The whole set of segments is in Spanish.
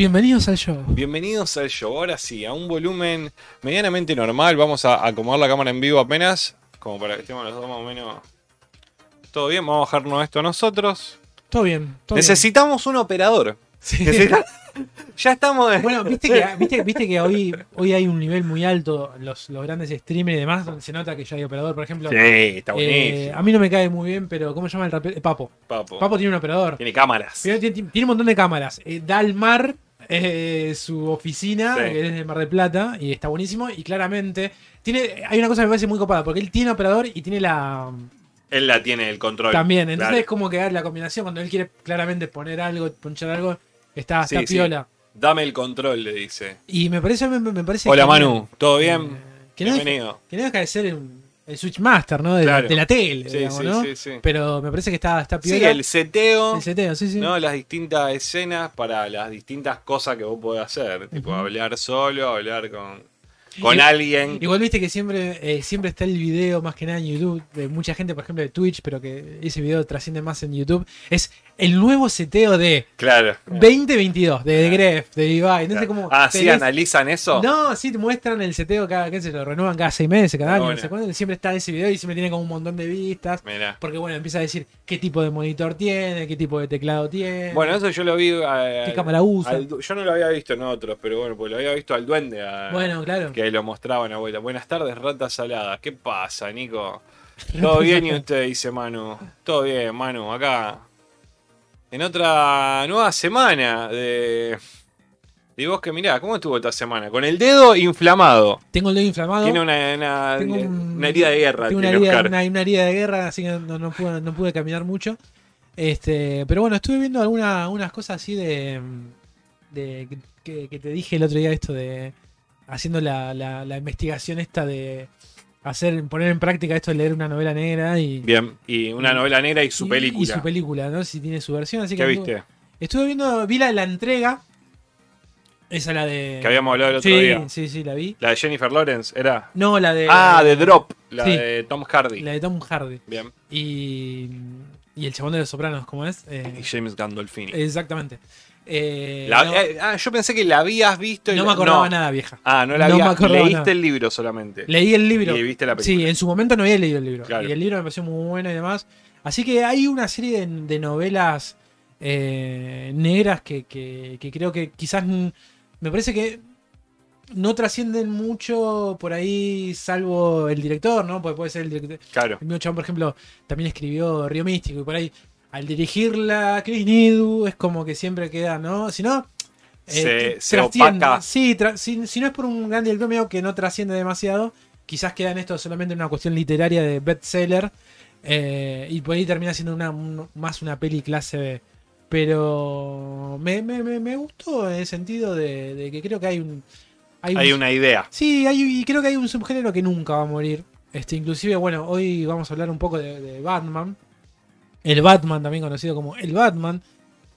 Bienvenidos al show. Bienvenidos al show. Ahora sí, a un volumen medianamente normal. Vamos a acomodar la cámara en vivo apenas, como para que estemos los dos más o menos. Todo bien, vamos a bajarnos esto nosotros. Todo bien. Todo Necesitamos un operador. Sí. Ya estamos. de- Bueno, viste que, viste, viste que hoy, hoy hay un nivel muy alto, los, los grandes streamers y demás, donde se nota que ya hay operador, por ejemplo. Sí, está eh, a mí no me cae muy bien, pero ¿cómo se llama el rapero? Eh, Papo. Papo. Papo tiene un operador. Tiene cámaras. Pero tiene, tiene un montón de cámaras. Eh, da al mar eh, su oficina, Sí. que es de Mar del Plata, y está buenísimo. Y claramente, tiene hay una cosa que me parece muy copada, porque él tiene operador y tiene la. Él la tiene el control. También, entonces Claro. es como que la combinación, cuando él quiere claramente poner algo, ponchar algo, está, Sí, está sí. piola. Dame el control, le dice. Y me parece, me, me parece Hola. Manu, ¿todo bien? Eh, Bienvenido. que no deja de ser el, el Switchmaster, ¿no? De, Claro. de la tele, Sí, digamos, sí, ¿no? sí, sí. Pero me parece que está, está Sí, piola. el seteo. El seteo, sí, sí. ¿no? Las distintas escenas para las distintas cosas que vos podés hacer. Tipo, hablar solo, hablar con, con Y- alguien. Igual viste que siempre, eh, siempre está el video, más que nada en YouTube, de mucha gente, por ejemplo, de Twitch, pero que ese video trasciende más en YouTube. Es el nuevo seteo de Claro. 2022, de The Gref, de Ibai. Entonces, como. ah, ¿sí tenés- analizan eso? No, sí, te muestran el seteo cada, qué sé, lo renuevan cada seis meses, cada Ah, año, no sé cuándo. Siempre está ese video y siempre tiene como un montón de vistas. Mirá. Porque bueno, empieza a decir qué tipo de monitor tiene, qué tipo de teclado tiene. Bueno, eso yo lo vi. eh, ¿Qué cámara usa? al yo no lo había visto en otros, pero bueno, pues lo había visto al duende. a- Bueno, claro. Que lo mostraban, abuela. Buenas tardes, rata salada. ¿Qué pasa, Nico? ¿Todo bien y usted? Dice Manu. Todo bien, Manu. Acá. En otra nueva semana de. Y vos que mirá, ¿cómo estuvo esta semana? Con el dedo inflamado. Tengo el dedo inflamado. Tiene una, una, Tengo un- una herida de guerra. Tengo una herida, una, una herida de guerra, así que no, no pude, no pude caminar mucho. Este, pero bueno, estuve viendo alguna, algunas cosas así de, de que, que te dije el otro día esto de haciendo la, la- la investigación esta de hacer poner en práctica esto de leer una novela negra y Bien, y una novela negra y su y- película. y su película, ¿no? Si tiene su versión, así ¿Qué que viste? Estuve, estuve viendo, vi la, la entrega, esa la de Que habíamos hablado el otro sí, día. sí, sí, la vi. La de Jennifer Lawrence, ¿era? No, la de ah, de Drop, la sí. de Tom Hardy. la de Tom Hardy. Bien. Y, y el chabón de los sopranos, ¿cómo es? Eh, Y James Gandolfini. exactamente. Eh, La- no, eh, ah, yo pensé que la habías visto y no la- me acordaba nada, vieja. Ah, no la No había. me acordaba Leíste nada. el libro solamente. Leí el libro. Y viste la Sí, película. en su momento no había leído el libro. Claro. Y el libro me pareció muy bueno y demás. Así que hay una serie de, de novelas eh, negras que, que- que creo que quizás me parece que no trascienden mucho por ahí, salvo el director, ¿no? Porque puede ser el director. Claro. El mío chabón, por ejemplo, también escribió Río Místico y por ahí, al dirigirla Chris Nidu, es como que siempre queda, ¿no? Si no. Se- eh, se trasciende. Sí, tra- si, si no es por un gran director medio que no trasciende demasiado, quizás queda en esto solamente una cuestión literaria de bestseller eh, y por ahí termina siendo una, un- más una peli clase B. Pero me, me, me, me gustó en el sentido de, de que creo que hay un. Hay un- una idea. Sí, hay, y creo que hay un subgénero que nunca va a morir. Este, inclusive, bueno, hoy vamos a hablar un poco de, de Batman. El Batman, también conocido como El Batman.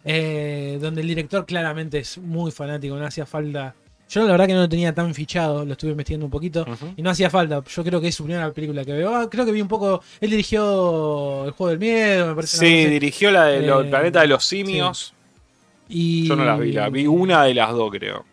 eh, donde el director claramente es muy fanático, no hacía falta. Yo la verdad que no lo tenía tan fichado, lo estuve investigando un poquito. Y no hacía falta, yo creo que es su primera película que veo. Ah, creo que vi un poco. Él dirigió El juego del miedo, me parece. Sí, dirigió la de los Eh, Planeta de los Simios. Y... Yo no las vi, la vi una de las dos, creo.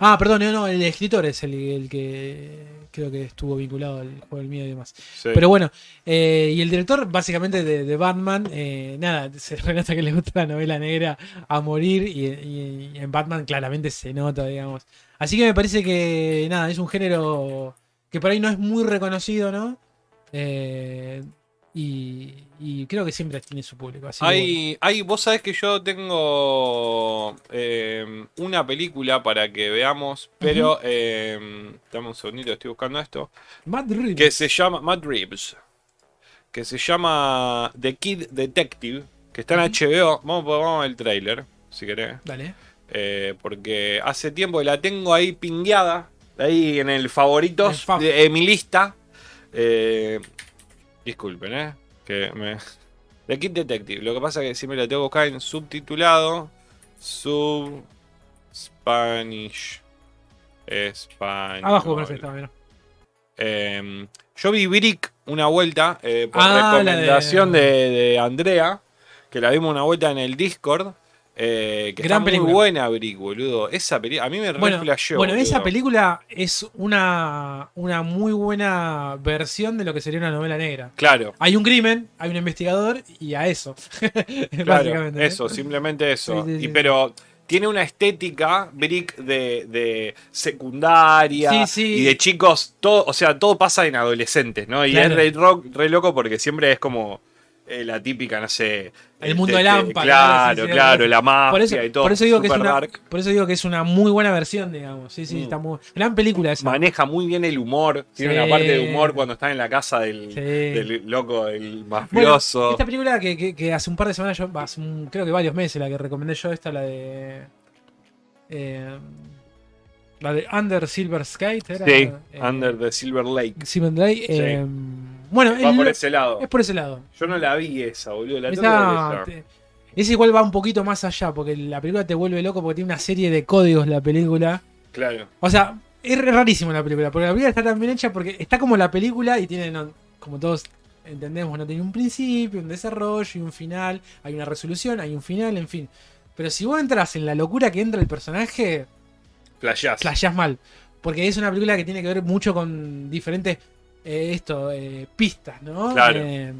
Ah, perdón, no, no, el escritor es el, el que creo que estuvo vinculado al juego del miedo y demás. Sí. Pero bueno, eh, y el director básicamente de, de Batman, eh, nada, se nota que le gusta la novela negra a morir y, y- y en Batman claramente se nota, digamos. Así que me parece que nada, es un género que por ahí no es muy reconocido, ¿no? Eh, y, y creo que siempre tiene su público. Así que bueno. Hay, hay, vos sabés que yo tengo eh, una película para que veamos, pero eh, dame un segundito, estoy buscando esto. Matt Reeves. Que se llama Matt Reeves. Que se llama The Kid Detective. Que está en HBO. Vamos, a- vamos al trailer, si querés. Dale. Eh, porque hace tiempo que la tengo ahí pingueada. Ahí en el favoritos fav. de mi lista. Eh, disculpen, eh. Que me. The Kid Detective. Lo que pasa es que siempre la tengo que buscar en subtitulado. Sub. Spanish. Español. Abajo, perfecto, mira. Eh, yo vi Brick una vuelta eh, por Ah, recomendación de- de... de Andrea, que la vimos una vuelta en el Discord. Eh, que Gran está película. muy buena, Brick, boludo. Esa película, a mí me Bueno, bueno, esa película es una, una muy buena versión de lo que sería una novela negra. Claro, Hay un crimen, hay un investigador y a eso. claro. ¿eh? eso, simplemente eso. Sí, sí, y sí. pero tiene una estética, Brick, de, de secundaria Sí, sí. y de chicos, todo, o sea, todo pasa en adolescentes, ¿no? Y Claro. es re loco porque siempre es como eh, la típica, no sé. El eh, mundo de te- lámpara, Claro, sí, sí, claro, la mafia Por eso, y todo. por eso digo que es una, dark. por eso digo que es una muy buena versión, digamos. Sí, sí, Mm. está muy gran película esa. Maneja muy bien el humor. Tiene Sí. una parte de humor cuando está en la casa del, loco, del Bueno, mafioso. esta película que, que- que hace un par de semanas yo, hace un- creo que varios meses la que recomendé yo, esta la de eh, la de Under Silver Sky, ¿era? sí, Eh, Under the Silver Lake. Silver Lake, eh, bueno, Va por ese lado. es por ese lado. Yo no la vi esa, boludo. La Esa- igual va un poquito más allá, porque la película te vuelve loco porque tiene una serie de códigos la película. Claro. O sea, es rarísimo la película, porque la película está tan bien hecha porque está como la película y tiene, no, como todos entendemos, no tiene un principio, un desarrollo y un final, hay una resolución, hay un final, en fin. Pero si vos entras en la locura que entra el personaje, Playas. flashás mal. Porque es una película que tiene que ver mucho con diferentes eh, esto, eh, pistas, ¿no? Claro. Eh,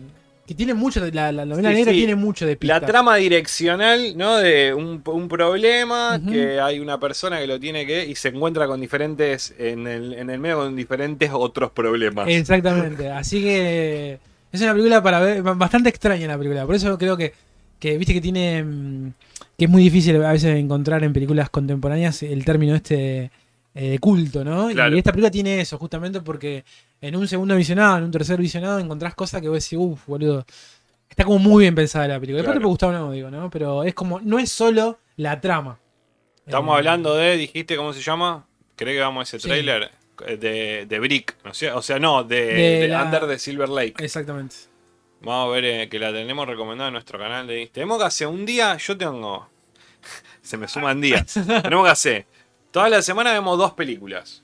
que tiene mucho de la, la novela Sí, negra sí. tiene mucho de pistas. La trama direccional, ¿no? De un, un problema, que hay una persona que lo tiene que. y se encuentra con diferentes. en el, en el medio con diferentes otros problemas. Exactamente. Así que es una película para ver, bastante extraña la película. Por eso creo que, que viste que tiene mm, que es muy difícil a veces encontrar en películas contemporáneas el término este eh, de culto, ¿no? Claro. Y esta película tiene eso, justamente porque en un segundo visionado, en un tercer visionado, encontrás cosas que vos decís, uff, boludo. Está como muy bien pensada la película. Después Claro. te puede gustar o no, digo, ¿no? Pero es como, no es solo la trama. Estamos Eh, hablando de. dijiste cómo se llama? ¿Cree que vamos a ese Sí. trailer? Eh, De, de Brick, ¿no? o sea, no, de, De de la- Under the Silver Lake. Exactamente. Vamos a ver eh, que la tenemos recomendada en nuestro canal de Instagram. Tenemos que hacer un día, yo tengo. Se me suman días. tenemos que hacer. Toda la semana vemos dos películas.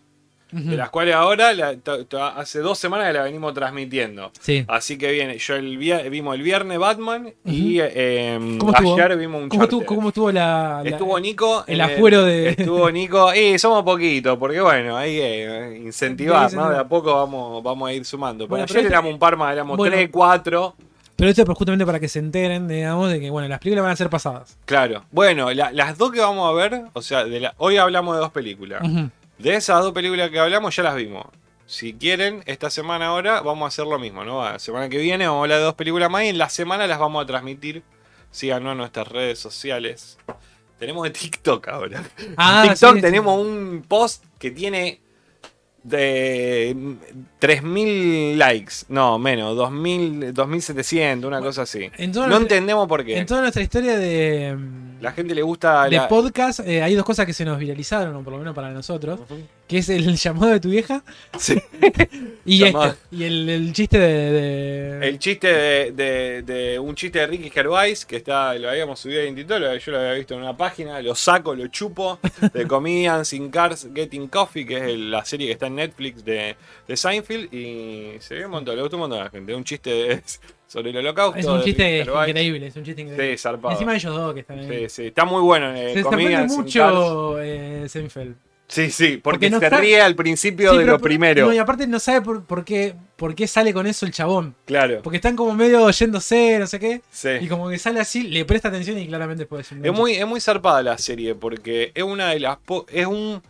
De las cuales ahora, la- to- to- hace dos semanas que la venimos transmitiendo. Sí. Así que viene, yo el vimos el viernes Batman y eh, ayer vimos un ¿Cómo estuvo, cómo estuvo la, la- Estuvo Nico. el en afuero de- Estuvo Nico. Y somos poquitos, porque bueno, hay que incentivar, ¿no? De a poco vamos, vamos a ir sumando. Pero Bueno, ayer pero este- éramos un par más, éramos Bueno. tres, cuatro. Pero esto es justamente para que se enteren, digamos, de que bueno, las películas van a ser pasadas. Claro. Bueno, la- las dos que vamos a ver, o sea, de la- hoy hablamos de dos películas. Ujú. De esas dos películas que hablamos ya las vimos. Si quieren, esta semana ahora vamos a hacer lo mismo, ¿no? La semana que viene vamos a hablar de dos películas más y en la semana las vamos a transmitir. Síganos en nuestras redes sociales. Tenemos de TikTok ahora. Ah, en TikTok sí, tenemos sí. un post que tiene de 3.000 likes. No, menos, 2.000, 2.700, una cosa así. En No nuestra, entendemos por qué. en toda nuestra historia de, La gente le gusta... de la- podcast, eh, hay dos cosas que se nos viralizaron, o por lo menos para nosotros. Que es el llamado de tu vieja Sí. y este, el, el chiste de... de- El chiste de, de- de- un chiste de Ricky Gervais, que está, lo habíamos subido en Tito, lo- yo lo había visto en una página, lo saco, lo chupo, de Comedians in Cars Getting Coffee, que es la serie que está en Netflix de, de Seinfeld, y se vio un montón, le gustó un montón a la gente. Un chiste de- sobre el holocausto. es un de chiste increíble, es un chiste increíble. Sí, zarpado. Encima ellos dos que están ahí. Sí, sí, está muy bueno. eh, se mucho eh, Seinfeld. Sí, sí, porque, Porque no se está- ríe al principio Sí, de pero lo primero. no, y aparte no sabe por, por qué, por qué sale con eso el chabón. Claro, Porque están como medio oyéndose, no sé qué. sí. Y como que sale así, le presta atención y claramente puede ser. Es muy, es muy zarpada la serie porque es una de las es un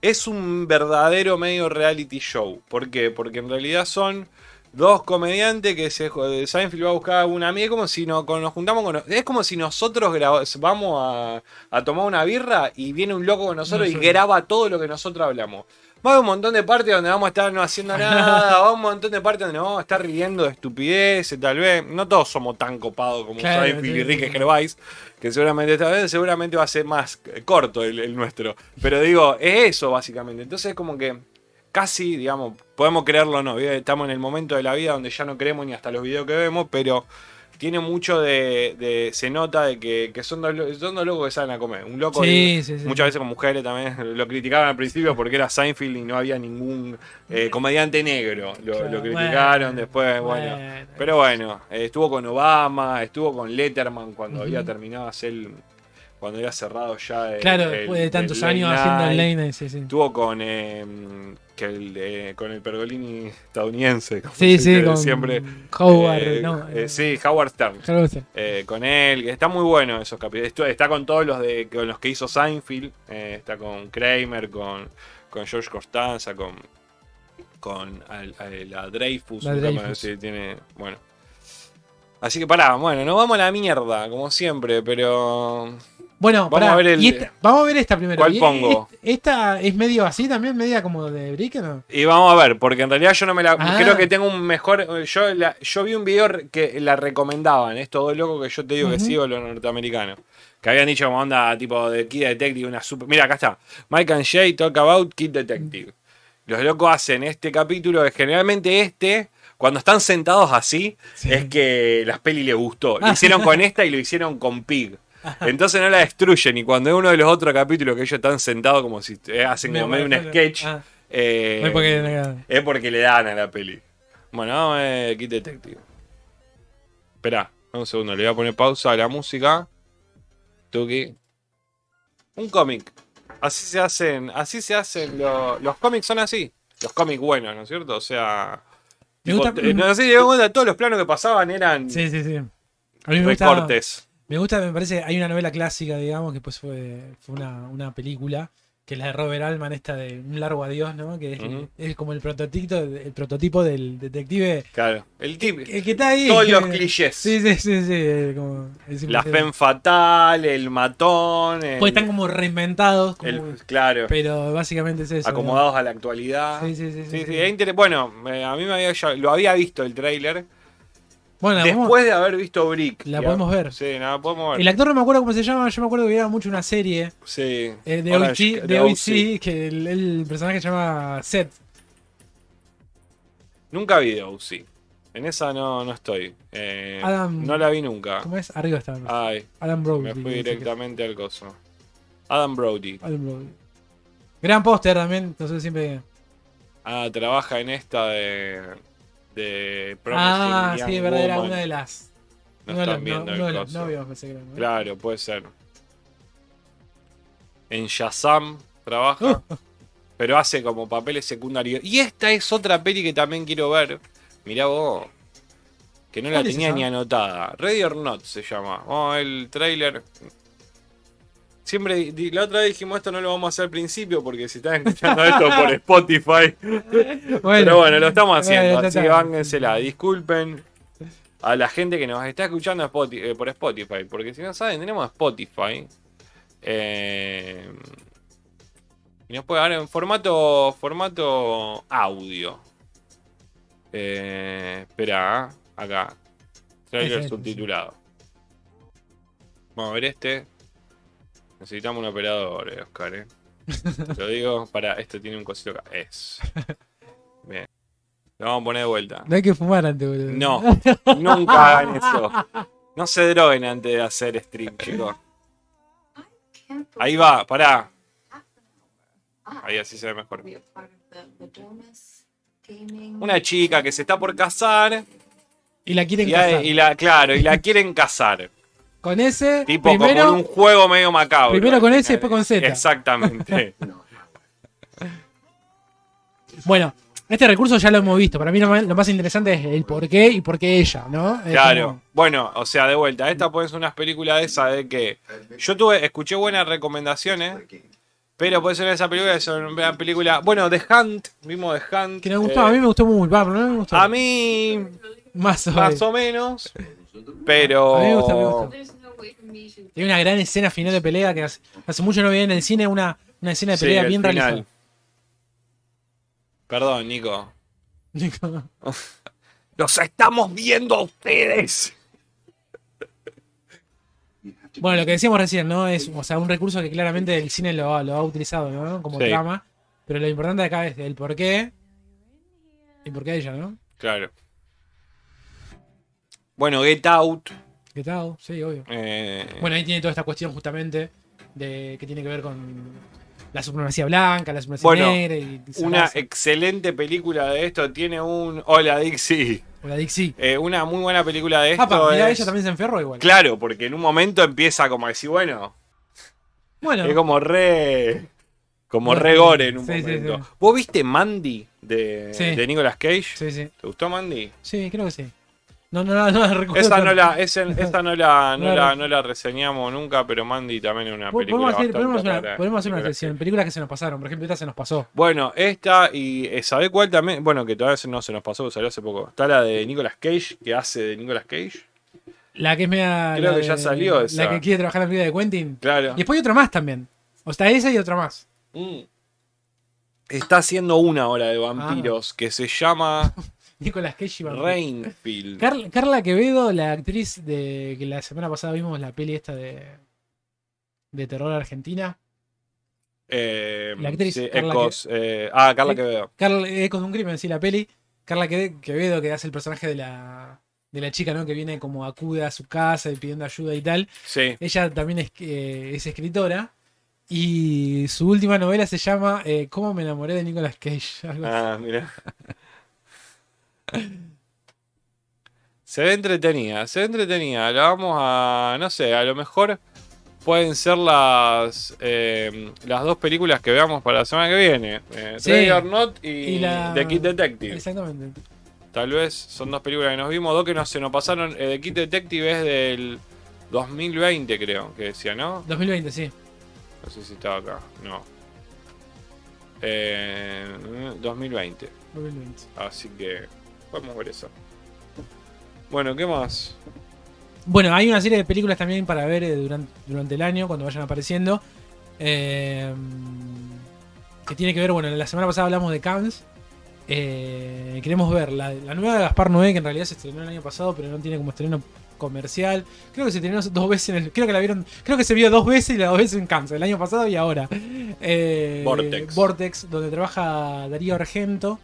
es un verdadero medio reality show. ¿Por qué? Porque en realidad son dos comediantes que se Seinfeld va a buscar a una amiga, es como si no, con- nos juntamos con es como si nosotros graba- vamos a, a tomar una birra y viene un loco con nosotros y graba todo lo que nosotros hablamos. Va a haber un montón de partes donde vamos a estar no haciendo nada, va a un montón de partes donde vamos a estar riendo de estupideces, tal vez. No todos somos tan copados como Claro, Seinfeld sí, y Ricky. Gervais, que seguramente esta vez seguramente va a ser más corto el, el nuestro. Pero digo, es eso básicamente. Entonces es como que casi, digamos, podemos creerlo o no. Estamos en el momento de la vida donde ya no creemos ni hasta los videos que vemos, pero tiene mucho de. de- se nota de que, que son, dos, son dos locos que salen a comer. Un loco y- Sí, sí, sí. Muchas veces con mujeres también lo criticaban al principio porque era Seinfeld y no había ningún eh, comediante negro. Lo, Claro, lo criticaron bueno, después, bueno. bueno. Pero bueno, eh, estuvo con Obama, estuvo con Letterman cuando Ujú. había terminado hacer cuando había cerrado ya el, Claro, después de tantos años haciendo el sí, sí. Estuvo con eh, que el, con el Pergolini estadounidense. como Sí, sí, con siempre. Howard, Eh, no, eh, eh, sí, Howard Stern. Eh, con él, está muy bueno esos capítulos. Está con todos los de con los que hizo Seinfeld. está con Kramer, con, con George Costanza, con con al- a la Dreyfus. La Dreyfus. sí, tiene, bueno. Así que pará, bueno, nos vamos a la mierda, como siempre, pero. Bueno, Vamos pará, a ver el- esta- vamos a ver esta primero. ¿Cuál pongo? est- Esta es medio así también, media como de Brick, ¿no? Y vamos a ver, porque en realidad yo no me la. Ah. Creo que tengo un mejor. Yo, la- yo vi un video que la recomendaban, estos dos locos que yo te digo que Ujú. sigo, los norteamericanos. Que habían dicho como onda tipo de Kid Detective, una super. Mira, acá está. Mike and Jay talk about Kid Detective. Los locos hacen este capítulo, que generalmente este, cuando están sentados así, Sí. es que las peli les gustó. Lo Ah. hicieron con esta y lo hicieron con Pig. Entonces no la destruyen. Y cuando es uno de los otros capítulos que ellos están sentados como si eh, hacen como medio un sketch. Ah, eh, no es porque- es porque le dan a la peli. Bueno, vamos a Kid Detective. Esperá, un segundo, le voy a poner pausa a la música. Tuki. Un cómic. Así se hacen, así se hacen lo- los cómics son así. Los cómics buenos, ¿no es cierto? O sea. Me tipo, gusta- eh, no sé si todos los planos que pasaban eran Sí, sí, sí. A mí me gusta, recortes. Me gusta, me parece, hay una novela clásica, digamos, que pues fue, fue una, una película, que es la de Robert Altman, esta de Un largo adiós, ¿no? Que es, como el prototipo, el prototipo del detective. Claro. El tip. El que está ahí. Todos que- los clichés. Sí, sí, sí, sí. Como, La femme fatal, el matón. El, Pues están como reinventados, como- claro. pero básicamente es eso. ¿no? acomodados a la actualidad. Sí, sí, sí. Bueno, eh, a mí me había, lo había visto el tráiler Bueno, la podemos- después de haber visto Brick. La Ya- podemos ver. Sí, la podemos ver. el actor no me acuerdo cómo se llama, yo me acuerdo que era mucho una serie Sí. eh, de Orange- OC, de. OC, que el, el personaje se llama Seth. Nunca vi de OC. En esa no, no estoy. Eh, Adam- no la vi nunca. ¿Cómo es? Arriba está. Ay, Adam Brody. me fui que- directamente al coso. Adam Brody. Adam Brody. Gran póster también, entonces siempre. Ah, trabaja en esta de. De Promising Ah, Young sí, de verdad, era una de las. No de están viendo no- el los coso. novios, pensé que era, ¿no? Claro, puede ser. En Shazam trabaja. Uh. Pero hace como papeles secundarios. Y esta es otra peli que también quiero ver. Mirá vos. Que no la ¿Cuál es tenía ni anotada. Ready or Not se llama. Ver el trailer. Siempre, la otra vez dijimos esto no lo vamos a hacer al principio porque si están escuchando esto por Spotify. Pero bueno, lo estamos haciendo, Bueno, así que bángensela. Disculpen a la gente que nos está escuchando eh, por Spotify, porque si no saben, tenemos Spotify. eh, y nos puede dar en formato, formato audio. Eh, espera, acá. Trailer subtitulado. Vamos a ver este. Necesitamos un operador, eh, Oscar, eh. Lo digo, para, esto tiene un cosito acá. Es. Bien. Lo vamos a poner de vuelta. No hay que fumar antes, boludo. No, nunca hagan eso. No se droguen antes de hacer stream, chicos. Ahí va, pará. Ahí así se ve mejor. Una chica que se está por casar Y la quieren y, casar. y la, claro, y la quieren casar. Con ese, Tipo primero, como en un juego medio macabro. primero con. S y después con Z. Exactamente. bueno, este recurso ya lo hemos visto. Para mí lo más, lo más interesante es el por qué y por qué ella, ¿no? Es Claro. como- Bueno, o sea, de vuelta, esta puede ser unas películas de esa de que yo tuve, escuché buenas recomendaciones, pero puede ser esa película, es una película, bueno, The Hunt, vimos The Hunt. que me gustó, eh, a mí me gustó muy, no me gustó. a mí más o más o menos, pero A mí me gusta, me gusta. Tiene una gran escena final de pelea que hace, hace mucho no veía en el cine una, una escena de pelea el bien final. realizada. Perdón, Nico. Los estamos viendo a ustedes. bueno, lo que decíamos recién, ¿no? Es o sea, un recurso que claramente el cine lo, ha- lo ha utilizado, ¿no? Como Sí. trama. Pero lo importante acá es el por qué. Y por qué ella, ¿no? Claro. Bueno, Get Out. ¿Qué tal? Sí, obvio. eh, Bueno, ahí tiene toda esta cuestión justamente de que tiene que ver con la supremacía blanca, la supremacía Bueno, negra y una raza. excelente película de esto. Tiene un. Hola, Dixie. O la Dixie. Eh, una muy buena película de esto. Apa, mirá, es- ella también se enferró igual. Claro, porque en un momento empieza como a decir, bueno, Bueno, Es como re. Como Re- re gore en un sí, sí, momento. sí. ¿Vos viste Mandy de, de Nicolas Cage? sí, sí. ¿Te gustó Mandy? Sí, creo que sí. No, no, no, no la recuerdo. Esa no la, esa, esa no la, no la no la reseñamos nunca, pero Mandy también es una película. Podemos hacer, podemos una, podemos hacer una sección. Películas que se nos pasaron. Por ejemplo, esta se nos pasó. Bueno, esta y eh, ¿sabés cuál también? Bueno, que todavía no se nos pasó, salió hace poco. Está la de Nicolas Cage, que hace de Nicolas Cage. La que es media. Creo que ya salió esa. La que quiere trabajar en la vida de Quentin. Claro. Y después hay otra más también. O sea, esa y otra más. Mm. Está haciendo una hora de vampiros Ah. que se llama Nicolas Cage y. Rainfield. Carla, Carla Quevedo, la actriz de que la semana pasada vimos la peli esta de. de terror argentina. Eh, La actriz, sí, Carla Ecos, eh, ah, Carla Eh, Quevedo. Carla, Ecos de un crimen, sí, la peli. Carla Que- Quevedo, que hace el personaje de la. de la chica, ¿no? Que viene como acude a su casa y pidiendo ayuda y tal. Sí. Ella también es, eh, es escritora. Y su última novela se llama eh, ¿Cómo me enamoré de Nicolas Cage? Algo. Ah, mira. Se ve entretenida, se ve entretenida. La vamos a. No sé, a lo mejor pueden ser las eh, las dos películas que veamos para la semana que viene. Eh, Sí. Or Not y, Y la- The Kid Detective. Exactamente. Tal vez son dos películas que nos vimos, dos que no se nos pasaron. Eh, The Kid Detective es del 2020, creo, que decía, ¿no? 2020, sí. No sé si estaba acá, no. Eh, 2020. 2020. Así que podemos ver eso. Bueno, ¿qué más? Bueno, hay una serie de películas también para ver eh, durante, durante el año, cuando vayan apareciendo. eh, que tiene que ver, bueno, la semana pasada hablamos de Cannes. eh, queremos ver la, la nueva de Gaspar Noé, que en realidad se estrenó el año pasado, pero no tiene como estreno comercial. Creo que se estrenó dos veces en el. Creo que la vieron. Creo que se vio dos veces y las dos veces en Cannes, el año pasado y ahora. Vortex. Vortex, donde trabaja Darío Argento.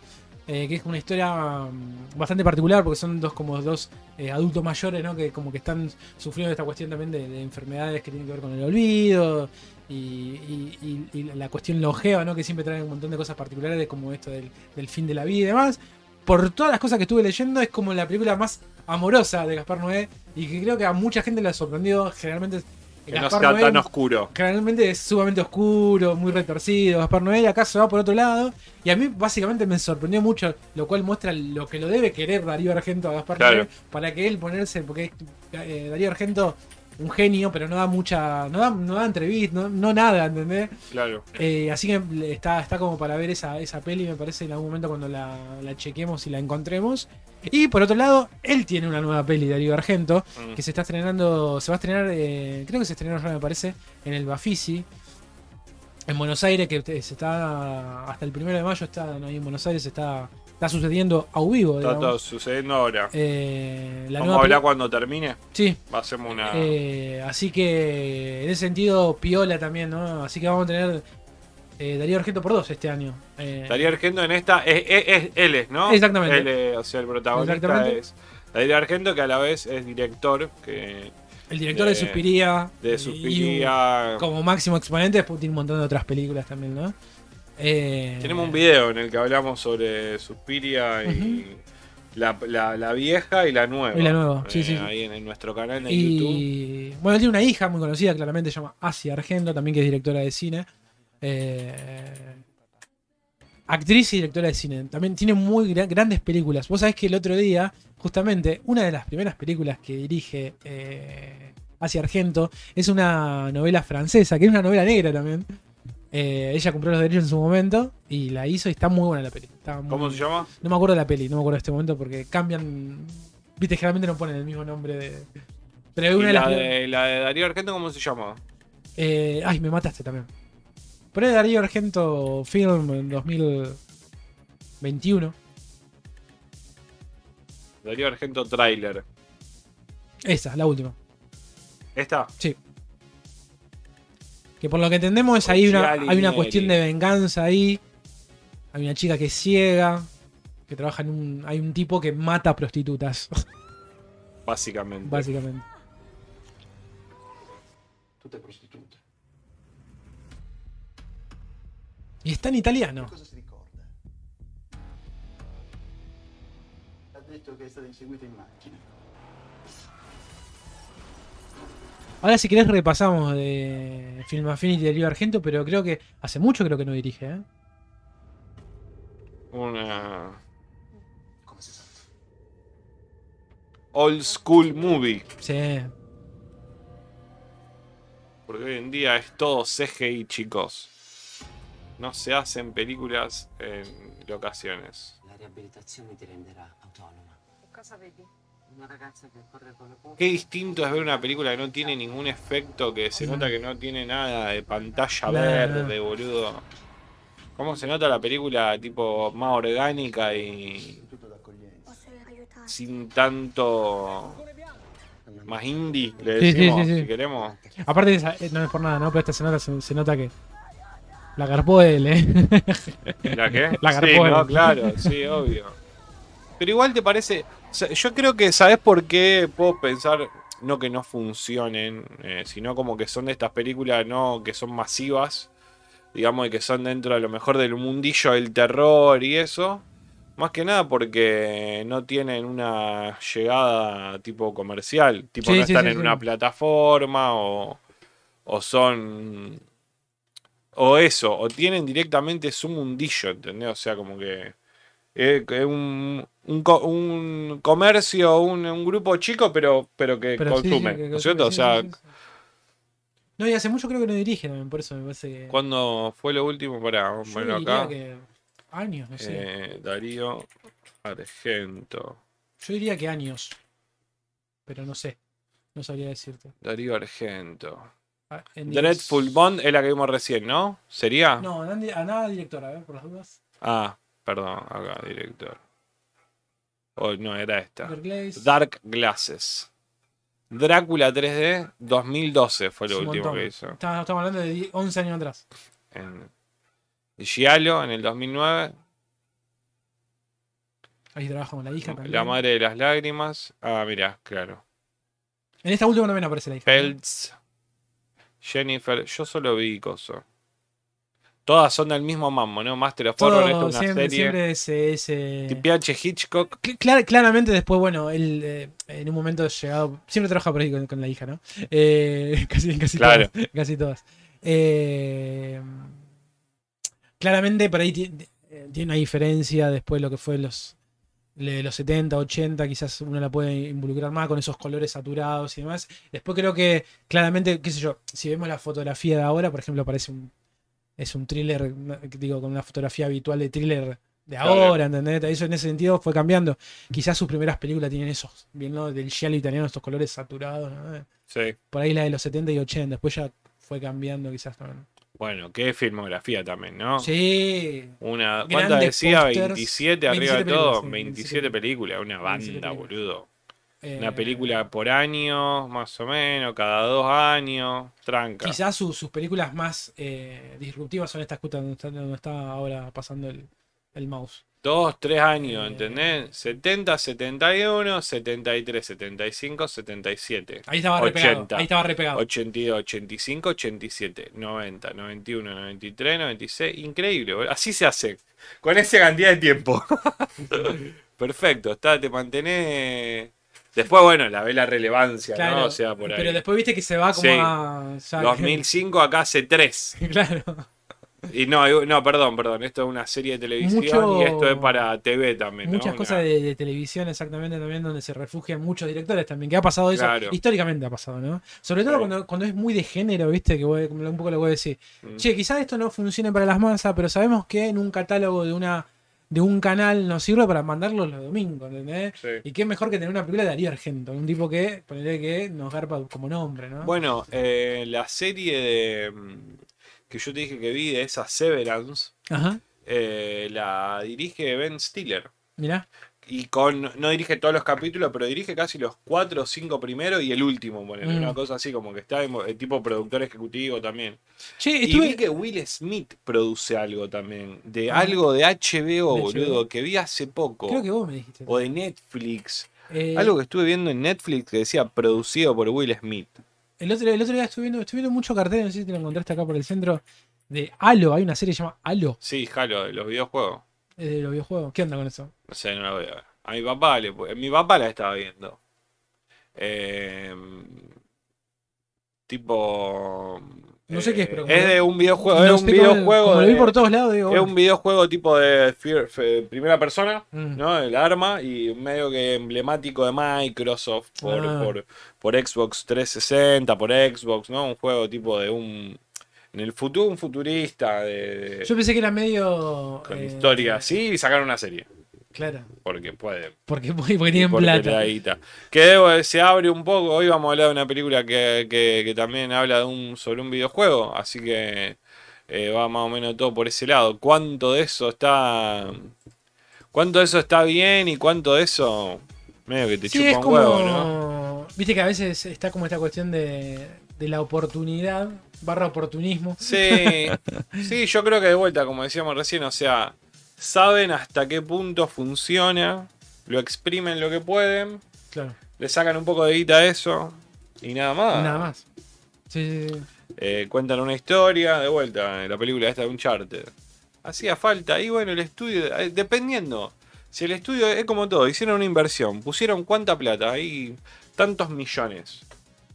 Eh, que es una historia mm, bastante particular porque son dos como dos eh, adultos mayores, ¿no? Que como que están sufriendo esta cuestión también de, de enfermedades que tienen que ver con el olvido y, la cuestión longeva, ¿no? Que siempre traen un montón de cosas particulares como esto del, del fin de la vida y demás. Por todas las cosas que estuve leyendo, es como la película más amorosa de Gaspar Noé y que creo que a mucha gente le sorprendió. Generalmente Que no Noé tan oscuro. generalmente es sumamente oscuro, muy retorcido. Gaspar Noé acá se va por otro lado. Y a mí básicamente me sorprendió mucho, lo cual muestra lo que lo debe querer Darío Argento a Gaspar Claro. Noé para que él ponerse, porque eh, Darío Argento un genio, pero no da mucha, no da, no da entrevista, no, no nada, ¿entendés? Claro. Eh, así que está, está como para ver esa, esa peli, me parece, en algún momento cuando la, la chequemos y la encontremos. Y por otro lado, él tiene una nueva peli, Darío Argento, Mm. que se está estrenando, se va a estrenar, eh, creo que se estrenó ya me parece, en el Bafisi, en Buenos Aires, que se está, hasta el primero de mayo está ahí en Buenos Aires, está, está sucediendo a vivo. Está todo sucediendo ahora. Eh, la Vamos nueva a hablar cuando termine. Sí, Hacemos una. eh, así que en ese sentido, piola también, ¿no? Así que vamos a tener eh, Darío Argento por dos este año. Darío Argento en esta. Es, es- es- él es, ¿no? Exactamente. Él o sea, el protagonista Exactamente. es. Darío Argento, que a la vez es director. que el director de, de- Suspiría. De Suspiria. como máximo exponente, después tiene un montón de otras películas también, ¿no? Eh, Tenemos un video en el que hablamos sobre Suspiria y la, la- la vieja y la nueva. Y la nueva, sí, Eh, sí. Ahí en, en nuestro canal de YouTube. Y bueno, él tiene una hija muy conocida, claramente se llama Asia Argento, también que es directora de cine. Eh, actriz y directora de cine. También tiene muy gra- grandes películas. Vos sabés que el otro día, justamente, una de las primeras películas que dirige Asia Argento es una novela francesa, que es una novela negra también. Eh, ella compró los derechos en su momento y la hizo y está muy buena la peli. Está muy- ¿Cómo se llama? No me acuerdo de la peli, no me acuerdo de este momento porque cambian. Viste, generalmente no ponen el mismo nombre de. Pero una de la, las. de, la de Darío Argento, ¿cómo se llama? Eh, ay, me mataste también. Pero es Darío Argento Film en 2021. Darío Argento Trailer. Esa, la última. ¿Esta? Que por lo que entendemos es ahí una, hay una cuestión de venganza ahí. Hay una chica que es ciega. Que trabaja en un. Hay un tipo que mata prostitutas, Básicamente. básicamente. Tutte prostitute. Y está en italiano. Cosa si ricorda? Ha detto che è stata inseguita in macchina. Ahora si querés repasamos de Film Affinity de Darío Argento, pero creo que hace mucho creo que no dirige, ¿eh? Una Come si sente? old school movie. Sí. Porque hoy en día es todo CGI, chicos. No se hacen películas en locaciones. La riabilitazione ti renderà autonoma. Che cosa vedi? Qué distinto es ver una película que no tiene ningún efecto, que se nota que no tiene nada de pantalla verde, boludo. ¿Cómo se nota la película tipo más orgánica y sin tanto más indie, le sí, decimos, sí, sí. si queremos? Aparte, esa- eh, no es por nada, ¿no? Pero esta se nota, se, se nota que la garpó él, ¿eh? ¿La qué? La sí, garpó no, claro, sí, obvio. Pero igual te parece. Yo creo que, ¿sabes por qué puedo pensar? No que no funcionen, eh, sino como que son de estas películas, no que son masivas, digamos, y que son dentro a lo mejor del mundillo del terror y eso. Más que nada porque no tienen una llegada tipo comercial, tipo Sí, no sí, están sí, en una plataforma o, o son o eso, o tienen directamente su mundillo, ¿entendés? O sea, como que eh, que un, un, co- un comercio, un, un grupo chico, pero, pero que Pero sí, sí, consume, que ¿no es cierto? O sea. No, y hace mucho creo que no dirige también, por eso me parece que. ¿cuándo fue lo último? Para bueno acá. que años, no sé. eh, Darío Argento. Yo diría que años. Pero no sé. No sabría decirte. Darío Argento. Ah, Dreadful Bond es la que vimos recién, ¿no? ¿Sería? No, a nada- directora, a ver, por las dudas. Ah, perdón, acá, director. Oh, no, era esta. Glaze, Dark Glasses. Drácula 3D 2012 fue lo es último que hizo. Estamos, estamos hablando de 10 11 años atrás. En Giallo en el 2009. Ahí trabaja con la hija también. La madre de las lágrimas. Ah, mira, claro. En esta última también aparece la hija. Peltz. Jennifer. Yo solo vi coso. Todas son del mismo mambo, ¿no? Master of Horror, Todo, es una siempre, serie. siempre es ese. T.P.H. Hitchcock. Cl- clar- claramente después, bueno, él eh, en un momento llegado, siempre trabaja por ahí con, con la hija, ¿no? Eh, casi, casi Claro. todas. Casi todas. Eh, claramente por ahí ti- eh, tiene una diferencia después de lo que fue los, los 70, 80, quizás uno la puede involucrar más con esos colores saturados y demás. Después creo que claramente, qué sé yo, si vemos la fotografía de ahora, por ejemplo, parece un, es un thriller, digo, con una fotografía habitual de thriller de ahora, ¿entendés? Eso en ese sentido fue cambiando. Quizás sus primeras películas tienen esos, bien, ¿no? Del giallo italiano, estos colores saturados, ¿no? Sí. Por ahí la de los 70 y 80, después ya fue cambiando quizás también. Bueno, qué filmografía también, ¿no? Sí. Una, ¿Cuántas decía? pósters. 27 arriba 27 de todo. películas, sí, 27 películas, una 27 banda, películas. boludo. Eh, Una película por año, más o menos, cada dos años, tranca. Quizás su- sus películas más eh, disruptivas son estas donde está, donde está ahora pasando el, el mouse. Dos, tres años, Eh. ¿entendés? 70, 71, 73, 75, 77. Ahí estaba repegado. 80. Ahí estaba repegado. 82, 85, 87, 90, 91, 93, 96. Increíble, boludo. así se hace. Con esa cantidad de tiempo. Perfecto, está, te mantenés. Después, bueno, la ve la relevancia, Claro, ¿no? O sea, por ahí. Pero después viste que se va como Sí. a. ya- 2005 acá hace 3. claro. Y no, no, perdón, perdón. Esto es una serie de televisión Mucho- y esto es para TV también. ¿no? Muchas cosas Una- de, de televisión exactamente también donde se refugian muchos directores también, que ha pasado eso, Claro. históricamente ha pasado, ¿no? Sobre todo Sí. cuando, cuando es muy de género, viste, que voy- un poco lo voy a decir. Mm. Che, quizás esto no funcione para las masas, pero sabemos que en un catálogo de una de un canal nos sirve para mandarlo los domingos, ¿entendés? Sí. Y qué mejor que tener una película de Darío Argento, un tipo que, ponerle que nos garpa como nombre, ¿no? Bueno, eh, la serie de mm, que yo te dije que vi de esa Severance Ajá, eh, la dirige Ben Stiller. mirá. Y con, no dirige todos los capítulos, pero dirige casi los cuatro o cinco primeros y el último, Mm. una cosa así, como que está en eh, tipo productor ejecutivo también. Che, Y vi que Will Smith produce algo también, de Ah. algo de HBO, De boludo, HBO. que vi hace poco. Creo que vos me dijiste. O de Netflix. Eh, Algo que estuve viendo en Netflix que decía producido por Will Smith. el, otro, el otro día estuve viendo, estuve viendo mucho cartel, no sé si te lo encontraste acá por el centro, de Halo. Hay una serie que se llama Halo, Sí, Jalo, de los videojuegos. Eh, de los videojuegos. ¿Qué onda con eso? No sé, no la voy a ver. A mi papá le Mi papá la estaba viendo. Eh, tipo. No sé qué es, eh, pero Es de un videojuego. No es un videojuego. Como lo vi por todos lados, digo. es un videojuego tipo de fear- fe- primera persona, Mm. ¿no? El arma y medio que emblemático de Microsoft por, Ah. por, por Xbox 360, por Xbox, ¿no? Un juego tipo de un. En el futuro, un futurista de, Yo pensé que era medio. con eh, historia así y sacaron una serie. Claro. Porque puede. Porque, porque tienen porque plata. Que debo- se abre un poco. Hoy vamos a hablar de una película que, que- que también habla de un, sobre un videojuego. Así que eh, va más o menos todo por ese lado. ¿Cuánto de eso está. ¿Cuánto de eso está bien y cuánto de eso. medio que te Sí, chupa es un como. huevo, ¿no? Viste que a veces está como esta cuestión de, de la oportunidad barra oportunismo. Sí, sí, yo creo que de vuelta, como decíamos recién, o sea, saben hasta qué punto funciona, lo exprimen lo que pueden, Claro. le sacan un poco de guita a eso y nada más. Nada más. Sí, sí, sí. Eh, cuentan una historia, de vuelta, en la película esta de Uncharted. Hacía falta, y bueno, el estudio, eh, dependiendo. Si el estudio es como todo, hicieron una inversión, pusieron cuánta plata, ahí tantos millones.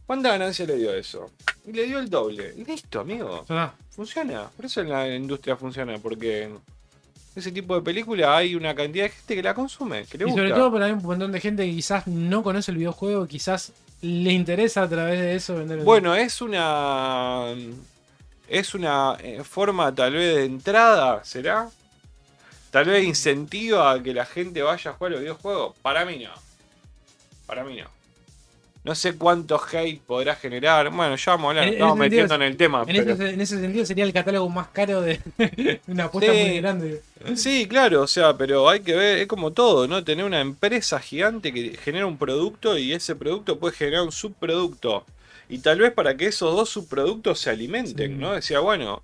¿Cuánta ganancia le dio eso? Y le dio el doble. Y listo, amigo. Funciona. Por eso en la industria funciona, porque ese tipo de película hay una cantidad de gente que la consume, que le Y gusta. sobre todo hay un montón de gente que quizás no conoce el videojuego, quizás le interesa a través de eso vender el Bueno, es una. Es una eh, forma tal vez de entrada, ¿será? Tal vez incentiva a que la gente vaya a jugar los videojuegos. Para mí no. Para mí no. No sé cuánto hate podrá generar. Bueno, ya vamos a hablar. En- en Estamos sentido metiendo en el tema. En pero- ese, en ese sentido sería el catálogo más caro de una apuesta Sí. muy grande. Sí, claro, o sea, pero hay que ver, es como todo, ¿no? Tener una empresa gigante que genera un producto y ese producto puede generar un subproducto. Y tal vez para que esos dos subproductos se alimenten, Sí. ¿no? Decía, bueno,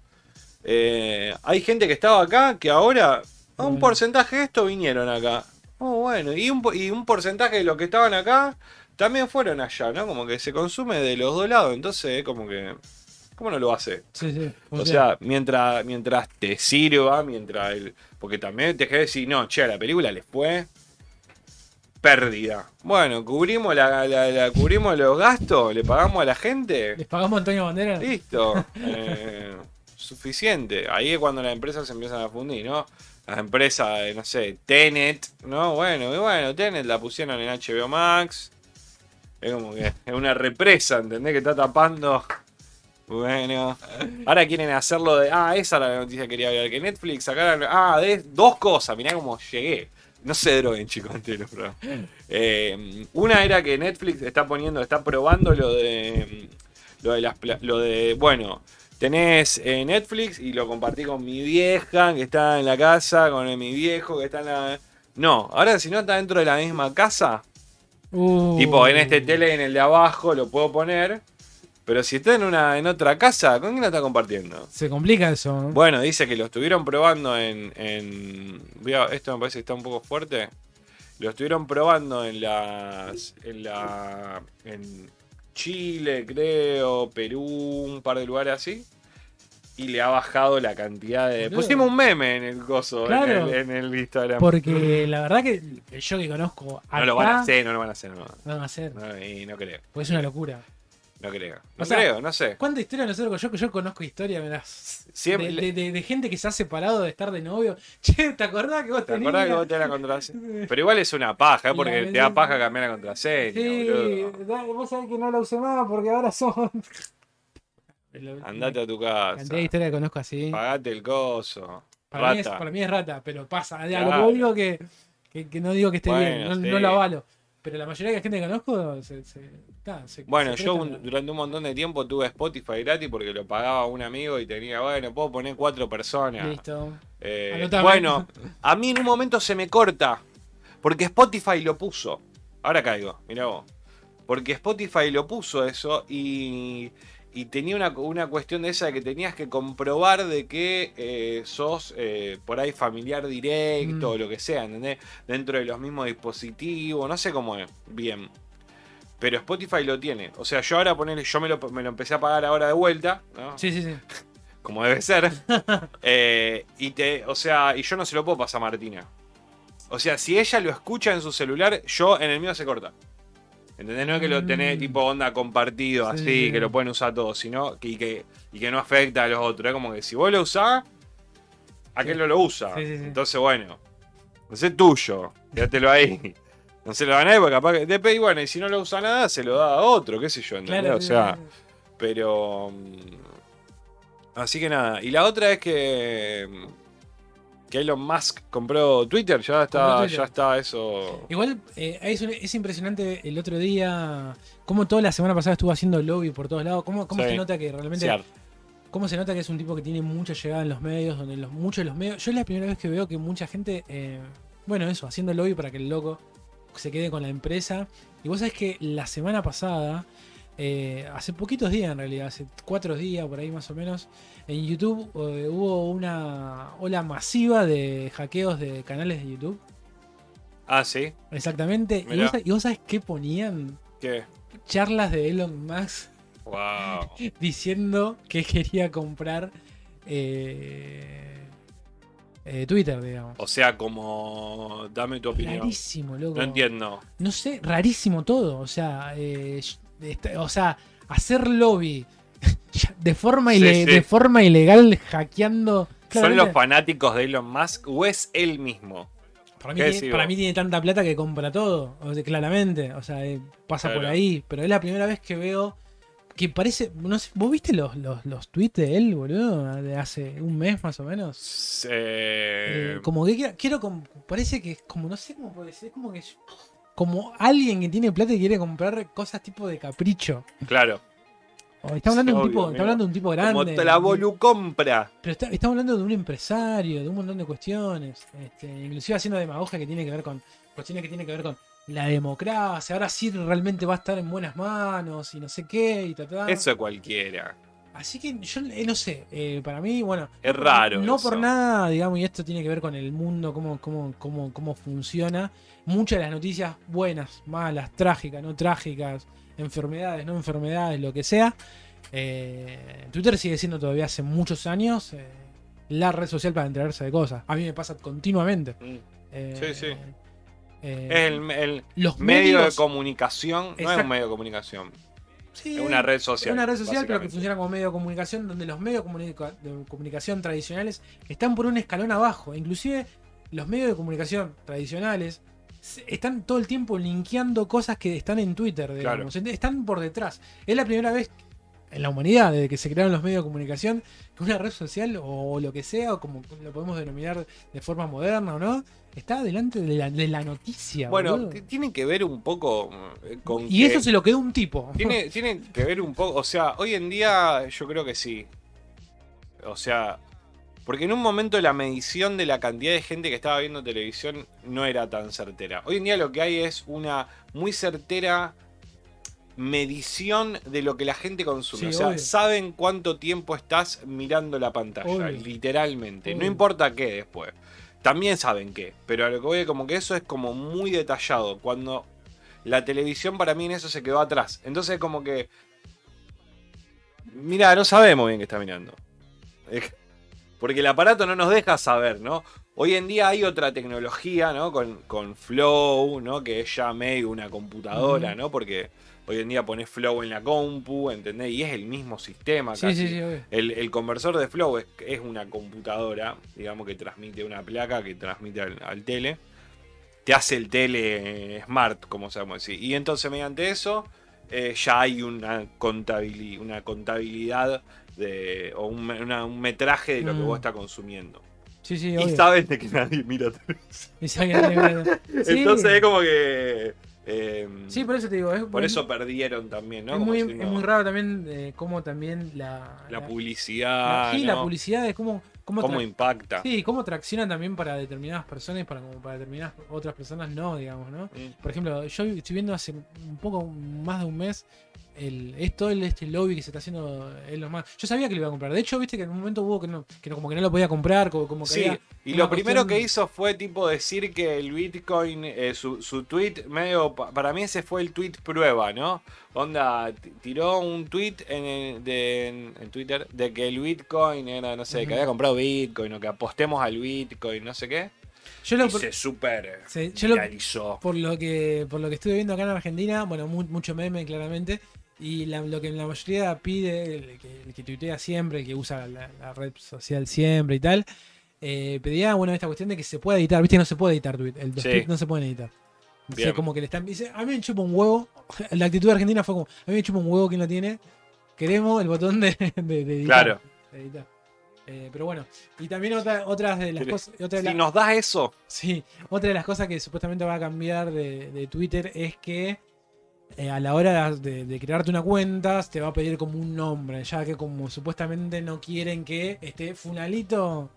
eh, hay gente que estaba acá que ahora, a un Bueno. porcentaje de esto vinieron acá. Oh, bueno, y un, y un porcentaje de los que estaban acá también fueron allá, ¿no? Como que se consume de los dos lados, entonces es como que... ¿Cómo no lo hace? Sí, sí. O sea, mientras, mientras te sirva, mientras el. Porque también te querés decir, no, che, a la película les fue pérdida. Bueno, cubrimos la, la- la- cubrimos los gastos, le pagamos a la gente. ¿Les pagamos a Antonio Bandera? Listo. Eh, suficiente. Ahí es cuando las empresas se empiezan a fundir, ¿no? Las empresas, no sé, Tenet, ¿no? Bueno, y bueno, Tenet la pusieron en HBO Max. Es como que es una represa, ¿entendés? Que está tapando. Bueno. Ahora quieren hacerlo de. Ah, esa era la noticia que quería hablar. Que Netflix sacaron. Ah, de dos cosas. Mirá cómo llegué. No se droguen, chicos, entero, pero. Eh, una era que Netflix está poniendo, está probando lo de. Lo de las. Lo de. Bueno. Tenés eh, Netflix y lo compartí con mi vieja que está en la casa, con mi viejo que está en la. No, ahora si no está dentro de la misma casa, Uh. Tipo, en este tele, en el de abajo, lo puedo poner. Pero si está en una en otra casa, ¿con quién lo está compartiendo? Se complica eso. ¿no? Bueno, dice que lo estuvieron probando en. en esto me parece que está un poco fuerte. Lo estuvieron probando en las. En la. En Chile, creo, Perú, un par de lugares así. Y le ha bajado la cantidad de. Boludo. Pusimos un meme en el coso, Claro. en, el, en el Instagram. Porque la verdad que yo que conozco acá, no lo van a hacer, no lo van a hacer, no. no lo van a hacer. No, y no creo. Porque es una locura. No creo. No O sea, creo, no sé. ¿Cuánta historia nosotros? Yo, yo conozco historia, mirá, Siempre- de, de- de- de gente que se ha separado de estar de novio. Che, ¿te acordás que vos ¿Te tenías? acordás que vos tenés la contraseña? Pero igual es una paja, ¿eh? porque La te da paja cambiar la contraseña, Sí, boludo. vos sabés que no la usé más porque ahora son. Andate a tu casa. cantidad de historia que conozco así. Pagate el coso. Para mí, es, Rata. para mí es rata, pero pasa. Claro. Lo que digo que, que, que no digo que esté bien, no, sí. no lo avalo. Pero la mayoría de la gente que conozco se. se, ta, se- Bueno, se yo un- durante un montón de tiempo tuve Spotify gratis porque lo pagaba un amigo y tenía, bueno, puedo poner cuatro personas. Listo. Eh, bueno, a mí en un momento se me corta. Porque Spotify lo puso. Ahora caigo, mirá vos. Porque Spotify lo puso eso y, y tenía una, una cuestión de esa de que tenías que comprobar de que eh, sos eh, por ahí familiar directo Mm. o lo que sea, ¿entendés? Dentro de los mismos dispositivos, no sé cómo es, bien. Pero Spotify lo tiene. O sea, yo ahora ponerle, yo me lo, me lo empecé a pagar ahora de vuelta, ¿no? Sí, sí, sí. como debe ser. Eh, y te, o sea, y yo no se lo puedo pasar a Martina. O sea, si ella lo escucha en su celular, yo en el mío se corta. ¿Entendés? No es que lo tenés Mm. tipo onda compartido, Sí, así, sí, sí. que lo pueden usar todos, sino que, y que, y que no afecta a los otros. Es como que si vos lo usás, aquel Sí. no lo usa. Sí. Entonces, bueno, ese es tuyo, quédatelo ahí. No se lo dan a él porque capaz que. después, y bueno, y si no lo usa nada, se lo da a otro, qué sé yo, ¿entendés? Claro, o sea, pero. mm, Así que nada. Y la otra es que. Que Elon Musk compró Twitter. Ya está, Twitter. ya está eso. Igual eh, es, impresionante el otro día cómo toda la semana pasada estuvo haciendo lobby por todos lados. Cómo, cómo Sí. se nota que realmente. Ciar. Cómo se nota que es un tipo que tiene mucha llegada en los medios, donde los, muchos de los medios. Yo es la primera vez que veo que mucha gente. eh, bueno, eso, haciendo lobby para que el loco se quede con la empresa. Y vos sabés que la semana pasada. Eh, hace poquitos días en realidad, hace cuatro días por ahí más o menos, en YouTube eh, hubo una ola masiva de hackeos de canales de YouTube. Ah, sí. Exactamente. ¿Y vos, y vos sabés qué ponían? ¿Qué? Charlas de Elon Musk Wow. diciendo que quería comprar eh, Twitter, digamos. O sea, como. Dame tu opinión. Rarísimo, loco. No entiendo. No sé, rarísimo todo. O sea, eh, o sea, hacer lobby de forma, Sí, de forma ilegal hackeando. ¿Son los fanáticos de Elon Musk o es él mismo? para, mí ¿qué tiene, para mí tiene tanta plata que compra todo. O sea, claramente. O sea, eh, pasa por ahí. Pero es la primera vez que veo que parece. No sé, ¿Vos viste los, los, los tweets de él, boludo? De hace un mes más o menos. Eh, Eh, como que quiero, parece que es como, no sé cómo puede ser, es como que como alguien que tiene plata y quiere comprar cosas tipo de capricho. claro. Está hablando un obvio, tipo, está hablando de un tipo Como grande. te la volu compra. Pero está, estamos hablando de un empresario, de un montón de cuestiones, este, inclusive haciendo demagogia que tiene que ver con cuestiones que tienen que ver con la democracia, ahora sí realmente va a estar en buenas manos y no sé qué y ta, ta. Eso cualquiera. Así que yo eh, no sé, eh, para mí, bueno, Es raro. no eso. por nada, digamos, y esto tiene que ver con el mundo, cómo, cómo, cómo, cómo funciona. Muchas de las noticias buenas, malas, trágicas, no trágicas, enfermedades, no enfermedades, lo que sea. eh, Twitter sigue siendo todavía hace muchos años eh, la red social para enterarse de cosas. A mí me pasa continuamente. Mm. Eh, Sí, sí. eh, Es el, el los medio de medios- comunicación. No es un medio de comunicación. Sí, Es una red Es social. una red social, pero que funciona como medio de comunicación, donde los medios de comunicación tradicionales están por un escalón abajo. Inclusive los medios de comunicación tradicionales están todo el tiempo linkeando cosas que están en Twitter, digamos. Están por detrás. Es la primera vez en la humanidad, desde que se crearon los medios de comunicación, que una red social o lo que sea, o como lo podemos denominar de forma moderna o no, está delante de la, de la noticia. Bueno, tiene que ver un poco eh, con. y que- eso se lo quedó un tipo. Tiene, tiene que ver un poco, o sea, hoy en día yo creo que sí. O sea, porque en un momento la medición de la cantidad de gente que estaba viendo televisión no era tan certera. Hoy en día lo que hay es una muy certera medición de lo que la gente consume. Sí, o sea, obvio. saben cuánto tiempo estás mirando la pantalla, Obvio. literalmente. No importa qué después. También saben qué, pero a lo que voy como que eso es como muy detallado. Cuando la televisión para mí en eso se quedó atrás. Entonces como que... Mira, no sabemos bien qué está mirando. Porque el aparato no nos deja saber, ¿no? Hoy en día hay otra tecnología, ¿no? Con, con Flow, ¿no? Que es ya medio una computadora. ¿no? Porque hoy en día pones Flow en la compu, ¿entendés? Y es el mismo sistema Sí, casi. sí, sí. El, el conversor de Flow es, es una computadora, digamos que transmite una placa que transmite al, al tele. Te hace el tele eh, smart, como sabemos decir. Y entonces mediante eso eh, ya hay una, contabili- una contabilidad de, o un, me- una- un metraje de lo que Mm. vos estás consumiendo. Sí, sí, y obvio. sabes de que nadie mira televisión. Y sabe que nadie mira- Sí. Entonces es como que... eh, Sí, por eso te digo. Es, por eso perdieron también, ¿no? es, muy, es muy raro también eh, cómo también la, La la- publicidad, la- sí, la publicidad es como cómo, cómo impacta. sí, cómo tracciona también para determinadas personas y para como para determinadas otras personas no, digamos, ¿no? Mm. Por ejemplo, yo estoy viendo hace un poco más de un mes el, es todo este lobby que se está haciendo Elon Musk. Yo sabía que lo iba a comprar. De hecho, viste que en un momento hubo que no, que no- como que no lo podía comprar, como, como que Sí, y lo primero cuestión- que hizo fue tipo decir que el Bitcoin, eh, su, su tweet medio, pa- para mí ese fue el tweet prueba, ¿no? Onda, tiró un tweet en, el- de- en- Twitter de que el Bitcoin era, no sé, que había comprado Bitcoin o que apostemos al Bitcoin, no sé qué. Yo lo, y se super Sí, yo lo- por lo que por lo que estuve viendo acá en Argentina, bueno, mu- mucho meme claramente. Y la- lo que la mayoría pide, el que, el que tuitea siempre, el que usa la, la red social siempre y tal, eh, pedía, bueno, esta cuestión de que se pueda editar. Viste, no se puede editar tweet. El, los Sí. tweets no se pueden editar. Dice Bien. como que le están. Dice, a mí me chupa un huevo. La actitud argentina fue como, a mí me chupa un huevo quien lo tiene. Queremos el botón de, de, de editar. Claro. de editar. Eh, pero bueno, y también otra, otras de las cosas. Otra de Si la- nos das eso, Sí, otra de las cosas que supuestamente va a cambiar de, de Twitter es que eh, a la hora de, de crearte una cuenta te va a pedir como un nombre, ya que como supuestamente no quieren que esté Funalito.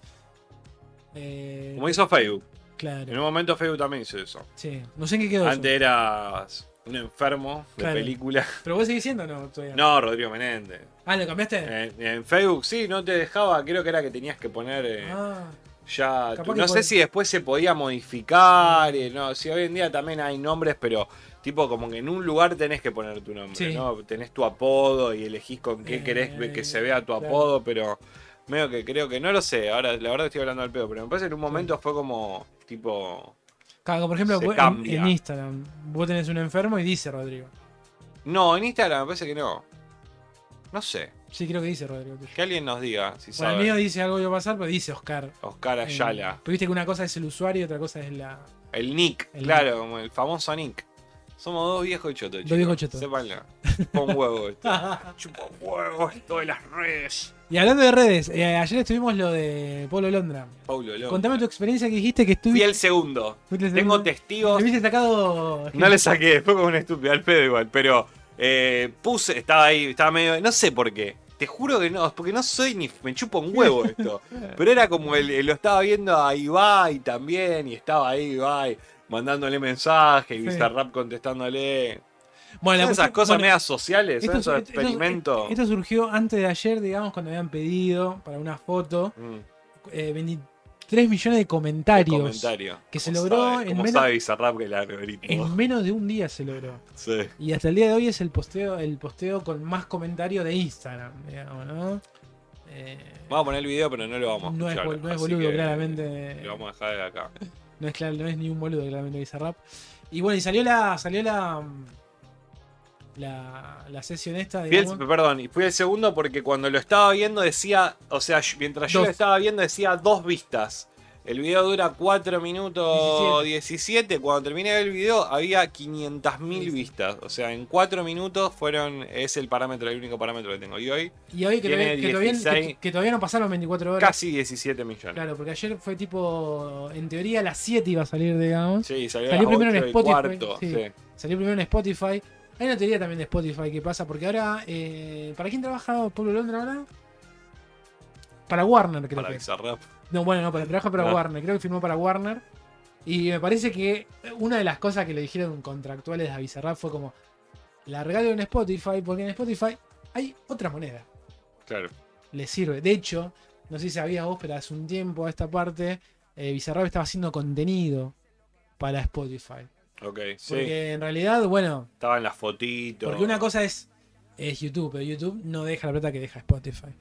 eh, como hizo Facebook. En claro, un momento Facebook también hizo eso. sí. No sé en qué quedó. eso. Antes eras un enfermo de Claro. película. Pero vos seguís siendo no todavía. No, Rodrigo Menéndez. Ah, ¿lo cambiaste? En, en Facebook sí, no te dejaba, creo que era que tenías que poner eh, ah, ya... no sé si después se podía modificar, eh, no, si hoy en día también hay nombres, pero tipo como que en un lugar tenés que poner tu nombre, Sí. ¿no? Tenés tu apodo y elegís con qué Eh, querés que se vea tu claro. apodo, pero medio que creo que no lo sé, ahora la verdad estoy hablando al pedo, pero me parece que en un momento fue como tipo... claro, por ejemplo, vos en, Instagram, vos tenés un enfermo y dice Rodrigo. No, en Instagram me parece que no. No sé, Sí, creo que dice Rodrigo. que alguien nos diga si Bueno, el sabe. mío dice algo a pasar, pero dice Oscar. Oscar Eh, Ayala. pero viste que una cosa es el usuario y otra cosa es la. El Nick, El claro, como el famoso Nick. Somos dos viejos chotos, chicos. viejos chotos. Sépanlo. Chupa un huevo esto. Chupa un huevo esto de las redes. Y hablando de redes, eh, ayer estuvimos lo de Polo Londra. Paulo Londra. Contame tu experiencia que dijiste que Fui estuviste. el segundo. fuiste el Tengo segundo. testigos. Le hubiese sacado. No le saqué, fue como un estúpido al pedo igual, pero eh, puse, estaba ahí, estaba medio. No sé por qué. Te juro que no, porque no soy ni. Me chupa un huevo esto. Pero era como el, el- lo estaba viendo a Ibai también, y estaba ahí Ibai mandándole mensajes, y Sí. Bizarrap contestándole. Bueno, esas cosas bueno, medias sociales, son esto- esos experimentos. Esto surgió antes de ayer, digamos, cuando habían pedido para una foto Mm, eh, 23 millones de comentarios. comentario. que se ¿Cómo logró sabe, en menos- Bizarrap que el? En menos de un día se logró. Sí. Y hasta el día de hoy es el posteo, el posteo con más comentarios de Instagram, digamos, ¿no? Eh, Vamos a poner el video, pero no lo vamos a no escuchar. no es boludo, que claramente. Lo vamos a dejar de acá. No es, no es ni un boludo, claramente Bizarrap. Y bueno, y salió la. salió la. La, la sesión esta, Fui el- perdón, y fui el segundo porque cuando lo estaba viendo decía, o sea, mientras yo Dos. lo estaba viendo decía dos vistas. El video dura 4 minutos 17. Cuando terminé el video había 500.000 Sí, sí. vistas. O sea, en 4 minutos fueron. Es el parámetro, el único parámetro que tengo. Y hoy Y hoy que tiene todavía, que, todavía, 16. que- que todavía no pasaron 24 horas. casi 17 millones. Claro, porque ayer fue tipo. En teoría a las 7 iba a salir, digamos. Sí, salió, Salió primero en 8 y Spotify, cuarto, sí. sí. Salió primero en Spotify. Hay una teoría también de Spotify que pasa, porque ahora. eh, ¿Para quién trabaja Pablo Londra ahora? Para Warner, creo Para que. Bizarrap. No, bueno, no, para, trabaja para Ah. Warner. Creo que firmó para Warner. Y me parece que una de las cosas que le dijeron contractuales a Bizarrap fue como. Largalo en Spotify, porque en Spotify hay otra moneda. Claro. Le sirve. De hecho, no sé si sabías vos, pero hace un tiempo a esta parte, eh, Bizarrap estaba haciendo contenido para Spotify. Ok, sí. Porque en realidad, bueno, Estaba en las fotitos. porque una cosa es, es YouTube, pero YouTube no deja la plata que deja Spotify.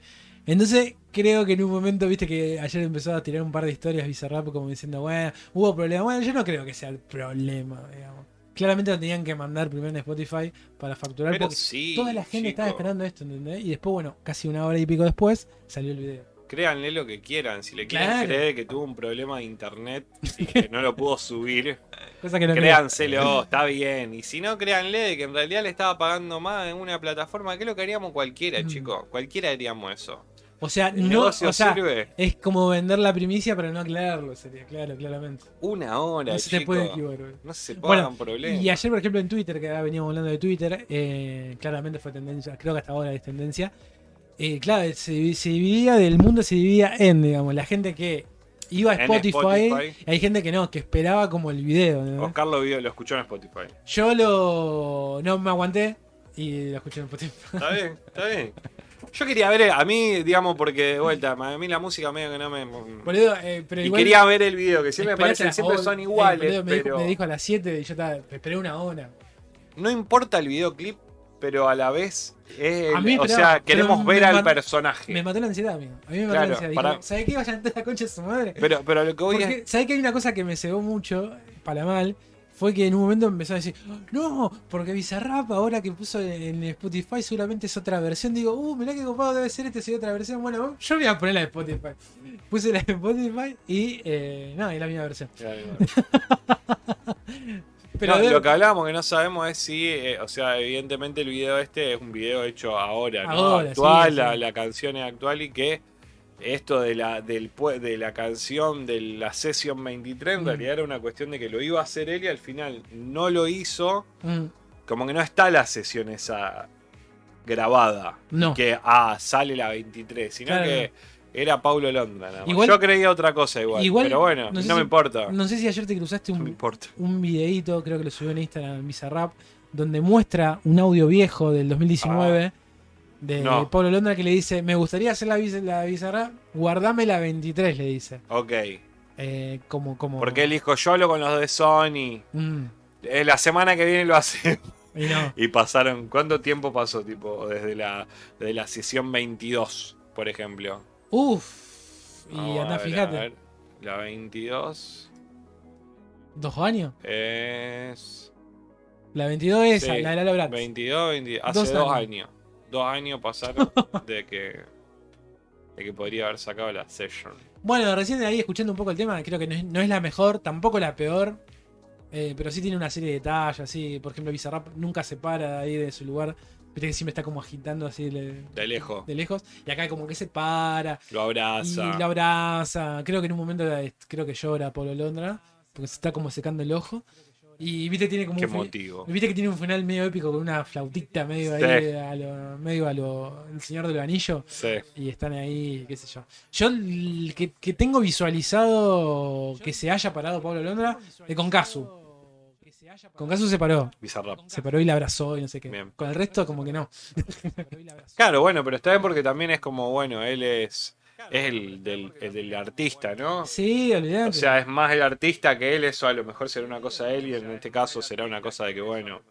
Entonces, creo que en un momento, viste que ayer empezó a tirar un par de historias Bizarrap como diciendo, bueno, hubo problemas. Bueno, yo no creo que sea el problema, digamos. Claramente lo tenían que mandar primero en Spotify para facturar Pero porque sí. toda la gente estaba esperando esto, ¿entendés? Y después, bueno, casi una hora y pico después salió el video. Créanle lo que quieran. Si le quieren Claro. creer que tuvo un problema de internet y que no lo pudo subir, Cosa que no creo. créanselo, está bien. Y si no, créanle de que en realidad le estaba pagando más en una plataforma, que es lo que haríamos cualquiera, Mm. chicos. Cualquiera haríamos eso. O sea, El no, o sea, sirve es como vender la primicia para no aclararlo, sería, claro, claramente. una hora, No se te chicos. puede equivocar. No se Bueno, pongan problemas. Y ayer, por ejemplo, en Twitter, que ahora veníamos hablando de Twitter, eh, claramente fue tendencia, creo que hasta ahora es tendencia. Eh, claro, se, se dividía, del mundo se dividía en, digamos, la gente que iba a Spotify, Spotify. y hay gente que no, que esperaba como el video. ¿no? Oscar lo, vio, lo escuchó en Spotify. Yo lo no me aguanté y lo escuché en Spotify. Está bien, está bien. Yo quería ver, a mí, digamos, porque de vuelta, a mí la música medio que no me. Boludo, eh, pero y igual, quería ver el video, que siempre me a- siempre son eh, iguales, boludo, me, dijo, pero. me dijo a las 7 y yo estaba, esperé una hora. No importa el videoclip, pero a la vez es A mí, o pero- sea, queremos ver al personaje. Me mató la ansiedad, amigo. A mí me mató Claro, la ansiedad. para- ¿Sabés qué? Vayan a la concha de su madre. Pero, pero lo que voy Porque, es. ¿sabés que hay una cosa que me cegó mucho, para mal? Fue que en un momento empezó a decir, no, porque Bizarrap ahora que puso en Spotify seguramente es otra versión. Digo, uh, mirá qué copado debe ser este, si otra versión. Bueno, yo voy a poner la de Spotify. Puse la de Spotify y eh, no, es la misma versión. Pero No, de- Lo que hablábamos que no sabemos es si, eh, o sea, evidentemente el video este es un video hecho ahora, ¿no? Ahora, actual, sí, la, la canción es actual y que esto de la, del, de la canción de la sesión 23 en Mm. realidad era una cuestión de que lo iba a hacer él y al final no lo hizo, Mm, como que no está la sesión esa grabada, no. que ah, sale la 23, sino Claro. que era Paulo Londra. nada más. Igual- Yo creía otra cosa igual, igual, pero bueno, no no, me importa. No sé si ayer te cruzaste No un, importa. un videíto, creo que lo subió en Instagram, en Bizarrap, donde muestra un audio viejo del 2019 de. No. Pablo Londra que le dice, me gustaría hacer la, la Bizarrap, guardame la 23, le dice. Ok. Eh, como, como... Porque él dijo, yo hablo con los de Sony. Mm, Eh, la semana que viene lo hace. y no. y pasaron. ¿Cuánto tiempo pasó? Tipo, desde la, desde la sesión 22, por ejemplo. Uf. Y a anda, ver, a fíjate. ver. La 22 ¿Dos años? es. La 22 es esa, Sí, la de Lalo Bratz. 22, 20 hace Dos dos, años. años. Dos años pasaron de que. De que podría haber sacado la session. Bueno, recién de ahí escuchando un poco el tema, creo que no es, no es la mejor, tampoco la peor. eh, pero sí tiene una serie de detalles, así. Por ejemplo, Bizarrap nunca se para de ahí de su lugar. Viste que siempre está como agitando así de, De lejos. de lejos. Y acá como que se para Lo abraza. y la abraza. Creo que en un momento eh, creo que llora Polo Londra. Porque se está como secando el ojo. Y viste tiene como Qué un fi- motivo. Viste que tiene un final medio épico con una flautita medio Sí. ahí a lo, medio a lo El Señor de los Anillos Sí. y están ahí, qué sé yo. Yo el que, que tengo visualizado que se haya parado Pablo Londra es con Casu. Con Casu se paró. Bizarrap. Se paró y la abrazó y no sé qué. Bien. Con el resto, como que no. Claro, bueno, pero está bien porque también es como, bueno, él es. Es el del, el del artista, ¿no? Sí, olvidate. O sea, es más el artista que él, eso a lo mejor será una cosa de él y en este caso será una cosa de que, bueno.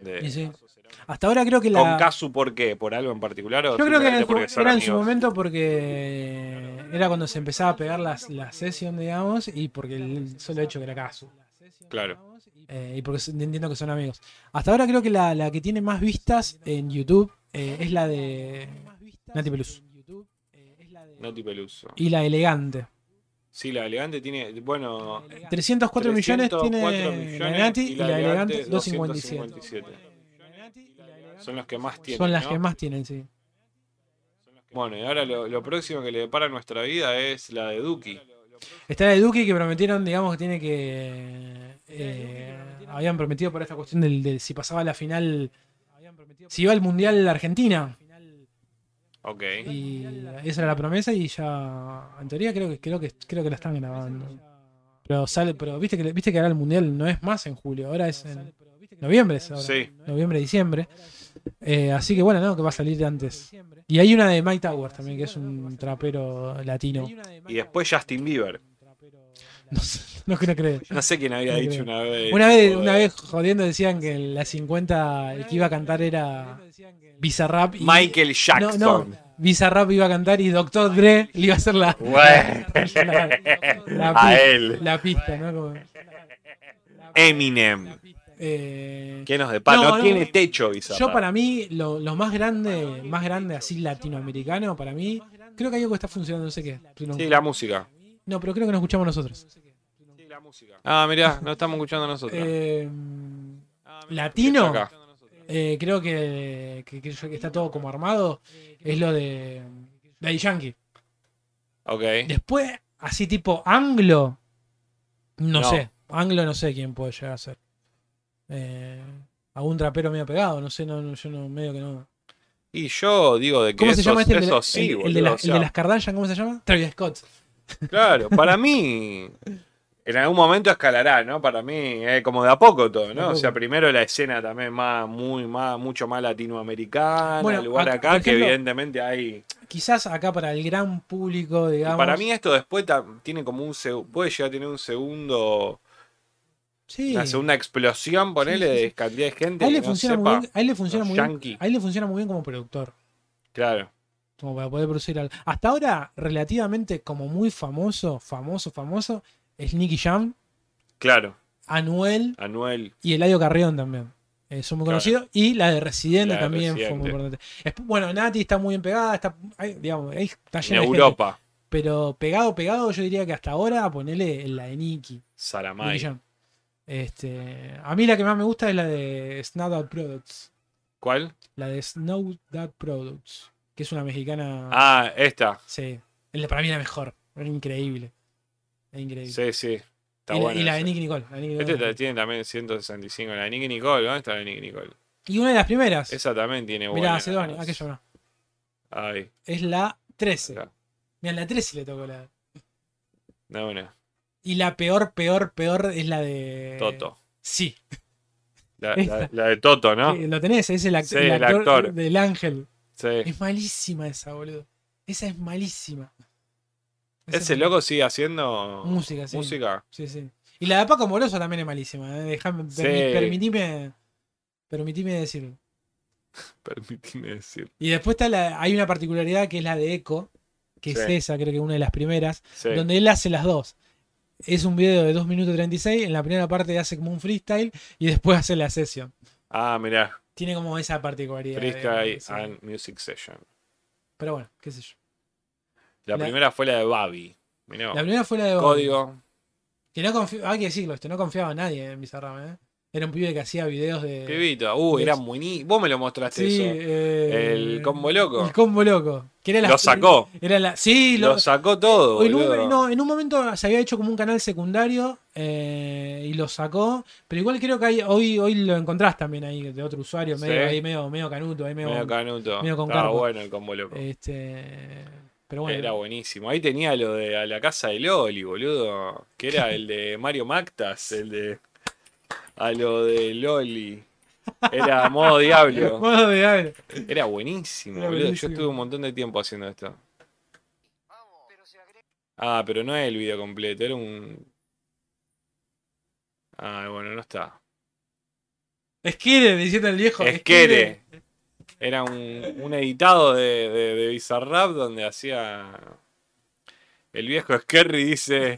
de- sí. Hasta ahora creo que la. Con Casu, ¿por qué? ¿Por algo en particular? O Yo creo que era, en su- era en momento porque era cuando se empezaba a pegar las, la sesión, digamos, y porque el solo hecho que era Casu. Claro. Eh, y porque entiendo que son amigos. Hasta ahora creo que la, la que tiene más vistas en YouTube eh, es la de Nati Pelus. Peluso. Y la elegante. Sí, la elegante tiene. Bueno. 304 millones 304 tiene la millones Nati y la, elegante 257. 257. Son los que más tienen. Son las ¿no? que más tienen, sí. Bueno, y ahora lo, lo próximo que le depara a nuestra vida es la de Duki. Está la de Duki que prometieron, digamos, que tiene que. eh, habían prometido por esta cuestión del, del si pasaba la final. Si iba al mundial Argentina. Ok. Y esa era la promesa y ya. En teoría creo que creo que creo que la están grabando. Pero sale, pero viste que viste que ahora el mundial no es más en julio, ahora es en noviembre, es ahora. Sí. Noviembre, diciembre. Eh, así que bueno, no, que va a salir antes. Y hay una de Mike Towers también, que es un trapero latino. Y después Justin Bieber. No sé, no quiero creer. No sé quién había No dicho creo. una vez. Una vez, tipo, una de- vez jodiendo decían que en la 50 el que iba a cantar era Bizarrap y Michael Jackson. No, no, Bizarrap iba a cantar y Dr. Dre le iba a hacer la, la, la a él. la pista, ¿no? Como, Eminem. eh, ¿Qué nos depara? No, No, no. tiene techo, Bizarrap. yo para mí, lo, lo más grande, más grande así latinoamericano, para mí, creo que hay algo que está funcionando, no sé qué. No, Sí, la música. no, pero creo que nos escuchamos nosotros. Ah, mirá, no estamos escuchando nosotros. Eh, Ah, latino. Eh, creo que, que- que está todo como armado, es lo de Daddy Yankee. Ok. Después, así tipo anglo, no, No. sé. Anglo no sé quién puede llegar a ser. Eh, algún trapero medio pegado, no sé, no, no, yo no, medio que no. Y yo digo de que ¿Cómo se llama este? El de, eso la- sí, el- el boludo, de la- o el de las Kardashian, ¿cómo se llama? Travis Scott. Claro, para mí en algún momento escalará, ¿no? Para mí es como de a poco todo, ¿no? O sea, primero la escena también más, muy, más, mucho más latinoamericana, Bueno, el lugar acá, que evidentemente hay. Quizás acá para el gran público, Y digamos. para mí esto después tiene como un puede llegar a tener un segundo Sí. Una segunda explosión, ponele, Sí, sí, sí. de cantidad de gente. A él le no funciona muy bien. A él le funciona muy bien. yankees. A él le funciona muy bien como productor. Claro. Como para poder producir algo. Hasta ahora, relativamente como muy famoso, famoso, famoso, es Nicky Jam, Claro. Anuel Anuel. y Eladio Carrión también. Eh, son muy Claro. conocidos. Y la de Residente La también fue muy importante. Después, bueno, Nati está muy bien pegada. Está, digamos, está En llena gente. Europa. Pero pegado, pegado, yo diría que hasta ahora ponerle la de Nicky. Nicky Saramay. Jam. Este, a mí la que más me gusta es la de Snowdot Products. ¿Cuál? La de Snowdot Products. Que es una mexicana. Ah, esta. Sí. Para mí la mejor. Era increíble. Era increíble. Sí, sí. Está y, buena y la de. Nicky Nicole. la de Nicky Este Nicole. ta- tiene también 165. La de Nicky Nicole. ¿Dónde está la de Nicky Nicole? Y una de las primeras. Esa también tiene buena. Mirá, Macedonia. Aquello no. Ahí. Es la 13. acá. Mira, la 13 le tocó la. No, una. Y la peor, peor, peor es la de. Toto. Sí. La, Esta. la- la de Toto, ¿no? Que Lo tenés, es el, act- Sí, el actor. del ángel. Sí. Es malísima esa, boludo. Esa es malísima. Ese es loco sigue haciendo Música, sí. música. Sí, sí. Y la de Paco Moroso también es malísima. eh. Dejame, Sí. permi- permitime, permitime decirlo. Permitime decir. Y después está la, hay una particularidad que es la de Echo, que es esa, creo que una de las primeras, Sí. donde él hace las dos. Es un video de 2 minutos 36, en la primera parte hace como un freestyle y después hace la sesión. Ah, mirá. Tiene como esa particularidad. Freestyle and Music Session. Pero bueno, qué sé yo. La, La- primera fue la de Babi. Mirá. La primera fue la de Código. Que no confi- hay que decirlo, esto, no confiaba en nadie en Bizarrap, ¿eh? Era un pibe que hacía videos de. Pibito. Uh, era buenísimo. Vos me lo mostraste Sí, eso. eh, El combo loco. El combo loco. Que era la- Lo sacó. Era la, sí, Lo, lo, sacó todo. en, un, no, en un momento se había hecho como un canal secundario eh, y lo sacó. Pero igual creo que hay, hoy, hoy lo encontrás también ahí de otro usuario, Sí. medio, ahí medio, medio canuto, ahí medio. Medio canuto. medio con Estaba bueno el combo loco. este, pero bueno. Era buenísimo. Ahí tenía lo de a la casa de Loli, boludo. Que era el de Mario Mactas, el de. A lo de Loli. Era modo diablo. Modo aire. Era buenísimo, Era boludo. Yo estuve un montón de tiempo haciendo esto. Ah, pero no es el video completo, era un. Ah, bueno, no está. Esquire, diciendo el viejo. Esquere. Era un, un editado de, de, de Bizarrap donde hacía. El viejo Skerry dice.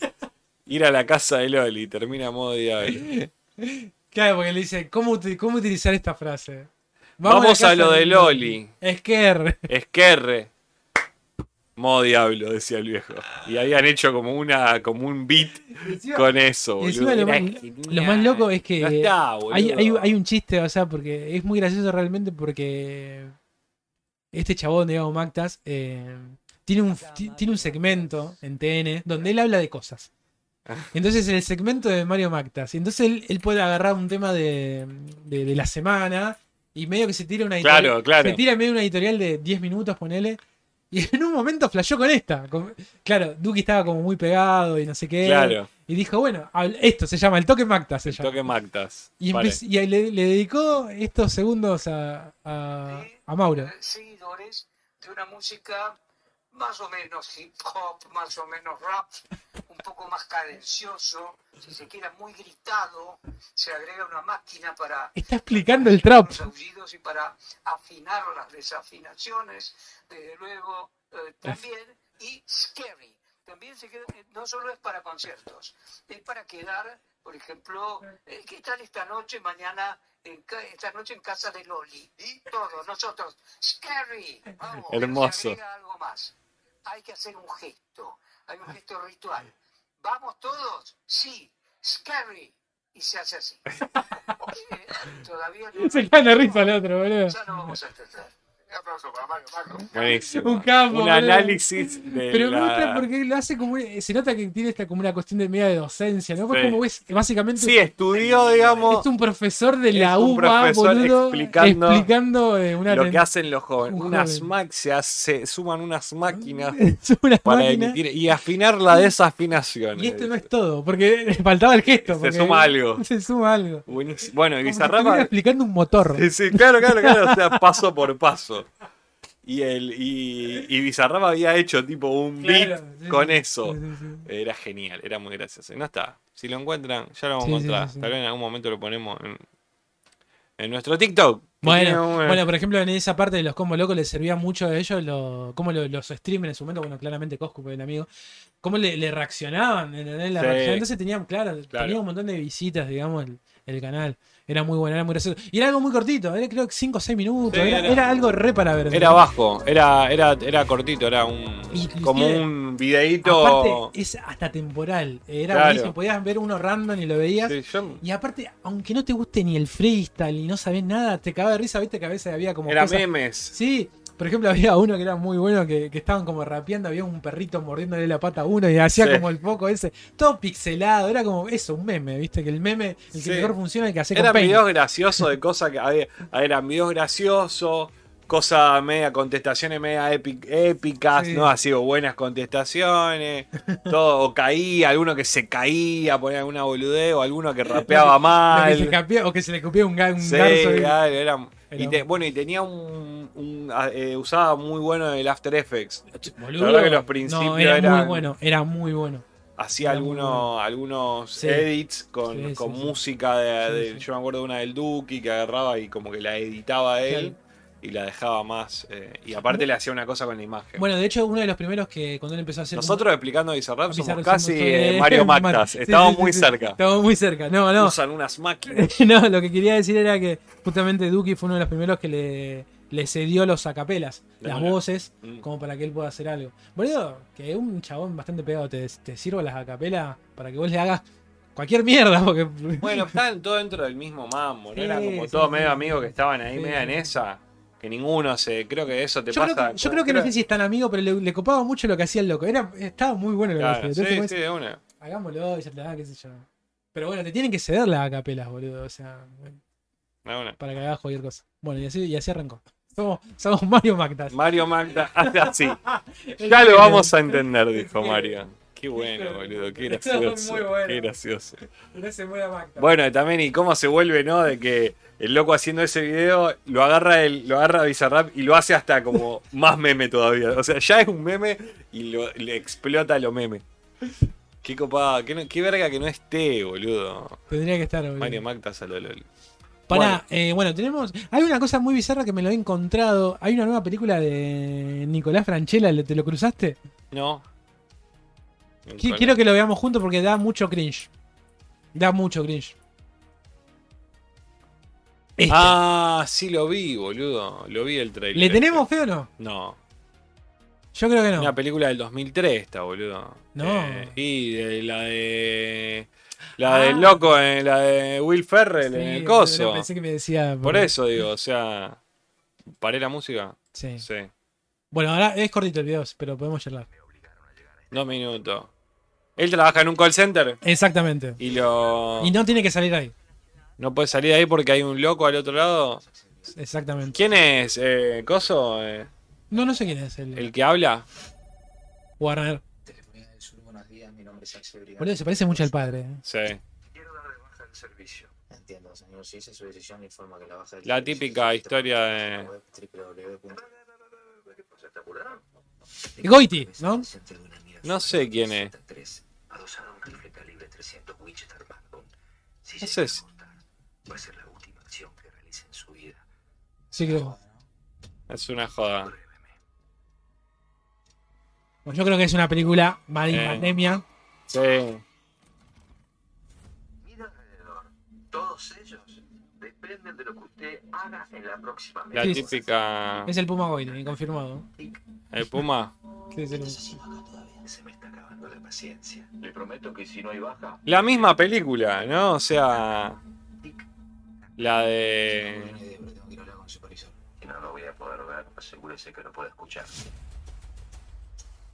Ir a la casa de Loli, termina modo diablo. Claro, porque le dice, ¿cómo, cómo utilizar esta frase? Vamos, a lo de Loli. Esquer. Esquerre. Modo diablo, decía el viejo. Y habían hecho como una, como un beat con eso, boludo. lo más-. Lo más loco es que No está, boludo. hay, hay, hay un chiste, o sea, porque es muy gracioso realmente porque este chabón, digamos, Mactas, eh, tiene, un, ti- tiene un segmento en TN donde él habla de cosas. Entonces el segmento de Mario Mactas. Y entonces él, él puede agarrar un tema de, de- de la semana y medio que se tira una editorial. Claro, claro. Se tira en medio una editorial de 10 minutos, ponele. Y en un momento flashó con esta. con- claro, Duki estaba como muy pegado y no sé qué. Claro, Y dijo, bueno, esto se llama el toque Mactas. Se el llama. toque Mactas. Y, Vale. y le, le dedicó estos segundos a, a, a Mauro. seguidores de una música más o menos hip hop, más o menos rap, un poco más cadencioso, si se quiera muy gritado, se agrega una máquina para Está explicando el trap. los aullidos y para afinar las desafinaciones, desde luego eh, también, y scary. También se queda, eh, no solo es para conciertos, es para quedar, por ejemplo, eh, ¿qué tal esta noche, mañana, en ca- esta noche en casa de Loli? Y todos nosotros, scary. Vamos, Hermoso. Se agrega algo más. Hay que hacer un gesto, hay un gesto ritual. ¿Vamos todos? Sí, scary. Y se hace así. Todavía no, Se cae de risa el otro, boludo. ya no vamos a entender. Un. Buenísimo. Un campo, Un boludo. análisis de Pero me gusta porque lo hace como. Se nota que tiene esta como una cuestión de media de docencia, ¿no? Pues Sí. como es básicamente. Sí, estudió, digamos, es un profesor de la UBA, boludo, explicando explicando eh, una lo que hacen los jóvenes. un Unas joven. ma- se, suman unas máquinas para emitir y afinar la desafinación. Y esto no es todo, porque faltaba el gesto. Se suma algo. Se suma algo. Buenísimo. Bueno, y Como si Bizarrap. estuviera explicando un motor. Sí, sí, claro, claro, claro. O sea, paso por paso. Y, el, y, y Bizarrap había hecho tipo un beat Claro, sí, con eso. Sí, sí, sí. Era genial, era muy gracioso. No está. Si lo encuentran, ya lo vamos a encontrar. Tal vez en algún momento lo ponemos en, en nuestro TikTok. Bueno, bueno, por ejemplo, en esa parte de los combos locos les servía mucho a ellos lo, cómo lo- los streamers en su momento, bueno, claramente Coscu, el amigo, cómo le, le reaccionaban, reacción. Entonces tenían, claro, Claro. tenía un montón de visitas, digamos, el, el canal. Era muy bueno, era muy gracioso. Y era algo muy cortito, era creo que 5 o 6 minutos, Sí, era, era- era algo re para ver. Era bajo, era, era, era cortito, era un como un videíto. Aparte, es hasta temporal. Era Claro. buenísimo, podías ver uno random y lo veías. Sí, yo- Y aparte, aunque no te guste ni el freestyle y no sabes nada, te cagaba de risa, viste que a veces había como era cosas- memes. Sí, por ejemplo, había uno que era muy bueno, que, que estaban como rapeando, había un perrito mordiéndole la pata a uno y hacía Sí. como el foco ese, todo pixelado, era como eso, un meme, viste, que el meme, el que Sí. mejor funciona, el que hace Eran videos graciosos de cosas que había. Eran videos graciosos, cosas media, contestaciones media épicas, Sí. ¿no? Así, o buenas contestaciones. todo, o caía, alguno que se caía, ponía alguna boludez, o alguno que rapeaba Lo que mal. se capía- o que se le copió un, un garzo. claro, era- y te- bueno, y tenía un, un, ah, eh, usaba muy bueno el After Effects. Boludo. La verdad que los principios no, era muy eran- bueno, era muy bueno. Hacía Era muy algunos, algunos Sí. edits con, Sí, con música de, de- yo me acuerdo de una del Duki que agarraba y como que la editaba él. Y la dejaba más eh, y aparte le hacía una cosa con la imagen. Bueno, de hecho, uno de los primeros que cuando él empezó a hacer. Nosotros explicando Bizarrap somos Bizarrap casi somos- eh, Mario Mar- Mactas, sí, muy sí, cerca. Estamos muy cerca. No, no. Usan unas máquinas. no, lo que quería decir era que justamente Duki fue uno de los primeros que le, le cedió los acapelas, De las voces, Mm. como para que él pueda hacer algo. Boludo, que un chabón bastante pegado te, te sirva las acapelas para que vos le hagas cualquier mierda, porque. Bueno, estaban todo dentro del mismo mambo, ¿no? Era como sí. medio amigos que estaban ahí Sí. media en esa. Que ninguno se. Creo que eso te yo, creo pasa. que, yo creo que no sé si es tan amigo, pero le, le copaba mucho lo que hacía el loco. Era, estaba muy bueno lo que Claro, hacía. sí, sí, de una. hagámoslo y ya está, qué sé yo. Pero bueno, te tienen que ceder las acapelas, boludo. O sea, de una. para que hagas cualquier cosa. Bueno, y así, y así arrancó. Somos, somos Mario Magdas. Mario Magda hace así. Ya lo vamos a entender, dijo Mario. Qué bueno, boludo, qué es muy gracioso. bueno. Qué gracioso. No se muera Magda. Bueno, y también, y cómo se vuelve, ¿no? De que el loco haciendo ese video lo agarra el, lo agarra Bizarrap y lo hace hasta como más meme todavía. O sea, ya es un meme y lo, le explota lo meme. Qué copada, qué, verga que no esté, boludo. Tendría que estar, boludo. Mario Magdas a lo lol. Pará, eh, bueno, tenemos. Hay una cosa muy bizarra que me lo he encontrado. Hay una nueva película de Nicolás Franchella, ¿le- ¿te lo cruzaste? No. Qui- Quiero que lo veamos juntos porque da mucho cringe. Da mucho cringe. Esta. Ah, sí lo vi, boludo. Lo vi el trailer. ¿Le tenemos fe o no? No. Yo creo que no. Una película del 2003 esta, boludo. No. Eh, y de la de. La Ah. del loco, eh, la de Will Ferrell en el coso. Pensé que me decía. Por eso digo, o sea. ¿Paré la música? Sí. Sí. Bueno, ahora es cortito el video, pero podemos charlar. Dos minutos. Él trabaja en un call center Exactamente. y lo. Y no tiene que salir ahí. No puede salir de ahí porque hay un loco al otro lado. Exactamente. ¿Quién es? Eh, ¿Coso? Eh, No, no sé quién es el, ¿El que habla? Warner. Telefonía del Sur, buenos días, mi nombre es Axel Brigante. Boludo, se parece mucho al padre. eh. Sí. Quiero dar de baja el servicio. Entiendo, señor. Si esa es su decisión, informa que la baja del La típica historia de-. Goiti, ¿no? No sé quién es. Adosar un rifle calibre 300 Winchester Magnum. Si No sé va a ser la última acción que realice en su vida. Sí, creo. Es una joda. Bueno, yo creo que es una película mal Eh. pandemia. Sí. Mira alrededor. Todos ellos dependen de lo que usted haga en la próxima La Sí. típica. Es el Puma Goiti, confirmado. El Puma. Acabando la paciencia. Le prometo que si no hay baja, La misma película, ¿no? O sea. tic, La de. tengo idea, pero tengo que ir a hablar con el supervisor. y no lo voy a poder ver. Asegúrese que lo pueda escuchar.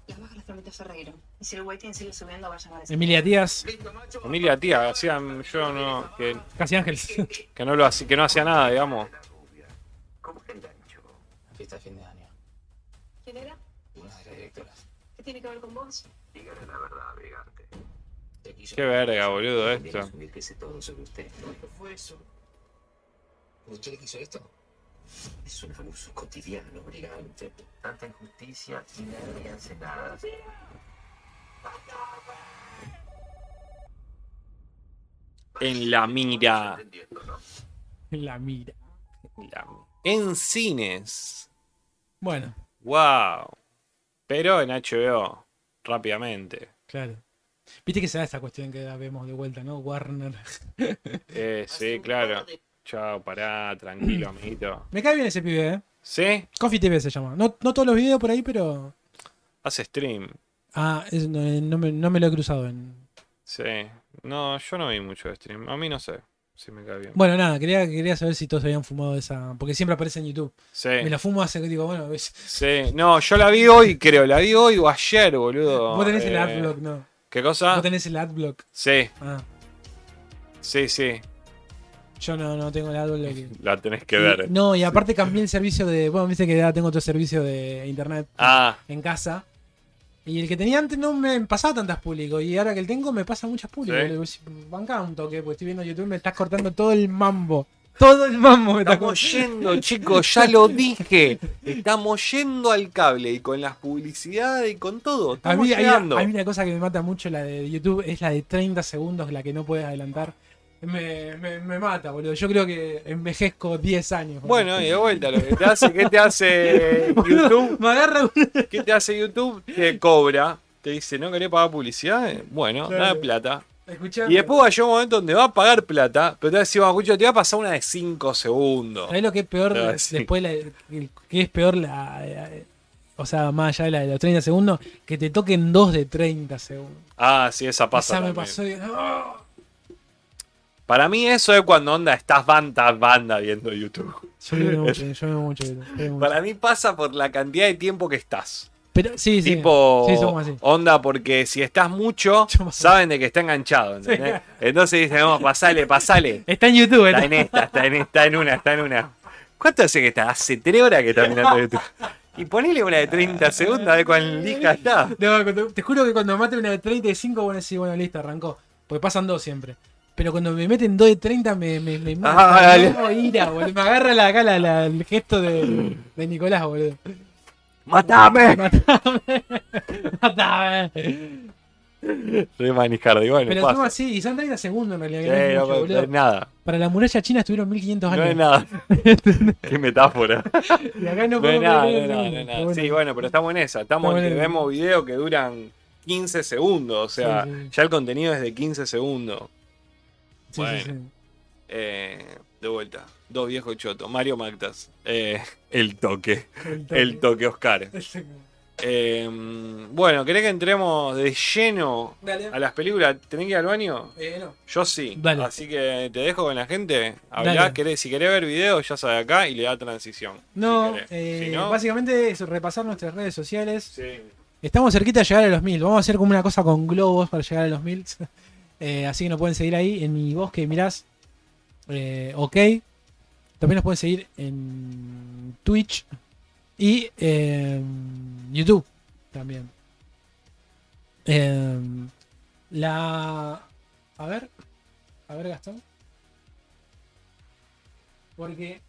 Las bajas las tramita Ferreiro. Y si el waiting sigue subiendo, vayan a decir. Emilia Díaz, Emilia Tía, hacían. Yo no. Que, Casi Ángeles. que no lo hacía, que no hacía nada, digamos. ¿Cómo engancho? Fiesta de fin de año. ¿Quién era? Una de las directoras. ¿Qué tiene que ver con vos? Dígale la verdad, Qué verga, boludo, esto. asumir que sé todo sobre usted. ¿Qué fue eso? ¿Usted le quiso esto? Es un abuso cotidiano, brigante. Tanta injusticia y nadie hace nada. En la mira. ¿no? La mira. La- En cines. Bueno, Wow. Pero en HBO. Rápidamente. claro. Viste que se da esta cuestión que la vemos de vuelta, ¿no? Warner. Eh, sí, claro. Chao, pará, tranquilo, amiguito. Me cae bien ese pibe, ¿eh? ¿Sí? Coffee TV se llama. No, no todos los videos por ahí, pero. Hace stream. Ah, es- no, no me, no me lo he cruzado en. Sí. No, yo no vi mucho de stream. A mí no sé si me cae bien. Bueno, nada, quería, quería saber si todos habían fumado esa. Porque siempre aparece en YouTube. Sí. Me la fumo hace que digo, bueno, ves. Sí. No, yo la vi hoy, creo. La vi hoy o ayer, boludo. Vos tenés el Eh, adblock, ¿no? ¿Qué cosa? Vos tenés el adblock. Sí, Ah, sí, sí. Yo no, no tengo el adblock. La tenés que Y- ver. no, y aparte cambié el servicio de. Bueno, viste que ya tengo otro servicio de internet Ah, en casa. Y el que tenía antes no me pasaba tantas públicos. Y ahora que el tengo me pasa muchas públicos. Sí. Le digo, Bancá un toque, porque estoy viendo YouTube me estás cortando todo el mambo. Todo el mambo me estamos yendo, chicos, ya lo dije. Estamos yendo al cable y con las publicidades y con todo. A Estamos mí, hay, llegando. hay una cosa que me mata mucho la de YouTube, es la de 30 segundos, la que no puedes adelantar. Me, me, me mata, boludo. Yo creo que envejezco 10 años. boludo. Bueno, y de vuelta, lo que te hace, ¿qué te hace YouTube? Me agarra un- ¿Qué te hace YouTube? Te cobra. Te dice, ¿no querés pagar publicidad? Bueno, Claro. dame plata. Escuchame. Y después va a llegar un momento donde va a pagar plata, pero te va a decir, bueno, te va a pasar una de 5 segundos. ¿Sabés lo que es peor? Sí. Después, la, que es peor la. eh, O sea, más allá de la de los 30 segundos, que te toquen dos de 30 segundos. Ah, sí, esa pasa. Esa me también. pasó. y- ¡ah! Para mí eso es cuando onda estás banda, banda viendo YouTube. Yo veo mucho, yo veo mucho, yo veo mucho. Para mí pasa por la cantidad de tiempo que estás. Pero sí, sí. tipo Sí, somos así. onda porque si estás mucho saben de que está enganchado ¿entendés? entonces dicen vamos pasale pasale Está en YouTube, está ¿no? en esta está en está en una está en una ¿cuánto hace que está? hace tres horas que está mirando YouTube y ponele una de 30 segundos a ver cuán lija está No, te juro que cuando mate una de 35, bueno, sí, bueno, listo, arrancó. Porque pasan dos siempre. Pero cuando me meten dos de 30 me, me, me mata. Ah, dale. no, ira, boludo. Me agarra la, acá la- la- el gesto de, de Nicolás, boludo. ¡Matame! Matame. Matame. Re Manijardi, bueno, Pero pasa. así, y son 30 segundos en realidad. Sí, no no, mucho, no es nada, Para la muralla china estuvieron 1500 no años. es nada. Qué metáfora. Y acá no No es nada, no nada, no, no nada. pero Sí, bueno. bueno, pero estamos en esa. Estamos Estamos en que en- vemos videos que duran 15 segundos. O sea, Sí, sí. ya el contenido es de 15 segundos. Sí, sí, Bueno. sí. Eh, de vuelta. Dos viejos chotos. Mario Mactas. Eh, el toque. El toque. El toque Oscar. Eh, bueno, ¿querés que entremos de lleno Dale. a las películas? ¿Tenés que ir al baño? No. Yo sí. Dale. Así que te dejo con la gente. Hablá, querés- si querés ver videos, ya sabes acá y le da transición. No, Si querés. Si no, básicamente es repasar nuestras redes sociales. Estamos cerquita de llegar a los mil. Vamos a hacer como una cosa con globos para llegar a los mil. Eh, así que nos pueden seguir ahí en mi bosque mirás. Eh, ok. También nos pueden seguir en Twitch y en YouTube también. Eh, la. A ver. A ver, Gastón. Porque.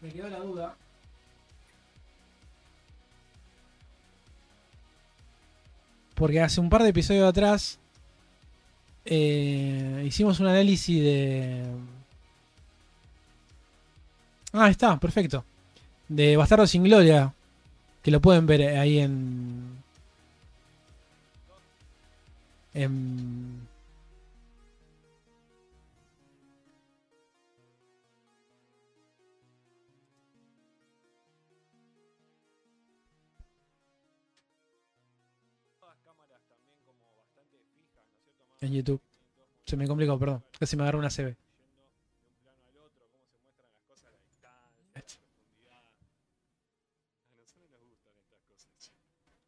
Me quedó la duda. Porque hace un par de episodios atrás eh, hicimos un análisis de. Ah, está, perfecto. De Bastardo sin Gloria. Que lo pueden ver ahí en. En. En YouTube. Se me complicó, perdón. Casi me agarró una CB.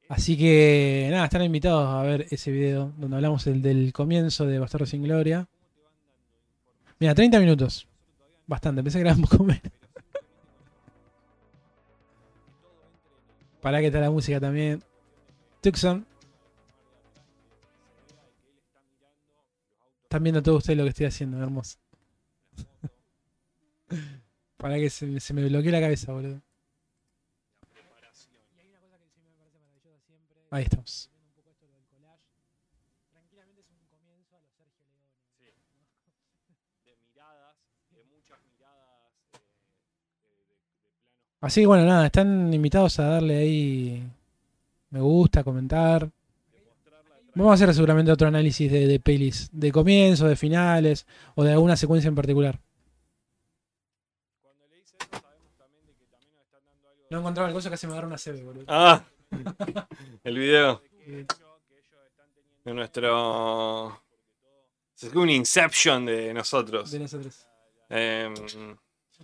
Así que nada, están invitados a ver ese video donde hablamos del, del comienzo de Bastardo sin Gloria. Mira, 30 minutos. Bastante, pensé que era un poco menos. Para que está la música también. Tucson. Están viendo todos ustedes lo que estoy haciendo, hermoso. Para que se, se me bloquee la cabeza, boludo. Ahí estamos. Así que bueno, nada, están invitados a darle ahí me gusta, comentar. Vamos a hacer seguramente otro análisis de, de pelis, de comienzo, de finales o de alguna secuencia en particular. No encontraba el cosa que se me agarra una CB, boludo. Ah, el video de nuestro. Es un Inception de nosotros. De nosotros. Em,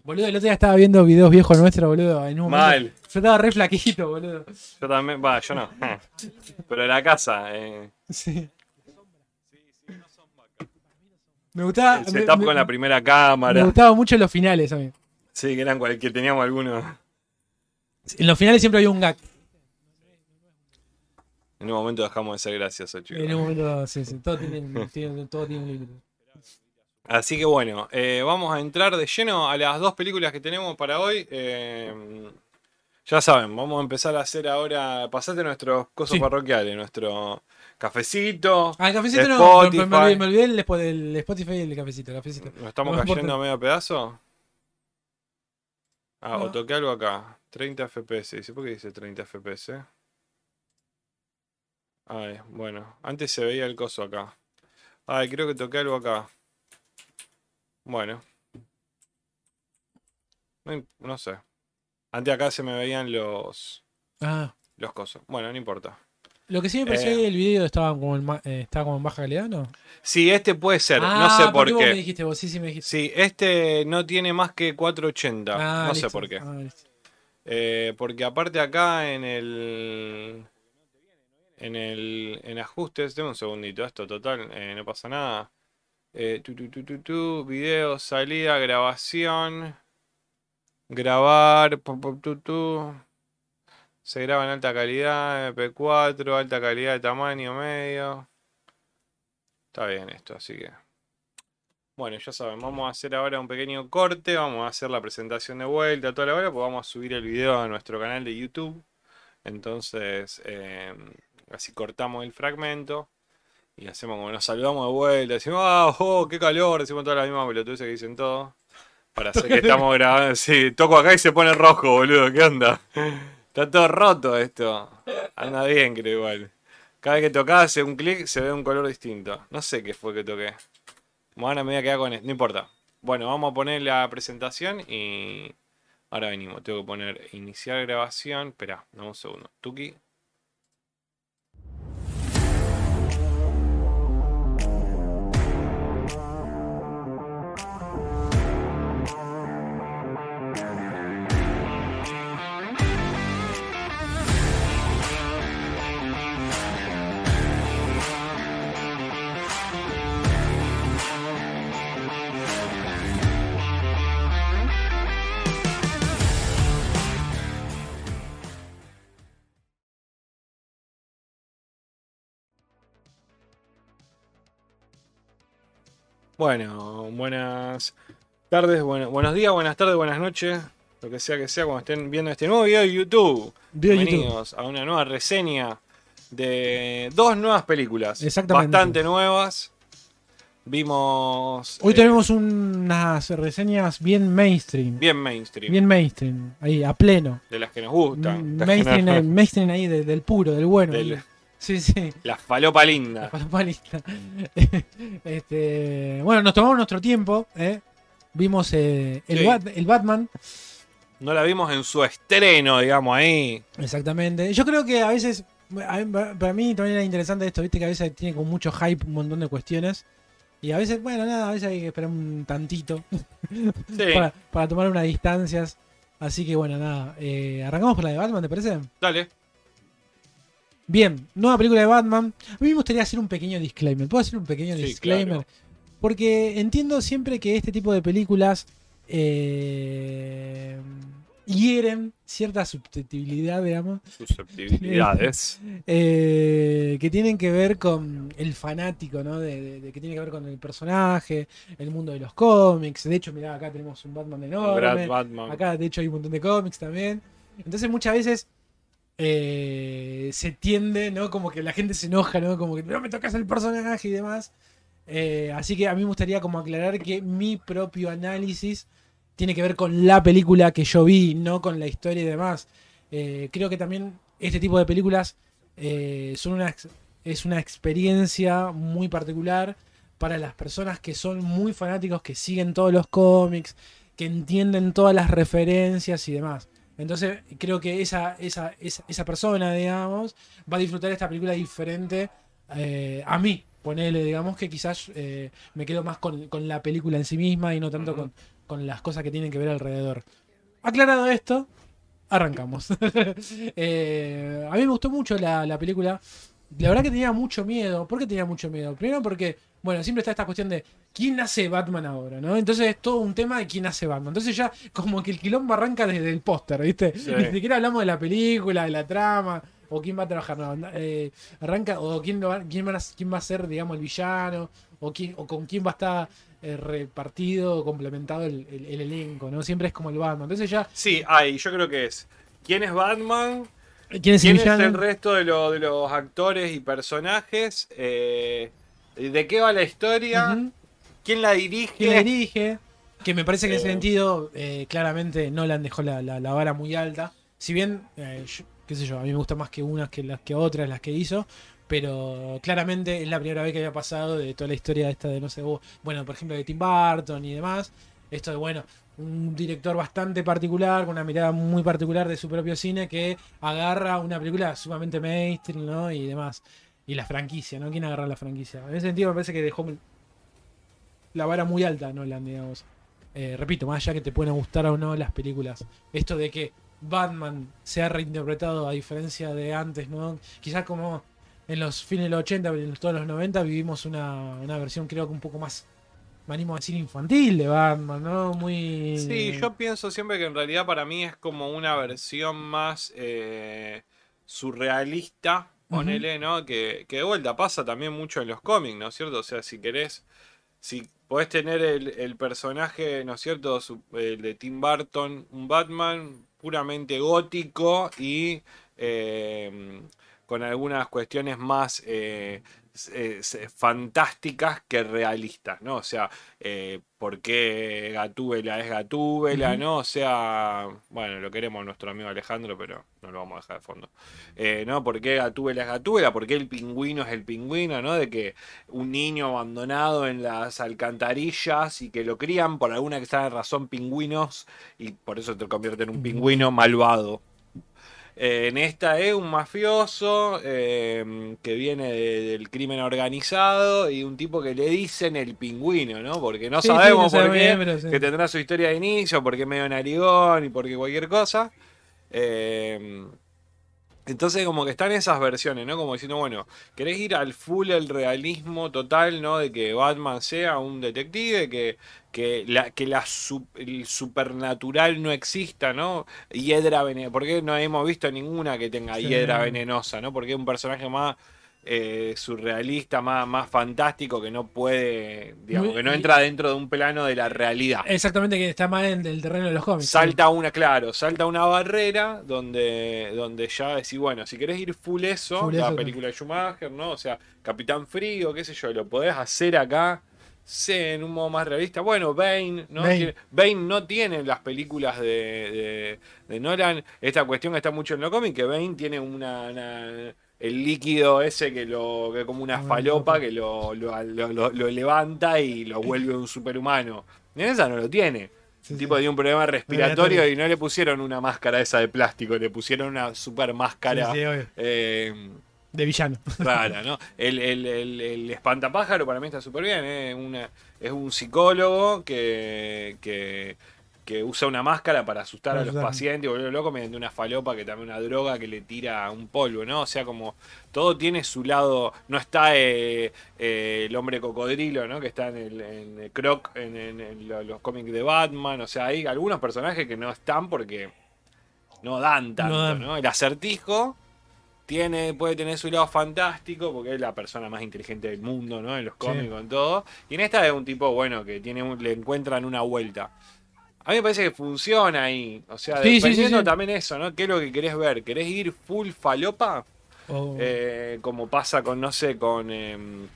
Boludo, el otro día estaba viendo videos viejos nuestros, boludo. En un momento- mal. Yo estaba re flaquito, boludo. Yo también. Va, yo no. Pero en la casa. eh, Sí. Me gustaba. el me- setup me- con la primera me cámara. gustaban mucho los finales a mí. Sí, que eran que teníamos algunos. En los finales siempre había un gag. En un momento dejamos de ser graciosos, chicos. En un momento, sí, sí. Todo tiene, tiene- todo tiene un límite. Así que bueno, eh, vamos a entrar de lleno a las dos películas que tenemos para hoy. Eh, ya saben, vamos a empezar a hacer ahora. Pasate nuestros cosas Sí. parroquiales, nuestro cafecito. Ah, el cafecito no. Me, olvidé, me olvidé el, Spo- el Spotify y el cafecito. El cafecito. ¿Nos estamos No cayendo a medio pedazo? Ah, o No. toqué algo acá. 30 FPS. Dice, ¿por qué dice 30 FPS? Ay, bueno. Antes se veía el coso acá. Ay, creo que toqué algo acá. Bueno. No, sé. Antes acá se me veían los, Ah. los cosos. Bueno, no importa. Lo que sí me pareció Eh. que el video estaba como, en, eh, estaba como en baja calidad, ¿no? Sí, este puede ser. no Ah, sé por qué. vos me dijiste vos, sí, sí me dijiste. Sí, este no tiene más que 480. Ah, no sé por qué. Ah. Eh, porque aparte acá en el. En el. En ajustes. Deme un segundito. Esto total. eh, no pasa nada. Eh, video, salida, grabación. Grabar. Se graba en alta calidad. MP4. Alta calidad de tamaño medio. Está bien esto, así que. Bueno, ya saben, vamos a hacer ahora un pequeño corte, vamos a hacer la presentación de vuelta, toda la hora, pues vamos a subir el video a nuestro canal de YouTube. Entonces, eh, así cortamos el fragmento y hacemos como nos saludamos de vuelta, decimos, ah, oh, qué calor, decimos todas las mismas pelotudeces que dicen todos. Para hacer que estamos grabando. Sí, toco acá y se pone rojo, boludo, ¿qué onda? Está todo roto esto. Anda bien, creo igual. Cada vez que tocás, hace un clic, se ve un color distinto. No sé qué fue que toqué. Bueno, me voy a quedar con esto, no importa. Bueno, vamos a poner la presentación y ahora venimos. Tengo que poner iniciar grabación. Espera, dame un segundo. Tuki. Bueno, buenas tardes, bueno- buenos días, buenas tardes, buenas noches. Lo que sea que sea cuando estén viendo este nuevo video de YouTube. Video de YouTube. Bienvenidos a una nueva reseña de dos nuevas películas. Exactamente. Bastante nuevas. Vimos. Hoy eh, tenemos unas reseñas bien mainstream. Bien mainstream. Bien mainstream. Ahí, a pleno. De las que nos gustan. Mm, que Mainstream, nos- mainstream ahí de- del puro, del bueno. Del-. Sí, sí. La falopa La linda. paloma lista. este, bueno, nos tomamos nuestro tiempo. ¿eh? Vimos eh, el, Sí. Bat- el Batman. No la vimos en su estreno, digamos, ahí. Exactamente. Yo creo que a veces, para mí también era interesante esto, viste que a veces tiene como mucho hype un montón de cuestiones. Y a veces, bueno, nada, a veces hay que esperar un tantito Sí, para, para tomar unas distancias. Así que bueno, nada. eh, arrancamos por la de Batman, ¿te parece? dale. Bien, nueva película de Batman. A mí me gustaría hacer un pequeño disclaimer. ¿Puedo hacer un pequeño Sí, disclaimer? claro. Porque entiendo siempre que este tipo de películas eh, hieren cierta susceptibilidad, digamos, Susceptibilidades. eh, que tienen que ver con el fanático, ¿no? De, de- de que tiene que ver con el personaje, el mundo de los cómics. De hecho, mirá, acá tenemos un Batman enorme. Brad Batman. Acá, de hecho, hay un montón de cómics también. Entonces, muchas veces eh, se tiende, ¿no? Como que la gente se enoja, ¿no? Como que no me tocas el personaje y demás. Eh, así que a mí me gustaría como aclarar que mi propio análisis tiene que ver con la película que yo vi, no con la historia y demás. Eh, creo que también este tipo de películas son una, es una experiencia muy particular para las personas que son muy fanáticos, que siguen todos los cómics, que entienden todas las referencias y demás. Entonces creo que esa, esa, esa, esa persona, digamos, va a disfrutar esta película diferente eh, a mí. Ponele, digamos, que quizás eh, me quedo más con, con la película en sí misma y no tanto con, con las cosas que tienen que ver alrededor. Aclarado esto, arrancamos. Eh, a mí me gustó mucho la, la película. La verdad que tenía mucho miedo. ¿Por qué tenía mucho miedo? Primero porque, bueno, siempre está esta cuestión de quién hace Batman ahora, ¿no? Entonces es todo un tema de quién hace Batman. Entonces ya como que el quilombo arranca desde el póster, ¿viste? Sí. Ni siquiera hablamos de la película, de la trama, o quién va a trabajar, no. eh, arranca, o quién, lo va, quién, van a- quién va a ser, digamos, el villano, o, quién, o con quién va a estar eh, repartido, o complementado el, el- el elenco, ¿no? Siempre es como el Batman. Entonces ya, Sí, hay, yo creo que es. ¿Quién es Batman? ¿quién es el ¿Quién es villano? el resto de, lo- de los actores y personajes? Eh, ¿De qué va la historia? ¿Quién la dirige? ¿Quién la dirige? Que me parece que en ese Eh. sentido, eh, claramente Nolan dejó la, la- la vara muy alta. Si bien, eh, yo- qué sé yo, a mí me gusta más que unas que las que otras, las que hizo. Pero claramente es la primera vez que había pasado de toda la historia esta de, no sé, bueno, por ejemplo, de Tim Burton y demás. Esto de, bueno, un director bastante particular, con una mirada muy particular de su propio cine, que agarra una película sumamente mainstream, ¿no? Y demás. Y la franquicia, ¿no? ¿Quién agarra la franquicia? En ese sentido me parece que dejó la vara muy alta, Nolan, digamos. Eh, repito, más allá que te puedan gustar o no las películas. Esto de que Batman se ha reinterpretado a diferencia de antes, ¿no? Quizás como en los fines de los 80, en todos los 90 vivimos una, una versión creo que un poco más, me animo a decir, infantil de Batman, ¿no? Muy... Sí, yo pienso siempre que en realidad para mí es como una versión más eh, surrealista, ponele, ¿no? Que, que de vuelta pasa también mucho en los cómics, ¿no es cierto? O sea, si querés, si podés tener el, el personaje, ¿no es cierto? El de Tim Burton, un Batman puramente gótico y eh, con algunas cuestiones más eh, eh, fantásticas que realistas, ¿no? O sea, eh, por qué Gatúbela es Gatúbela. ¿no? O sea, bueno, lo queremos nuestro amigo Alejandro, pero no lo vamos a dejar de fondo. Eh, ¿No? ¿Por qué Gatúbela es Gatúbela? ¿Por qué el pingüino es el pingüino, ¿no? De que un niño abandonado en las alcantarillas y que lo crían por alguna extraña razón pingüinos y por eso te convierte en un pingüino malvado. Eh, en esta es un mafioso eh, que viene de- del crimen organizado y un tipo que le dicen el pingüino, ¿no? Porque no Sí, sí, sabemos no por qué, bien, pero sí. que tendrá su historia de inicio, porque es medio narigón y porque cualquier cosa. Eh, entonces como que están esas versiones, ¿no? Como diciendo, bueno, querés ir al full el realismo total, ¿no? De que Batman sea un detective, que, que, la, que la el supernatural no exista, ¿no? Hiedra venenosa. ¿Por qué no hemos visto ninguna que tenga Sí. hiedra venenosa, ¿no? Porque es un personaje más eh, surrealista, más, más fantástico, que no puede, digamos, Muy- que no entra dentro de un plano de la realidad. Exactamente, que está más en el terreno de los cómics. Salta una, claro, salta una barrera donde, donde ya decís, bueno, si querés ir full eso, Full la eso, película de Schumacher, ¿no? O sea, Capitán Frío, qué sé yo, lo podés hacer acá, sé, en un modo más realista. Bueno, Bane, ¿no? Bane. Tiene- Bane no tiene las películas de, de, de Nolan. Esta cuestión está mucho en lo cómic, que Bane tiene una, una- el líquido ese que lo que como una falopa que lo, lo, lo- lo- lo levanta y lo vuelve un superhumano. En esa no lo tiene. Sí, sí. tipo tenía un problema respiratorio y no le pusieron una máscara esa de plástico, le pusieron una super máscara Sí, sí, eh, De villano. rara, ¿no? El, el, el, el espantapájaro para mí está súper bien, ¿eh? Una- es un psicólogo que, que, que usa una máscara para asustar Para a los pacientes y volverlo loco mediante una falopa que también una droga que le tira un polvo, ¿no? O sea, como todo tiene su lado, no está eh, eh, el hombre cocodrilo, ¿no? Que está en el, en el Croc, en, en- en lo- los cómics de Batman, o sea, hay algunos personajes que no están porque no dan tanto, dan. ¿no? El acertijo tiene, puede tener su lado fantástico, porque es la persona más inteligente del mundo, ¿no? En los cómics, en todo. Y en esta es un tipo, bueno, que tiene un- le encuentran una vuelta. A mí me parece que funciona ahí. O sea, Sí, sí, sí, dependiendo sí. también eso, ¿no? ¿Qué es lo que querés ver? ¿Querés ir full falopa? O- Eh, como pasa con, no sé, con em,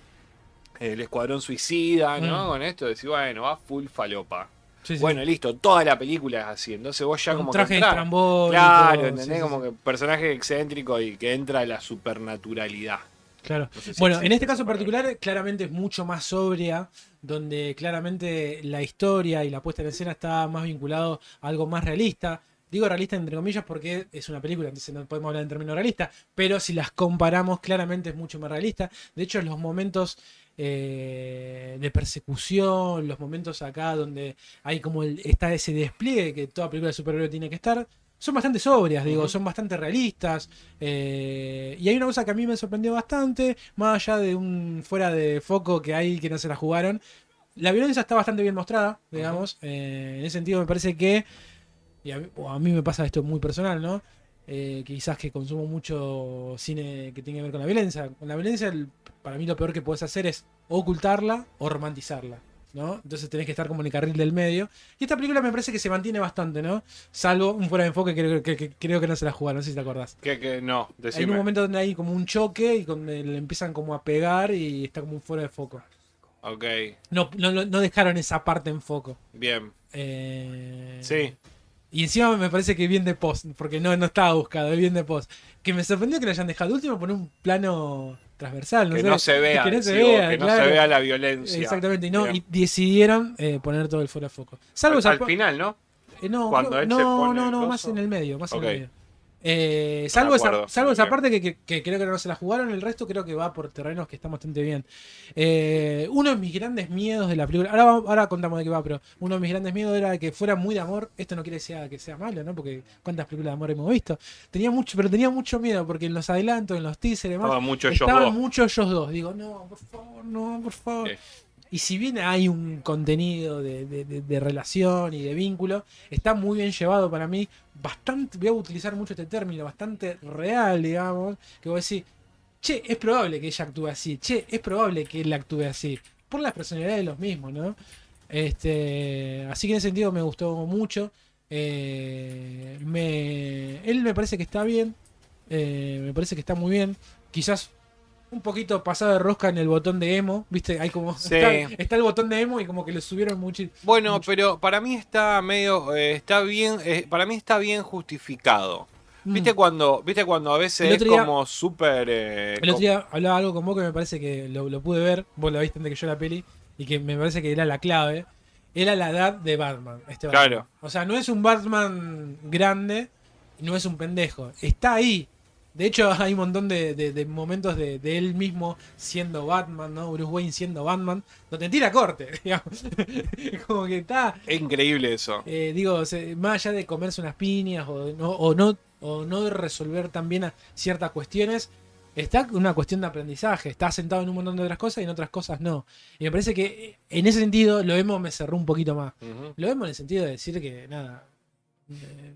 el Escuadrón Suicida, ¿no? Mm. Con esto, decir, bueno, va full falopa. Sí, sí. Bueno, listo, toda la película es así. Entonces vos ya Con como trajes que estrambólicos, Claro, ¿entendés? como que personaje excéntrico y que entra la supernaturalidad. Claro. No sé si Bueno, en este caso en particular, claramente es mucho más sobria, donde claramente la historia y la puesta en escena está más vinculado a algo más realista. Digo realista entre comillas porque es una película, entonces no podemos hablar en términos realistas, pero si las comparamos, claramente es mucho más realista. De hecho, los momentos eh, de persecución, los momentos acá donde hay como el- está ese despliegue que toda película de superhéroe tiene que estar, son bastante sobrias, digo, son bastante realistas. eh, y hay una cosa que a mí me sorprendió bastante, más allá de un fuera de foco que hay que no se la jugaron. La violencia está bastante bien mostrada, digamos. eh, en ese sentido me parece que, y a mí, o a mí me pasa esto muy personal, ¿no? Eh, quizás que consumo mucho cine que tiene que ver con la violencia. Con la violencia, el- para mí lo peor que puedes hacer es ocultarla o romantizarla. ¿no? Entonces tenés que estar como en el carril del medio. Y esta película me parece que se mantiene bastante, ¿no? Salvo un fuera de enfoque que creo que, que- creo que no se la jugaron, no sé si te acordás. Que, que no, Hay un decime. momento donde hay como un choque y donde le empiezan como a pegar y está como un fuera de foco. Ok, No, no, no- no dejaron esa parte en foco. bien. Eh, Sí, Y encima me parece que bien de post, porque no, no estaba buscado, es bien de post. Que me sorprendió que lo hayan dejado último por un plano transversal, no que sé. no se vea, que no se vea, que no se vea la violencia. Exactamente, y no, y decidieron eh, poner todo el fuera foco. Salvo al, esa al final, ¿no? eh, no, cuando creo- él no, se pone no, más en el medio, más en el medio. Eh, salvo esa, salvo esa parte que, que- que creo que no se la jugaron, el resto creo que va por terrenos que están bastante bien. Eh, uno de mis grandes miedos de la película, ahora, ahora contamos de qué va, pero uno de mis grandes miedos era que fuera muy de amor. Esto no quiere decir que sea malo, ¿no? Porque cuántas películas de amor hemos visto. Tenía mucho, pero tenía mucho miedo porque en los adelantos, en los teasers demás, Estaban mucho ellos dos. mucho ellos dos. Digo, no, por favor, no, por favor. Sí. Y si bien hay un contenido de, de- relación y de vínculo, está muy bien llevado para mí, bastante, voy a utilizar mucho este término, bastante real, digamos, que voy a decir, che, es probable que ella actúe así, che, es probable que él actúe así, por las personalidades de los mismos, ¿no? Este, así que en ese sentido me gustó mucho. Eh, me, él me parece que está bien, eh, me parece que está muy bien, quizás un poquito pasado de rosca en el botón de emo, ¿viste? Hay como Sí. está, está el botón de emo y como que le subieron mucho. Bueno, mucho. pero para mí está medio, eh, está bien, eh, para mí está bien justificado. Mm. ¿Viste cuando, viste cuando a veces es día- como súper... eh, El otro día hablaba algo con vos que me parece que lo, lo pude ver, vos lo viste antes que yo la peli, y que me parece que era la clave. Era la edad de Batman. Este Batman. Claro. O sea, no es un Batman grande, no es un pendejo. Está ahí. De hecho, hay un montón de, de- de momentos de, de él mismo siendo Batman, ¿no? Bruce Wayne siendo Batman, donde tira corte, digamos. Como que está. Es increíble eso. Eh, digo, más allá de comerse unas piñas o no, o no, o no resolver también a ciertas cuestiones, está una cuestión de aprendizaje. Está sentado en un montón de otras cosas y en otras cosas no. Y me parece que eh, en ese sentido lo vemos me cerró un poquito más. Lo vemos en el sentido de decir que, nada, eh,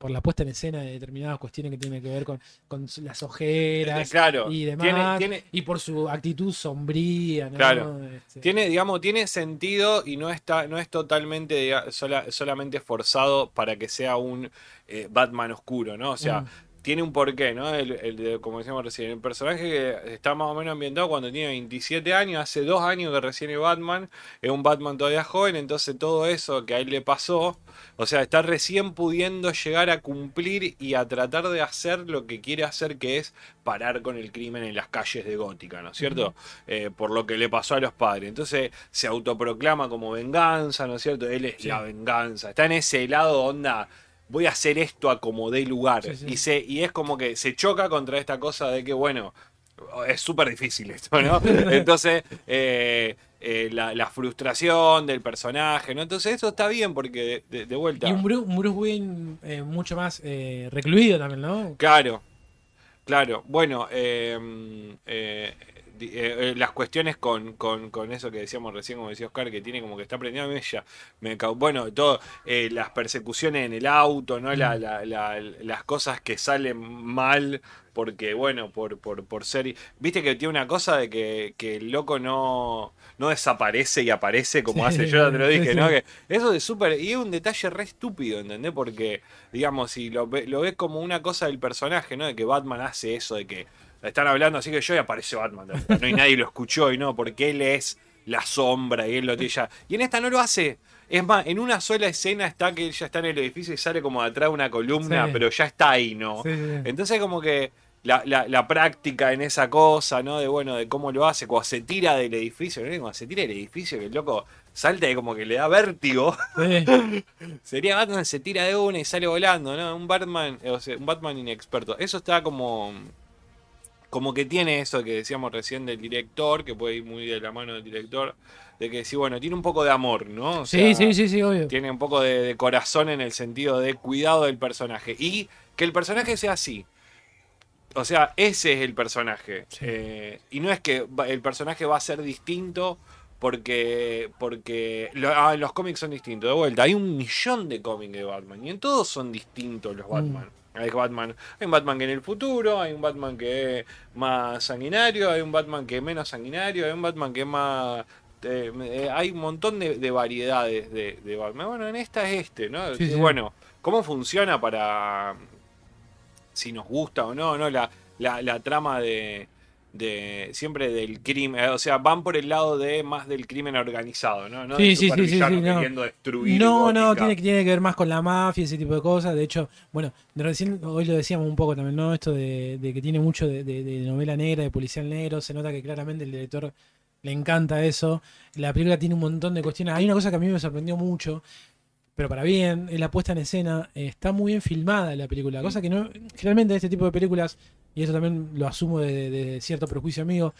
por la puesta en escena de determinadas cuestiones que tienen que ver con, con las ojeras Eh, claro, y demás, tiene, y por su actitud sombría, ¿no? Claro. Este, tiene, digamos, tiene sentido y no está, no es totalmente sola- solamente forzado para que sea un eh, Batman oscuro, ¿no? O sea, Mm. Tiene un porqué, ¿no? El, el como decíamos recién, el personaje que está más o menos ambientado cuando tiene 27 años, hace dos años que recién es Batman, es un Batman todavía joven, entonces todo eso que a él le pasó, o sea, está recién pudiendo llegar a cumplir y a tratar de hacer lo que quiere hacer, que es parar con el crimen en las calles de Gótica, ¿no es cierto? Eh, por lo que le pasó a los padres. Entonces se autoproclama como venganza, ¿no es cierto? Él es Sí. la venganza. Está en ese lado, onda, voy a hacer esto a como dé lugar. Sí, sí. Y, se, y es como que se choca contra esta cosa de que, bueno, es súper difícil esto, ¿no? Entonces, eh, eh, la, la frustración del personaje, ¿no? Entonces eso está bien porque, de, de vuelta... Y un Bruce, un Bruce Wayne eh, mucho más eh, recluido también, ¿no? Claro, claro. Bueno, eh, eh, las cuestiones con, con, con eso que decíamos recién, como decía Oscar, que tiene como que está aprendiendo a mí ya. Me cau- bueno, todo, eh, las persecuciones en el auto, ¿no? La- la- la- las cosas que salen mal, porque, bueno, por, por, por ser. Viste que tiene una cosa de que, que el loco no, no desaparece y aparece como Sí, hace yo, te lo dije, sí. ¿no? Que eso es súper. Y es un detalle re estúpido, ¿entendés? Porque, digamos, si lo, lo ves como una cosa del personaje, ¿no? De que Batman hace eso, de que están hablando así que yo y aparece Batman. No hay nadie lo escuchó y no, porque él es la sombra y él lo tiene ya. Y en esta no lo hace. Es más, en una sola escena está que él ya está en el edificio y sale como de atrás de una columna, Sí. pero ya está ahí, ¿no? Sí, sí, sí. Entonces como que la, la- la práctica en esa cosa, ¿no? De bueno, de cómo lo hace, cuando se tira del edificio, ¿no? Cuando se tira del edificio, que el loco salta y como que le da vértigo. Sería Batman se tira de una y sale volando, ¿no? Un Batman, o sea, un Batman inexperto. Eso está como. Como que tiene eso que decíamos recién del director, que puede ir muy de la mano del director, de que sí, bueno, tiene un poco de amor, ¿no? O Sí, sea, sí, sí, sí, obvio. tiene un poco de, de corazón en el sentido de cuidado del personaje. Y que el personaje sea así. O sea, ese es el personaje. Sí. Eh, y no es que el personaje va a ser distinto porque, porque lo- ah, los cómics son distintos. De vuelta, hay un millón de cómics de Batman. Y en todos son distintos los Batman. Hay, Batman. hay un Batman que en el futuro, hay un Batman que es más sanguinario, hay un Batman que es menos sanguinario, hay un Batman que es más eh, eh, hay un montón de, de variedades de, de Batman. Bueno, en esta es este, ¿no? Sí, Y sí. Bueno, ¿cómo funciona para si nos gusta o no, no? La, la, la trama de, de siempre del crimen, eh, o sea, van por el lado de más del crimen organizado, ¿no? No Sí, del sí, sí, sí, sí, no. queriendo destruir No, no, tiene, tiene que ver más con la mafia, ese tipo de cosas. De hecho, bueno, de recién hoy lo decíamos un poco también, ¿no? Esto de, de que tiene mucho de, de- de novela negra, de policial negro. Se nota que claramente el director le encanta eso. La película tiene un montón de cuestiones. Hay una cosa que a mí me sorprendió mucho, pero para bien, la puesta en escena. Eh, Está muy bien filmada la película, cosa que no. Generalmente este tipo de películas, y eso también lo asumo de, de cierto prejuicio amigo.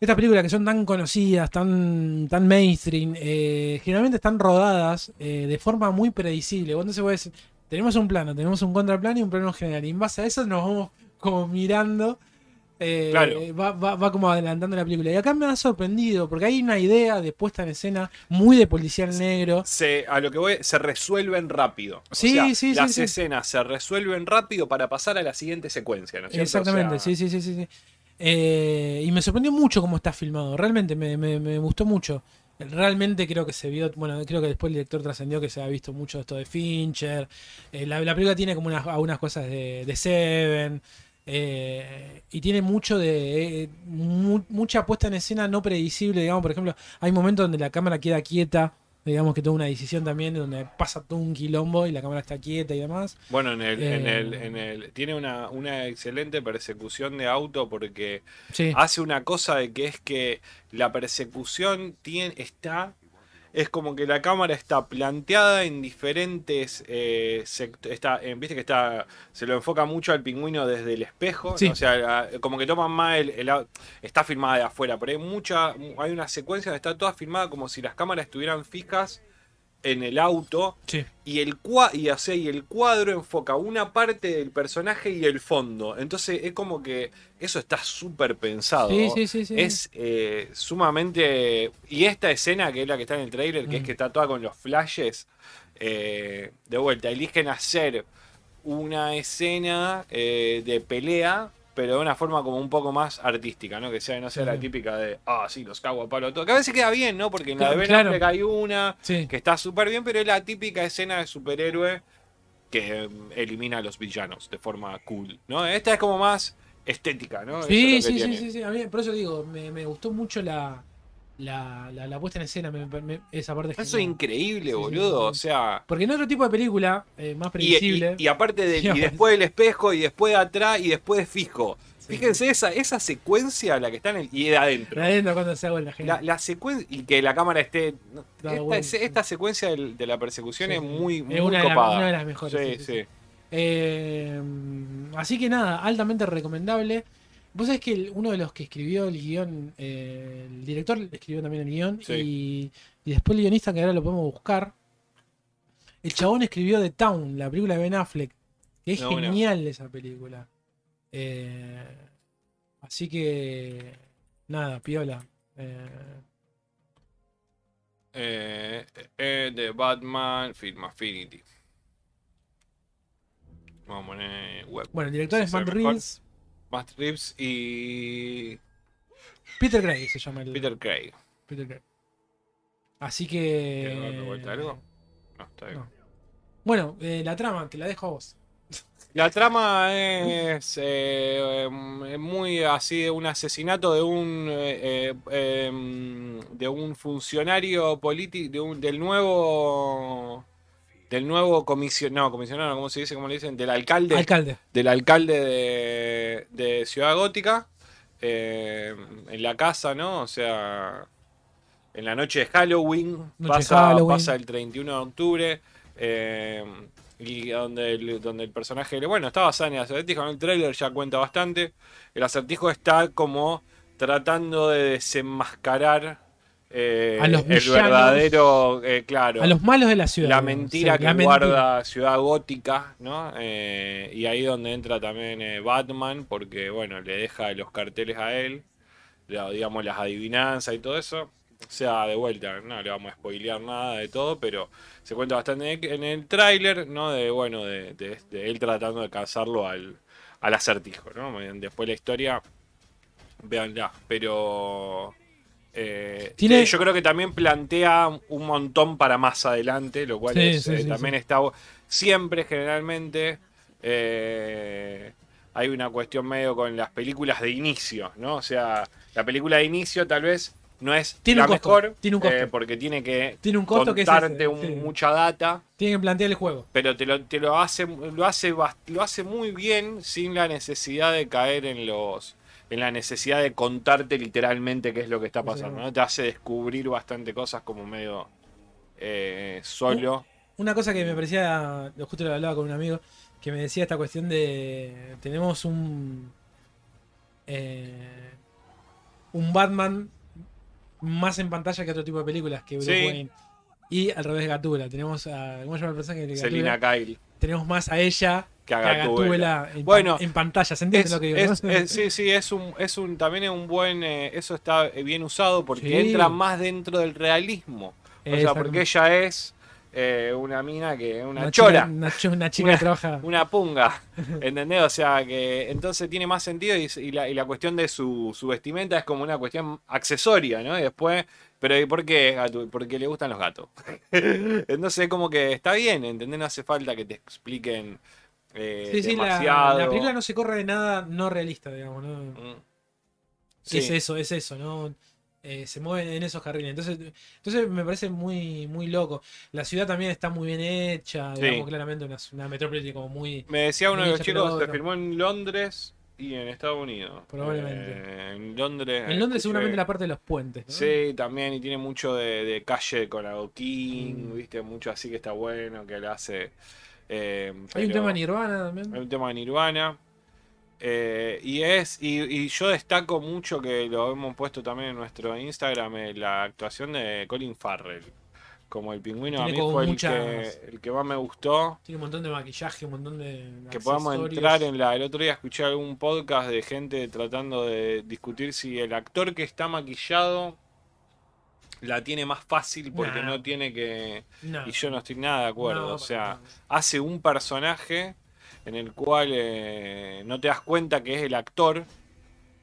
Estas películas que son tan conocidas, tan, tan mainstream, eh, generalmente están rodadas eh, de forma muy predecible. Entonces vos decís, tenemos un plano, tenemos un contraplano y un plano general. Y en base a eso nos vamos como mirando. Eh, Claro. va, va- va como adelantando la película. Y acá me ha sorprendido, porque hay una idea de puesta en escena muy de policial negro. se, a lo que voy, se resuelven rápido. O Sí, sea, sí, sí, Las sí. escenas se resuelven rápido para pasar a la siguiente secuencia, ¿no es cierto? Exactamente, O sea, sí, sí, sí, sí. sí. Eh, y me sorprendió mucho cómo está filmado, realmente me, me- me gustó mucho. Realmente creo que se vio, bueno, creo que después el director trascendió que se ha visto mucho esto de Fincher. Eh, la, la película tiene como unas, algunas cosas de, de Seven. Eh, y tiene mucho de. eh, mu- mucha puesta en escena no predecible, digamos. Por ejemplo, hay momentos donde la cámara queda quieta. Digamos que toma una decisión también donde pasa todo un quilombo y la cámara está quieta y demás. Bueno, en el, en Eh. el, en el, tiene una, una excelente persecución de auto porque Sí. hace una cosa de que es que la persecución tiene, está, es como que la cámara está planteada en diferentes eh, está, eh, viste que está, se lo enfoca mucho al pingüino desde el espejo, Sí. ¿no? o sea, como que toman más el, el está filmada de afuera, pero hay mucha, hay una secuencia donde está toda filmada como si las cámaras estuvieran fijas en el auto Sí. y el, cua y, o sea, y el cuadro enfoca una parte del personaje y el fondo. Entonces es como que eso está súper pensado. Sí, sí. Es eh, sumamente... Y esta escena, que es la que está en el trailer, que es Mm. que está toda con los flashes, eh, de vuelta, eligen hacer una escena eh, de pelea, pero de una forma como un poco más artística, ¿no? Que sea, no sea la típica de, ah, sí, los cago a palo todo. Que a veces queda bien, ¿no? Porque en la de Claro, Ben claro. Affleck hay una, Sí. que está súper bien, pero es la típica escena de superhéroe que mm, elimina a los villanos de forma cool, ¿no? Esta es como más estética, ¿no? Eso Sí, es lo que sí, sí, sí, sí. A mí, por eso digo, me, me gustó mucho la, la, la, la puesta en escena, me- me- esa parte Eso es genial. increíble, Sí, boludo. sí. O sea. Porque en otro tipo de película, eh, más previsible. y- y aparte de, y después del espejo, y después de atrás, y después de fijo. Fíjense esa, esa secuencia, la que está en el. y de adentro. de adentro cuando se hago la gente. La, la secuencia. Y que la cámara esté. esta, sí. esta secuencia de la persecución Sí, es muy, Es muy de la- copada. una de las mejores, Sí, sí, sí, sí. sí. Eh, así que nada, altamente recomendable. Vos sabés que uno de los que escribió el guion, eh, el director escribió también el guion Sí. y, y después el guionista, que ahora lo podemos buscar, el chabón escribió The Town, la película de Ben Affleck, que es No, bueno. genial esa película. Eh, así que Nada, piola. Eh, Eh, de Batman Film Affinity. Vamos a poner web. bueno, el director es Matt. Reeves. Matt Reeves y Peter Gray se llama el. Peter Craig. Peter Gray. Así ¿Quieren darle que. vuelta algo? No, está bien. no. Bueno, eh, la trama, te la dejo a vos. La trama es eh, em, muy así de un asesinato de un eh, eh, em, de un funcionario político de un, del nuevo del nuevo comisionado, no, comisionado, ¿cómo se dice? ¿Cómo le dicen? Del alcalde Alcalde. del alcalde de, de Ciudad Gótica eh, en la casa, ¿no? O sea, en la noche de Halloween, Noche pasa, Halloween. pasa el 31 de octubre. eh, y donde el, donde el personaje, bueno, está basado en el acertijo, en el trailer ya cuenta bastante. El acertijo está como tratando de desenmascarar eh, A los el villanos. verdadero, eh, claro, A los malos de la ciudad. la mentira que la mentira. guarda Ciudad Gótica, ¿no? Eh, y ahí donde entra también eh, Batman, porque bueno, le deja los carteles a él, digamos las adivinanzas y todo eso. O sea, de vuelta, no le vamos a spoilear nada de todo, pero se cuenta bastante en el, en el tráiler, ¿no? De bueno, de, de- de él tratando de cazarlo al, al acertijo, ¿no? Después la historia, véanla, pero eh, Tiene- yo creo que también plantea un montón para más adelante, lo cual Sí, es, sí, eh, sí, también está siempre generalmente eh, hay una cuestión medio con las películas de inicio, ¿no? O sea, la película de inicio tal vez no es Tiene la un costo, mejor tiene un costo. eh, porque tiene que Tiene un costo que es contarte ese, un- sí. mucha data Tienen que plantear el juego. pero te lo, te lo hace lo hace lo hace muy bien sin la necesidad de caer en los en la necesidad de contarte literalmente qué es lo que está pasando ¿no? te hace descubrir bastante cosas como medio eh, solo Una cosa que me parecía, justo lo hablaba con un amigo, que me decía esta cuestión de. Tenemos un. eh, un Batman más en pantalla que otro tipo de películas que Bruce Sí. Wayne. Y al revés de Gatúbela. Tenemos a. ¿Cómo se llama el personaje de Selina? Kyle Tenemos más a ella que a que a Gatúbela. Gatúbela en, Bueno, en pantalla. ¿Se entiende Es- lo que digo? es- no? es- sí, sí, es un, es un, también es un buen, eh, eso está eh, bien usado porque Sí. entra más dentro del realismo. O sea, porque ella es eh, una mina que, una, Una chora. chica- una, cho- una chica Una- que trabaja. una punga, ¿entendés? O sea, que entonces tiene más sentido y, y la, y la cuestión de su, su vestimenta es como una cuestión accesoria, ¿no? Y después, pero ¿y por qué gato? Porque le gustan los gatos. entonces como que está bien, ¿entendés? No hace falta que te expliquen eh, Sí, sí, la, demasiado. la película no se corre de nada no realista, digamos. ¿no? Mm. Sí. Es eso, es eso, ¿no? Eh, se mueven en esos carriles. Entonces, entonces me parece muy, muy loco. La ciudad también está muy bien hecha, Sí. digamos, claramente una, una metrópoli como muy. Me decía uno de los chicos, se filmó en Londres y en Estados Unidos. Probablemente. Eh, en Londres. En Londres escuché- seguramente la parte de los puentes, ¿no? Sí, también, y tiene mucho de, de calle con adoquín, Mm. viste, mucho así que está bueno, que le hace. eh, Hay un tema Nirvana también. Hay un tema de Nirvana. Eh, y es, y, y yo destaco mucho que lo hemos puesto también en nuestro Instagram, eh, la actuación de Colin Farrell. Como el pingüino, a mí fue el, que, el que más me gustó. Tiene un montón de maquillaje, un montón de. Que podamos entrar en la. El otro día escuché algún podcast de gente tratando de discutir si el actor que está maquillado la tiene más fácil porque Nah. no tiene que. Y yo no estoy nada de acuerdo. no, o sea, hace un personaje en el cual eh, no te das cuenta que es el actor.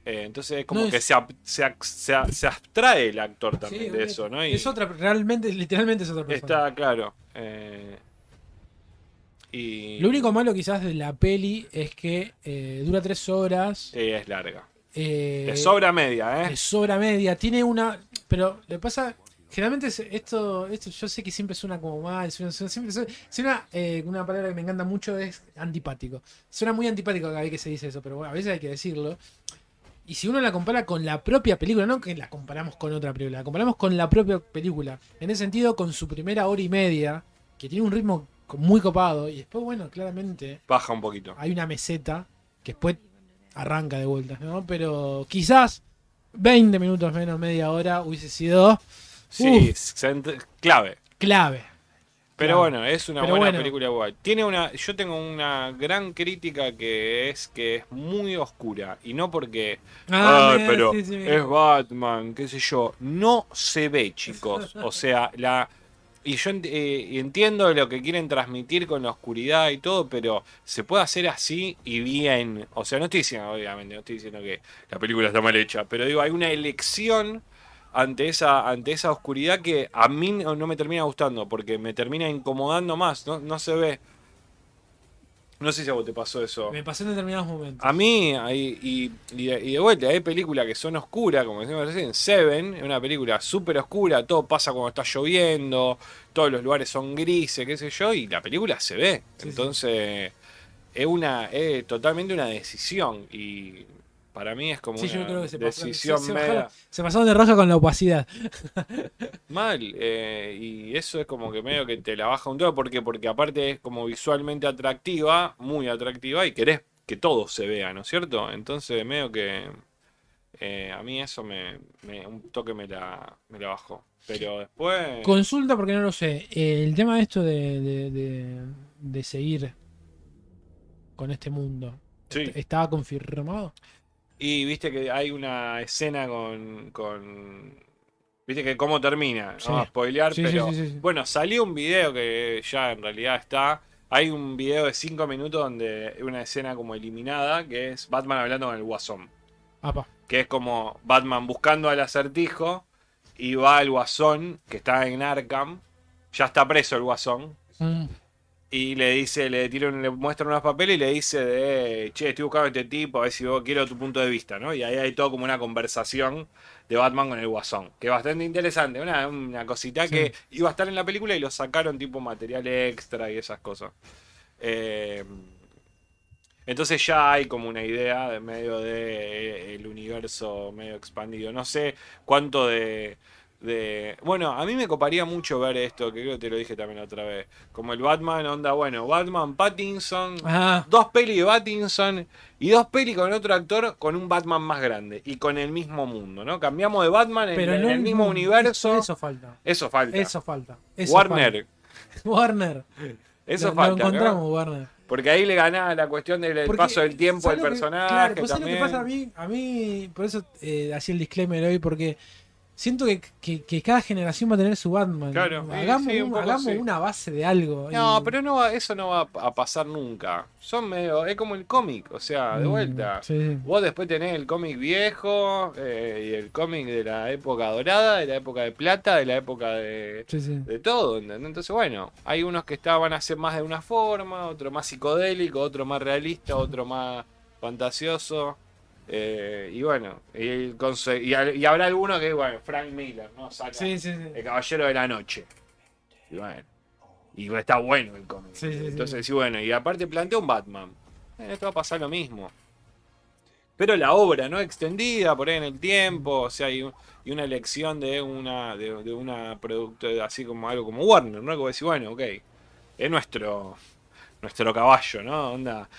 eh, entonces es como No, que es- se, se, se, ab- se abstrae el actor también Sí, de es- eso, ¿no? Y Es otra, realmente, literalmente es otra persona. está claro. eh, y Lo único malo quizás de la peli es que eh, dura tres horas. Sí, es larga. Le sobra media, ¿eh? le sobra media. Tiene una. Pero le pasa. Generalmente es- esto, esto yo sé que siempre suena como mal. Suena, suena- siempre suena, suena, eh, una palabra que me encanta mucho es antipático. Suena muy antipático cada vez que se dice eso, pero bueno, a veces hay que decirlo. Y si uno la compara con la propia película, no que la comparamos con otra película, la comparamos con la propia película. En ese sentido, con su primera hora y media, que tiene un ritmo muy copado, y después, bueno, claramente Baja un poquito. hay una meseta que después arranca de vuelta, ¿no? Pero quizás 20 minutos menos, media hora, hubiese sido Sí, clave. clave. Pero Claro. bueno, es una Pero buena bueno. película igual. Tiene una, yo tengo una gran crítica que es que es muy oscura. Y no porque, Ah, "Ay, pero sí, sí, es Batman, qué sé yo. No se ve, chicos. O sea, la... Y yo eh, entiendo lo que quieren transmitir con la oscuridad y todo, pero se puede hacer así y bien. O sea, no estoy diciendo, obviamente, no estoy diciendo que la película está mal hecha, pero digo, hay una elección ante esa, ante esa oscuridad que a mí no, me termina gustando, porque me termina incomodando más, no, no se ve. No sé si a vos te pasó eso. Me pasó en determinados momentos. A mí, y, y, de- y de vuelta, hay películas que son oscuras, como decimos recién, Seven, es una película súper oscura, todo pasa cuando está lloviendo, todos los lugares son grises, qué sé yo, y la película se ve. Sí, sí. Entonces, es una es totalmente una decisión, y para mí es como Sí, yo una creo que se pasó- decisión se- se bajaron- Se pasaron de roja con la opacidad. mal, eh, y eso es como que medio que te la baja un todo, ¿por qué? Porque aparte es como visualmente atractiva, muy atractiva, y querés que todo se vea, ¿no es cierto? Entonces medio que eh, a mí eso me, me- un toque me la, me la bajó. Pero después... Consulta porque no lo sé. Eh, el tema de esto de, de, de- de seguir con este mundo. Sí. ¿Estaba confirmado? Y viste que hay una escena con... con viste que cómo termina, no Sí. vamos a spoilear, Sí, pero... sí, sí, sí. Bueno, salió un video que ya en realidad está. Hay un video de 5 minutos donde una escena como eliminada, que es Batman hablando con el Guasón. Apa. Que es como Batman buscando al acertijo y va al Guasón, que está en Arkham. Ya está preso el Guasón. Mm, Y le dice, le tira le muestra unos papeles y le dice de che, estoy buscando a este tipo, a ver si vos quiero tu punto de vista, ¿no? Y ahí hay todo como una conversación de Batman con el Guasón, que es bastante interesante, una, una cosita Sí. que iba a estar en la película y lo sacaron tipo material extra y esas cosas. Eh, entonces ya hay como una idea de medio de eh, el universo medio expandido. No sé cuánto de, de- Bueno, a mí me coparía mucho ver esto, que creo que te lo dije también otra vez. Como el Batman, onda, bueno, Batman Pattinson, dos pelis de Pattinson y dos pelis con otro actor con un Batman más grande y con el mismo mundo, ¿no? Cambiamos de Batman en, pero en no el mismo no, universo. Eso falta. Eso falta. Eso falta. eso Warner, falta. Warner. eso lo, falta. Lo ¿no? encontramos, Warner. Porque ahí le ganaba la cuestión del Porque, paso del tiempo del ¿sabes lo que- personaje Claro, pues ¿sabes lo también. que pasa a mí? A mí, por eso eh, hacía el disclaimer hoy, porque siento que, que- que cada generación va a tener su Batman. Claro, hagamos sí, un un- poco hagamos sí. una base de algo. No, y- pero no va- eso no va a pasar nunca. Son medio. Es como el cómic, o sea, de Mm, vuelta. sí. Vos después tenés el cómic viejo eh, y el cómic de la época dorada, de la época de plata, de la época de, Sí, sí. de todo. ¿entendés? Entonces, bueno, hay unos que estaban a ser más de una forma, otro más psicodélico, otro más realista, otro más fantasioso. Eh, y bueno, y, y, habrá alguno que, bueno, Frank Miller, ¿no? Saca Sí, sí, sí. El Caballero de la Noche. Y bueno. Y está bueno el cómic. Entonces, sí, bueno, y aparte plantea un Batman. Eh, esto va a pasar lo mismo. Pero la obra, ¿no? Extendida por ahí en el tiempo, o sea, y, y una elección de una de, de una producto así como algo como Warner, ¿no? Como decir, bueno, ok, es nuestro nuestro caballo, ¿no? Onda.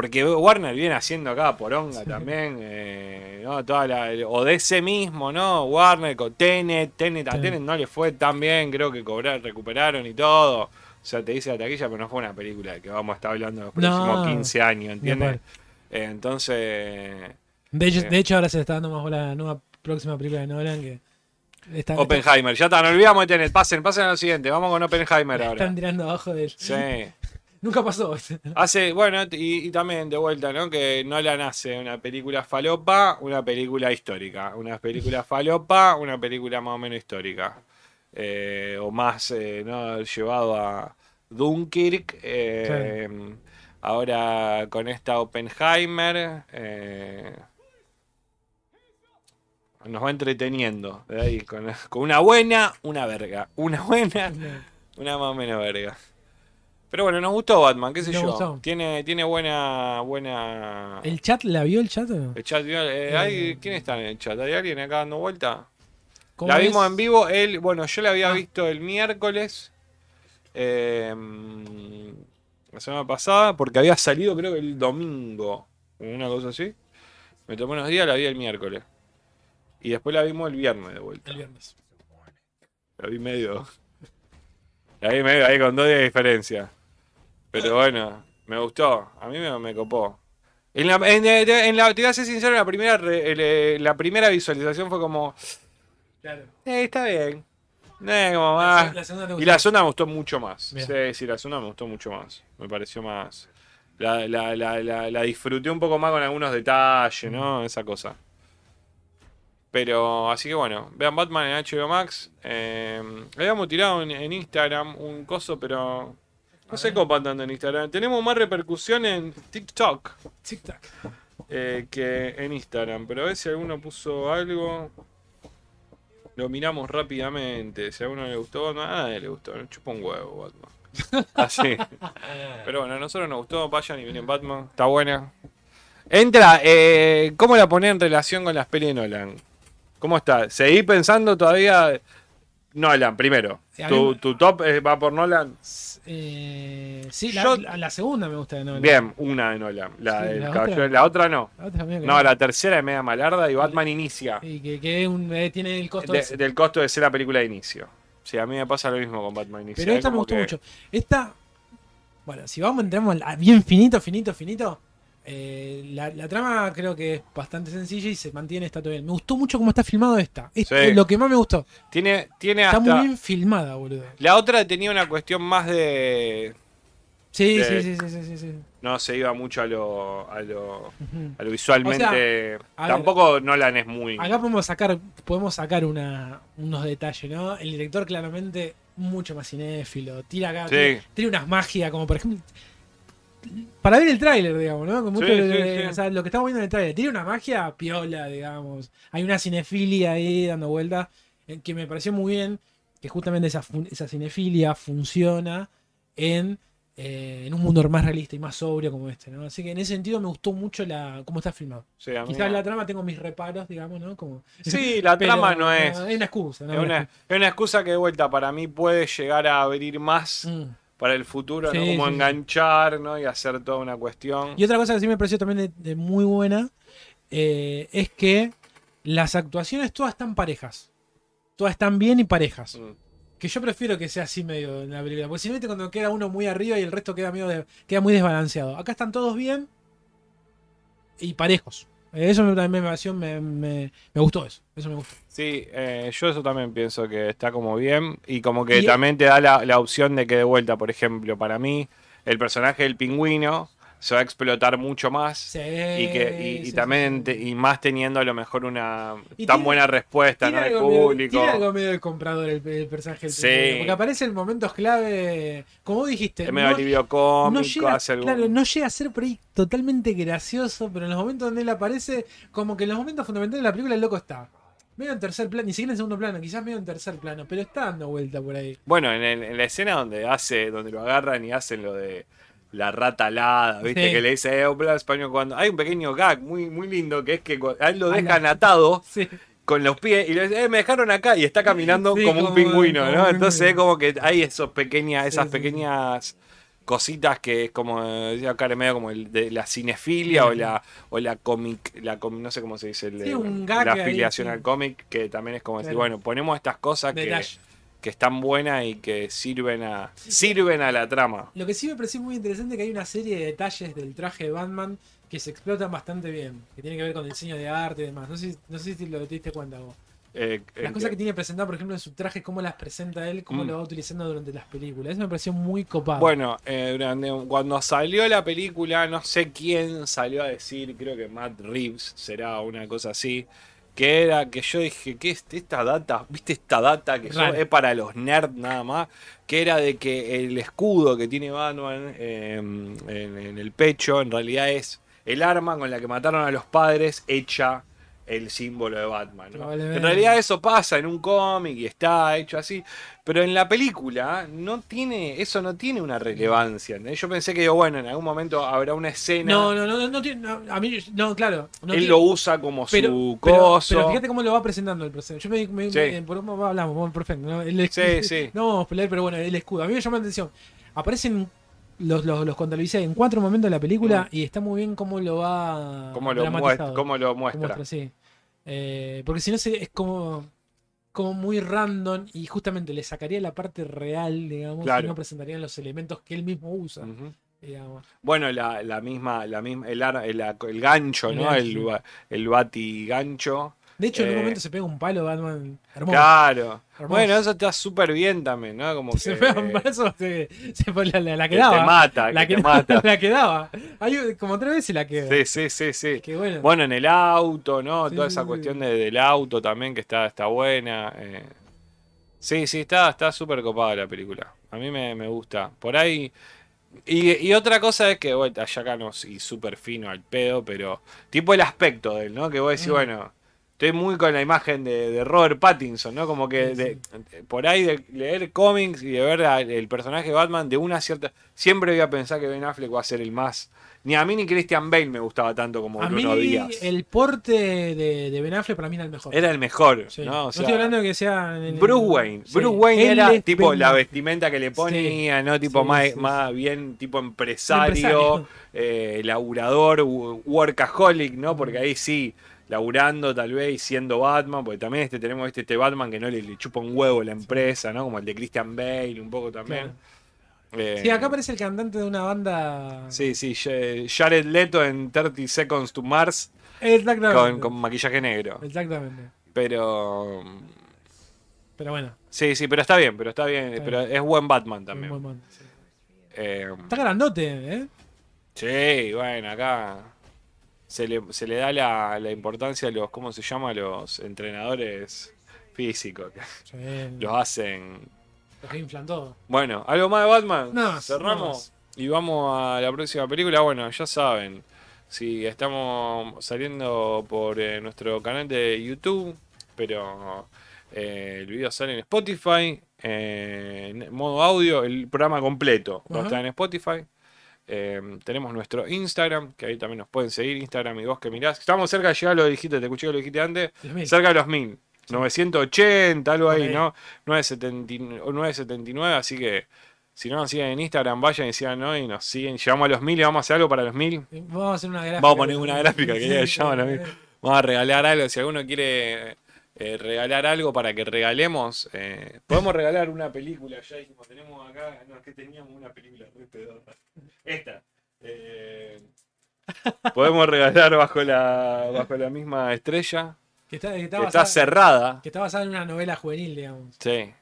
Porque Warner viene haciendo acá poronga también, eh, ¿no? Toda la, o de ese mismo, ¿no? Warner con Tenet, Tenet, a Sí. Tenet no le fue tan bien, creo que cobrar, recuperaron y todo. O sea, te dice la taquilla, pero no fue una película de que vamos a estar hablando los próximos No. 15 años, ¿entiendes? Eh, entonces, De hecho, Sí. de hecho, ahora se le está dando más bola a la nueva próxima película de Nolan que Oppenheimer, ya está, no olvidamos de Tenet, pasen, pasen a lo siguiente, vamos con Oppenheimer ahora. están tirando abajo de él. Sí. Nunca pasó. Hace, bueno, y, y también de vuelta, ¿no? Que Nolan hace una película falopa, una película histórica. Una película falopa, una película más o menos histórica. Eh, o más, eh, ¿no? Llevado a Dunkirk. eh, Ahora con esta Oppenheimer. nos va entreteniendo. de ahí, con, con una buena, una verga. Una buena, una más o menos verga. Pero bueno, nos gustó Batman, qué sé Nos yo. gustó. Tiene, tiene buena. buena... ¿El chat la vio el chat? El chat, eh, ¿hay- ¿Quién está en el chat? ¿Hay alguien acá dando vuelta? ¿Cómo La vimos en vivo. Él, bueno, yo la había Ah. visto el miércoles. eh, la semana pasada, porque había salido creo que el domingo. Una cosa así. Me tomé unos días, la vi el miércoles. Y después la vimos el viernes de vuelta. El viernes. La vi medio. Ahí me ahí con dos días de diferencia. Pero bueno, me gustó. A mí me, me copó. En la, en, en la, te voy a ser sincero, la primera, re- el- la primera visualización fue como, Claro. eh, está bien. Eh, como más. La segunda te Y la segunda me gustó mucho más. Bien. Sí, sí, la segunda me gustó mucho más. Me pareció más. La, la, la, la, la disfruté un poco más con algunos detalles, ¿no? Esa cosa. Pero, así que bueno, vean Batman en HBO Max. Eh, habíamos tirado en, en Instagram un coso, pero no se copa tanto en Instagram. Tenemos más repercusión en TikTok Tic tac. eh, que en Instagram. Pero a ver si alguno puso algo. Lo miramos rápidamente. Si a alguno le gustó Batman, a nadie le gustó. Chupa un huevo Batman. Así. Pero bueno, a nosotros nos gustó. Vayan y miren Batman. Está buena. Entra, eh, ¿cómo la ponés en relación con las pelis de Nolan? ¿Cómo está? ¿Seguís pensando todavía? Nolan, primero. ¿Tu, mí- tu top eh, va por Nolan? Eh, sí, la, Yo- la- la segunda me gusta de Nolan. Bien, una de Nolan. La, Sí, del ¿la Caballero- otra? la otra no. La otra No, la tercera es media malarda y Batman inicia. Y que, que un- eh, tiene el costo de- del costo de ser la película de inicio. Sí, a mí me pasa lo mismo con Batman Inicia. Pero Es esta me gustó que- mucho. Esta, bueno, si vamos entramos a bien finito, finito, finito. Eh, la, la trama creo que es bastante sencilla y se mantiene, está todo bien. Me gustó mucho cómo está filmado esta. Sí. es lo que más me gustó. Tiene, tiene Está hasta. muy bien filmada, boludo. La otra tenía una cuestión más de. Sí, de- sí, sí, sí, sí, sí, sí. No se iba mucho a lo. a lo, a lo visualmente. a ver. Tampoco Nolan es muy. Acá podemos sacar, podemos sacar una, unos detalles, ¿no? El director claramente mucho más cinéfilo. Tira acá, tiene, tiene unas magias, como por ejemplo. Para ver el tráiler, digamos, ¿no? Con mucho Sí, de- sí, de- sí. o sea, lo que estamos viendo en el tráiler. Tiene una magia piola, digamos. Hay una cinefilia ahí dando vueltas. eh, Que me pareció muy bien. Que justamente esa, cinefilia funciona en, eh, en un mundo más realista y más sobrio como este, ¿no? Así que en ese sentido me gustó mucho la cómo está filmado. Quizás la trama tengo mis reparos, digamos, ¿no? Como, Sí, la trama no es. Es una excusa, ¿no? Es una, es una excusa que de vuelta para mí puede llegar a abrir más Mm. Para el futuro, ¿no? Sí, Como sí, sí. enganchar, ¿no? Y hacer toda una cuestión. Y otra cosa que sí me pareció también de, de muy buena eh, es que las actuaciones todas están parejas. Todas están bien y parejas. Mm. Que yo prefiero que sea así medio en la película. Porque si no, viste cuando queda uno muy arriba y el resto queda, medio de- queda muy desbalanceado. Acá están todos bien y parejos. Eso también me me, me- me gustó eso. Eso me gustó. Sí, eh, yo eso también pienso que está como bien y como que Y- también te da la, la opción de que de vuelta, por ejemplo, para mí, el personaje del pingüino se va a explotar mucho más Sí, y que y, también sí, y más teniendo a lo mejor una Y tan tiene- buena respuesta ¿no? Tiene del algo, medio, público. tiene algo medio del comprador el, el personaje del Sí. pingüino, Porque aparece en momentos clave. Como vos dijiste. Es medio no- alivio no cómico, llega, hace algún- claro, no llega a ser por ahí totalmente gracioso, pero en los momentos donde él aparece, como que en los momentos fundamentales de la película el loco está. Medio en tercer plano, ni siquiera en segundo plano, quizás medio en tercer plano, pero está dando vuelta por ahí. Bueno, en, el- en la escena donde hace, donde lo agarran y hacen lo de la rata alada, ¿viste? Sí. Que le dice, eh, habla español cuando. Hay un pequeño gag muy, muy lindo que es que a él lo dejan atado Sí. con los pies y le dice, eh, me dejaron acá y está caminando Sí, como, un pingüino, como ¿no? un Entonces es como que hay esos pequeñas, esas pequeñas cositas que es como, eh, decía acá medio como el de la cinefilia o la o la cómic, la no sé cómo se dice, el, Sí, eh, la ahí, afiliación sí. al cómic, que también es como decir, Claro. bueno, ponemos estas cosas que. Que están buenas y que sirven a sirven a la trama. Lo que sí me pareció muy interesante es que hay una serie de detalles del traje de Batman que se explotan bastante bien, que tiene que ver con el diseño de arte y demás. No sé, si- no sé si lo te diste cuenta vos. Eh, Las en cosas que- que tiene presentado, por ejemplo, en su traje, cómo las presenta él, cómo Mm. lo va utilizando durante las películas. Eso me pareció muy copado. Bueno, eh, durante- cuando salió la película, no sé quién salió a decir, creo que Matt Reeves será una cosa así, que era que yo dije, ¿qué es esta data? ¿Viste esta data que es para los nerds nada más? Que era de que el escudo que tiene Batman eh, en, en el pecho en realidad es el arma con la que mataron a los padres hecha el símbolo de Batman. ¿no? En realidad eso pasa en un cómic y está hecho así, pero en la película no tiene, eso no tiene una relevancia. Yo pensé que bueno, en algún momento habrá una escena. no, no, no, no, no a mí, no, claro. No él tiene- lo usa como pero, su coso. pero fíjate cómo lo va presentando el proceso. Yo me, me- Sí. me- por cómo hablamos, perfecto. ¿no? El Sí, sí. No vamos a pelear, pero bueno, el escudo. A mí me llama la atención. Aparecen los, los, los en cuatro momentos de la película y está muy bien cómo lo va cómo, lo muestra, cómo lo Cómo muestra. muestra, sí. Eh, porque si no es como. como muy random y justamente le sacaría la parte real, digamos, Claro. y no presentarían los elementos que él mismo usa, digamos. Bueno, la, la misma, la misma, el, ar- el, el gancho, El ¿no? gancho, El, el bati gancho. De hecho, en un Eh, momento se pega un palo Batman hermoso. Claro. Hermoso. Bueno, eso está súper bien también, ¿no? Como Se que, pega un brazo, se, se la, la, la que te mata, la que te mata. la quedaba. Hay como tres veces la queda. Sí, sí, sí, sí. Que bueno. Bueno, en el auto, ¿no? Sí, Toda esa sí. cuestión de- del auto también que está, está buena. eh. Sí, sí, está está súper copada la película. A mí me, me gusta. Por ahí. Y, y otra cosa es que, bueno, allá acá no y súper fino al pedo, pero tipo el aspecto de él, ¿no? Que vos decís, Mm. bueno, estoy muy con la imagen de, de Robert Pattinson, ¿no? Como que de- por ahí de leer cómics y de ver el personaje de Batman de una cierta. Siempre voy a pensar que Ben Affleck va a ser el más. Ni a mí ni Christian Bale me gustaba tanto como a mí Bruno Díaz. el porte de, Ben Affleck para mí era el mejor. Era el mejor, Sí. ¿no? No, O sea, estoy hablando de que sea... el- Bruce Wayne. Sí. Bruce Wayne Él era tipo Ben la vestimenta que le ponía, ¿no? Tipo más, bien tipo empresario, Empresario. eh, laburador, wo- workaholic, ¿no? Porque ahí sí, laburando tal vez y siendo Batman, porque también este tenemos este, este Batman que no le, le chupa un huevo a la empresa, ¿no? Como el de Christian Bale, un poco también. Claro. Eh, Sí, acá aparece el cantante de una banda... Sí, sí, Ja- Jared Leto en 30 Seconds to Mars Exactamente. con, con maquillaje negro. Exactamente. Pero. Pero bueno. Sí, sí, pero está bien, pero está bien. Está pero es buen Batman también. buen sí. Eh, Está grandote, ¿eh? sí, bueno, acá se le, se le da la, la importancia a los, ¿cómo se llama? Los entrenadores físicos. que Sí, Los hacen. los inflan todo. Bueno, ¿algo más de Batman? Más, Cerramos y vamos a la próxima película. Bueno, ya saben, si estamos saliendo por eh, nuestro canal de YouTube, pero eh, el video sale en Spotify, eh, en modo audio, el programa completo va a estar en Spotify. Eh, tenemos nuestro Instagram, que ahí también nos pueden seguir, Instagram y vos que mirás. Estamos cerca de llegar lo dijiste, te escuché que lo dijiste antes, cerca de los 1000. 980, algo ahí. ¿no? 979, o 979, así que si no nos siguen en Instagram, vayan y sigan, ¿no? Y nos siguen. Llegamos a los 1000 y vamos a hacer algo para los 1000. Vamos a hacer una gráfica. Vamos a poner una gráfica que Sí, ya sí, a mí. sí. Vamos a regalar algo. Si alguno quiere eh, regalar algo para que regalemos, eh, podemos regalar una película. Ya dijimos, tenemos acá, no, es que teníamos una película. Esta. eh, podemos regalar bajo la, bajo la misma estrella. Que está, que está Que está basada, cerrada. que está basada en una novela juvenil, digamos. Sí.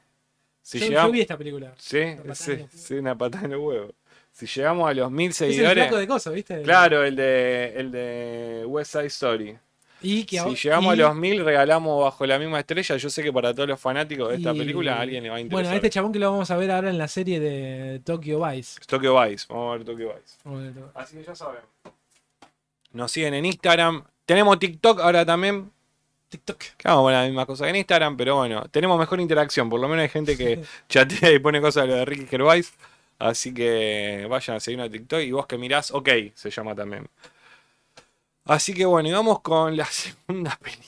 Si yo, yo llegamos, vi esta película. sí, sí, sí, una patada en los huevos. Si llegamos a los mil Es el seguidores. de cosas, ¿viste? Claro, el de, el de West Side Story. Y que Si llegamos y- a los mil, regalamos bajo la misma estrella. Yo sé que para todos los fanáticos de esta y- película a alguien le va a interesar. Bueno, a este chabón que lo vamos a ver ahora en la serie de Tokyo Vice. Tokyo Vice, vamos a ver Tokyo Vice. Bueno, Así que ya saben. Nos siguen en Instagram. Tenemos TikTok ahora también. TikTok. Que vamos con la misma cosa que en Instagram, pero bueno, tenemos mejor interacción. Por lo menos hay gente que chatea y pone cosas de lo de Ricky Gervais. Así que vayan a seguirnos a TikTok y vos que mirás, ok, se llama también. Así que bueno, y vamos con la segunda película.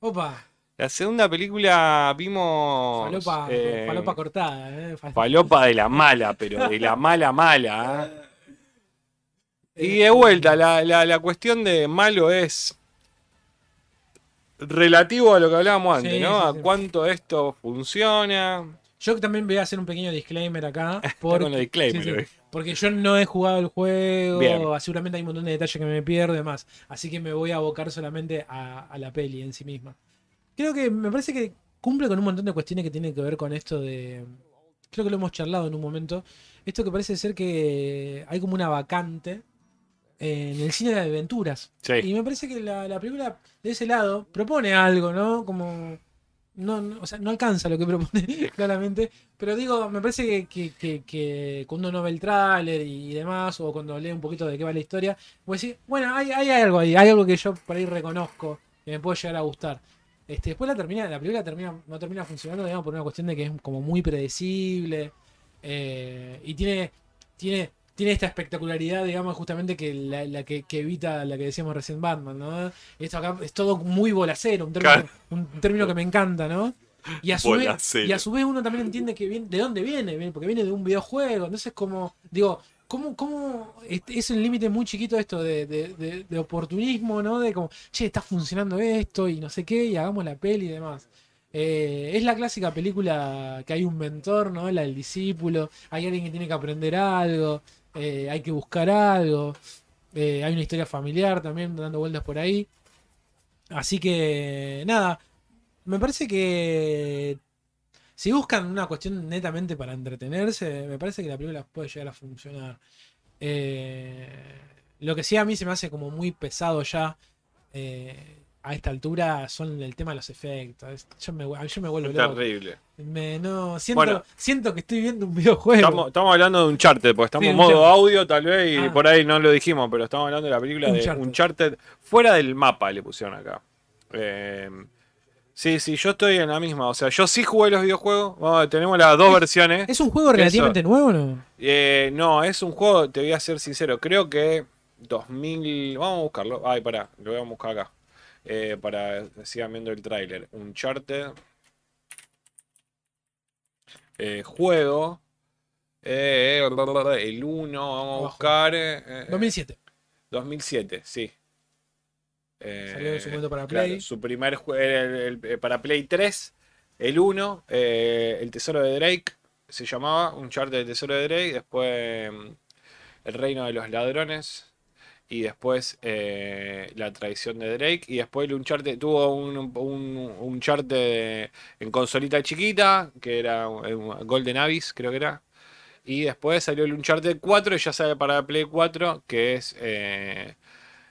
Opa, La segunda película vimos. falopa, eh, falopa cortada, ¿eh? Fal- falopa de la mala, pero de la mala mala. ¿eh? Y de vuelta, la, la- la cuestión de malo es relativo a lo que hablábamos antes, Sí, ¿no? sí, A cuánto esto funciona. Yo también voy a hacer un pequeño disclaimer acá. con Porque, el disclaimer. Porque yo no he jugado el juego, Bien. seguramente hay un montón de detalles que me pierdo y demás. Así que me voy a abocar solamente a, a la peli en sí misma. Creo que me parece que cumple con un montón de cuestiones que tienen que ver con esto de. Creo que lo hemos charlado en un momento. Esto que parece ser que hay como una vacante en el cine de aventuras. Sí. Y me parece que la, la película de ese lado propone algo, ¿no? Como. No, o sea, no alcanza lo que propone, claramente. Pero digo, me parece que, que, que- que cuando uno ve el tráiler y demás, o cuando lee un poquito de qué va la historia, a decir, bueno, hay, hay algo ahí, hay algo que yo por ahí reconozco, que me puede llegar a gustar. Este, después la termina, la película termina, no termina funcionando, digamos, por una cuestión de que es como muy predecible. eh, y tiene, tiene, tiene esta espectacularidad, digamos, justamente que la, la que, que evita la que decíamos recién Batman, ¿no? Esto acá es todo muy bolacero, un término, un término que me encanta, ¿no? Y a, su vez, y a su vez uno también entiende que viene, de dónde viene, porque viene de un videojuego. Entonces, como, digo, ¿cómo, cómo es un límite muy chiquito esto de, de- de- de oportunismo, ¿no? De como, che, está funcionando esto y no sé qué, y hagamos la peli y demás. Eh, es la clásica película que hay un mentor, ¿no? La del discípulo, hay alguien que tiene que aprender algo, eh, hay que buscar algo, eh, hay una historia familiar también dando vueltas por ahí. Así que, nada, me parece que si buscan una cuestión netamente para entretenerse, me parece que la película puede llegar a funcionar. Eh, lo que sí a mí se me hace como muy pesado ya a esta altura son el tema de los efectos. Yo me, yo me vuelvo Es loco. terrible. Me- no, siento, Bueno. siento que estoy viendo un videojuego. Estamos, estamos hablando de Uncharted, porque estamos Sí, en modo audio tal vez, y Ah. por ahí no lo dijimos, pero estamos hablando de la película Uncharted. de Uncharted fuera del mapa, le pusieron acá. Eh, sí, sí, yo estoy en la misma. O sea, yo sí jugué los videojuegos. Tenemos las dos versiones. ¿Es un juego Eso. relativamente nuevo o no? Eh, no, es un juego, te voy a ser sincero, creo que 2000... Vamos a buscarlo. Ay, pará, lo voy a buscar acá. Eh, para que sigan viendo el tráiler. Uncharted. Eh, juego. Eh, el 1, vamos a buscar. eh, eh, 2007. 2007, sí. Eh, Salió en su momento para claro, Play. su primer juego para Play 3, el 1, eh, El Tesoro de Drake, se llamaba Uncharted del Tesoro de Drake, después mm, El Reino de los Ladrones, y después eh, La Traición de Drake, y después el Uncharted tuvo un, un Uncharted en consolita chiquita, que era un Golden Abyss, creo que era. Y después salió el Uncharted 4 y ya sale para Play 4, que es eh,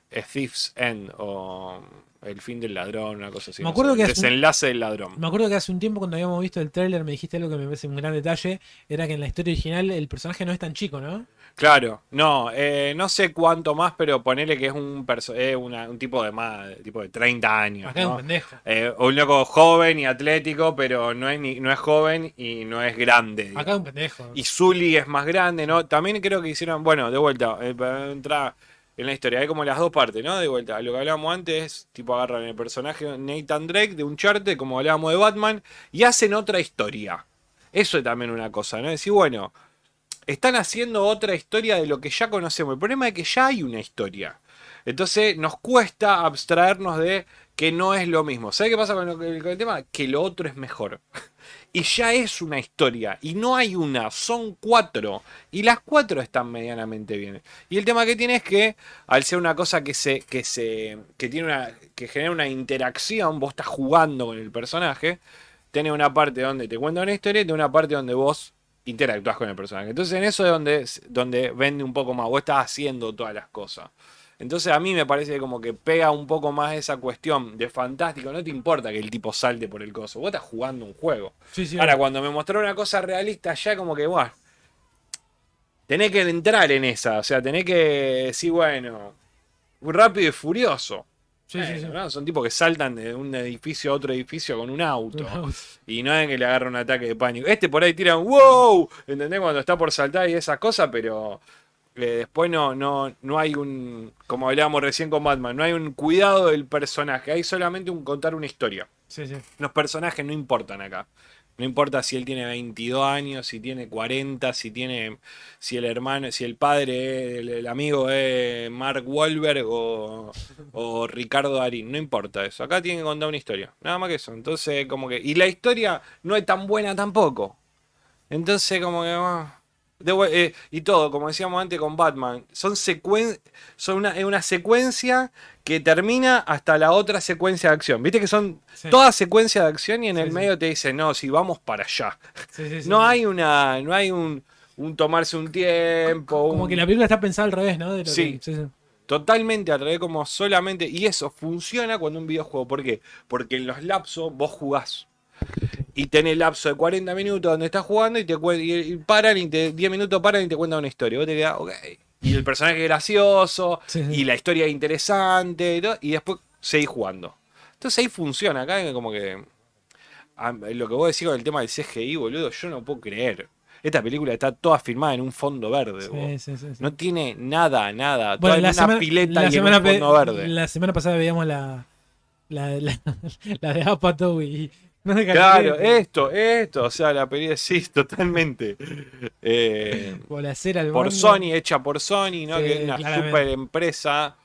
Thief's End o El fin del ladrón, una cosa así. Me no sé, que un- desenlace del ladrón. Me acuerdo que hace un tiempo cuando habíamos visto el tráiler me dijiste algo que me parece un gran detalle, era que en la historia original el personaje no es tan chico, ¿no? Claro, no, eh, no sé cuánto más, pero ponele que es un, eh, una- un tipo de más, tipo de 30 años. Acá es ¿no? un pendejo. Eh, un loco joven y atlético, pero no es, ni, no es joven y no es grande. Acá es un pendejo. Y Zully es más grande, ¿no? También creo que hicieron, bueno, de vuelta, eh, para entrar en la historia, hay como las dos partes, ¿no? De vuelta, lo que hablábamos antes es, tipo, agarran el personaje Nathan Drake de Uncharted, como hablábamos de Batman, y hacen otra historia. Eso es también una cosa, ¿no? Decir, bueno, están haciendo otra historia de lo que ya conocemos. El problema es que ya hay una historia. Entonces nos cuesta abstraernos de que no es lo mismo. ¿Sabe qué pasa con el tema? Que lo otro es mejor. Y ya es una historia. Y no hay una, son cuatro. Y las cuatro están medianamente bien. Y el tema que tiene es que, al ser una cosa que se. que se. que tiene una. que genera una interacción, vos estás jugando con el personaje. Tiene una parte donde te cuenta una historia y tiene una parte donde vos interactúas con el personaje. Entonces en eso es donde, donde vende un poco más. Vos estás haciendo todas las cosas. Entonces a mí me parece como que pega un poco más esa cuestión de fantástico. No te importa que el tipo salte por el coso. Vos estás jugando un juego. Sí, sí, Ahora, cuando me mostró una cosa realista, ya como que, bueno, tenés que entrar en esa. O sea, tenés que decir, bueno, rápido y furioso. Sí, sí, sí. Bueno, ¿no? Son tipos que saltan de un edificio a otro edificio con un auto. Y no es que le agarra un ataque de pánico. Este por ahí tira un wow, ¿entendés? Cuando está por saltar y esas cosas, pero eh, después no, no, no hay un, como hablábamos recién con Batman, no hay un cuidado del personaje, hay solamente un contar una historia. Sí, sí. Los personajes no importan acá. No importa si él tiene 22 años, si tiene 40, si tiene si el hermano, si el padre, el, el amigo es Mark Wahlberg o, o Ricardo Darín, no importa eso. Acá tienen que contar una historia, nada más que eso. Entonces, como que y la historia no es tan buena tampoco. Entonces, como que ah, de eh, y todo, como decíamos antes con Batman, son secuen son una, es una secuencia que termina hasta la otra secuencia de acción. Viste que son Sí. todas secuencias de acción y en Sí, el sí. medio te dicen, no, si vamos para allá. No hay una, no hay un, un tomarse un tiempo. Como un- que la película está pensada al revés, ¿no? De lo Sí. que- sí, sí. Totalmente al revés, como solamente. Y eso funciona cuando un videojuego. ¿Por qué? Porque en los lapsos vos jugás. Y tenés lapso de 40 minutos donde estás jugando y te y, paran y te 10 minutos paran y te cuentan una historia. Vos te quedás, ok. Y el personaje es gracioso, Sí, sí. y la historia es interesante, y, todo, y después seguís jugando. Entonces ahí funciona, acá es como que. a- lo que vos decís con el tema del CGI, boludo, yo no puedo creer. Esta película está toda filmada en un fondo verde. vos. Sí, sí, sí, sí. No tiene nada, nada. Bueno, Toda en la una semana, pileta la y en un fondo verde. la semana pasada veíamos la, la, la, la de Apatow y no Claro, esto, esto. O sea, la película sí, totalmente. Eh, al por. Sony, hecha por Sony, ¿no? Sí, que es una claramente. super empresa.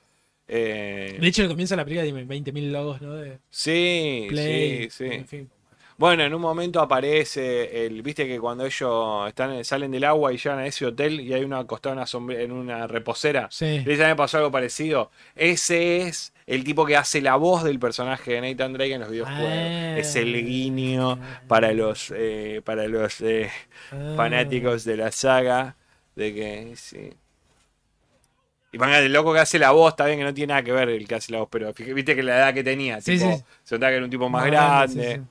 Eh, De hecho, de la película tiene 20.000 logos, ¿no? De sí, Play, sí, sí. en fin. Bueno, en un momento aparece el, viste que cuando ellos están, salen del agua y llegan a ese hotel y hay uno acostado en una, sombre- en una reposera. Sí. Mí me pasó algo parecido. Ese es el tipo que hace la voz del personaje de Nathan Drake en los videojuegos. Ah. Es el guiño para los, eh, para los eh, Ah. fanáticos de la saga. De que, sí. Y van el loco que hace la voz, está bien que no tiene nada que ver el que hace la voz, pero fíjate- viste que la edad que tenía, Sí, tipo, sí. se notaba que era un tipo más, Más grande.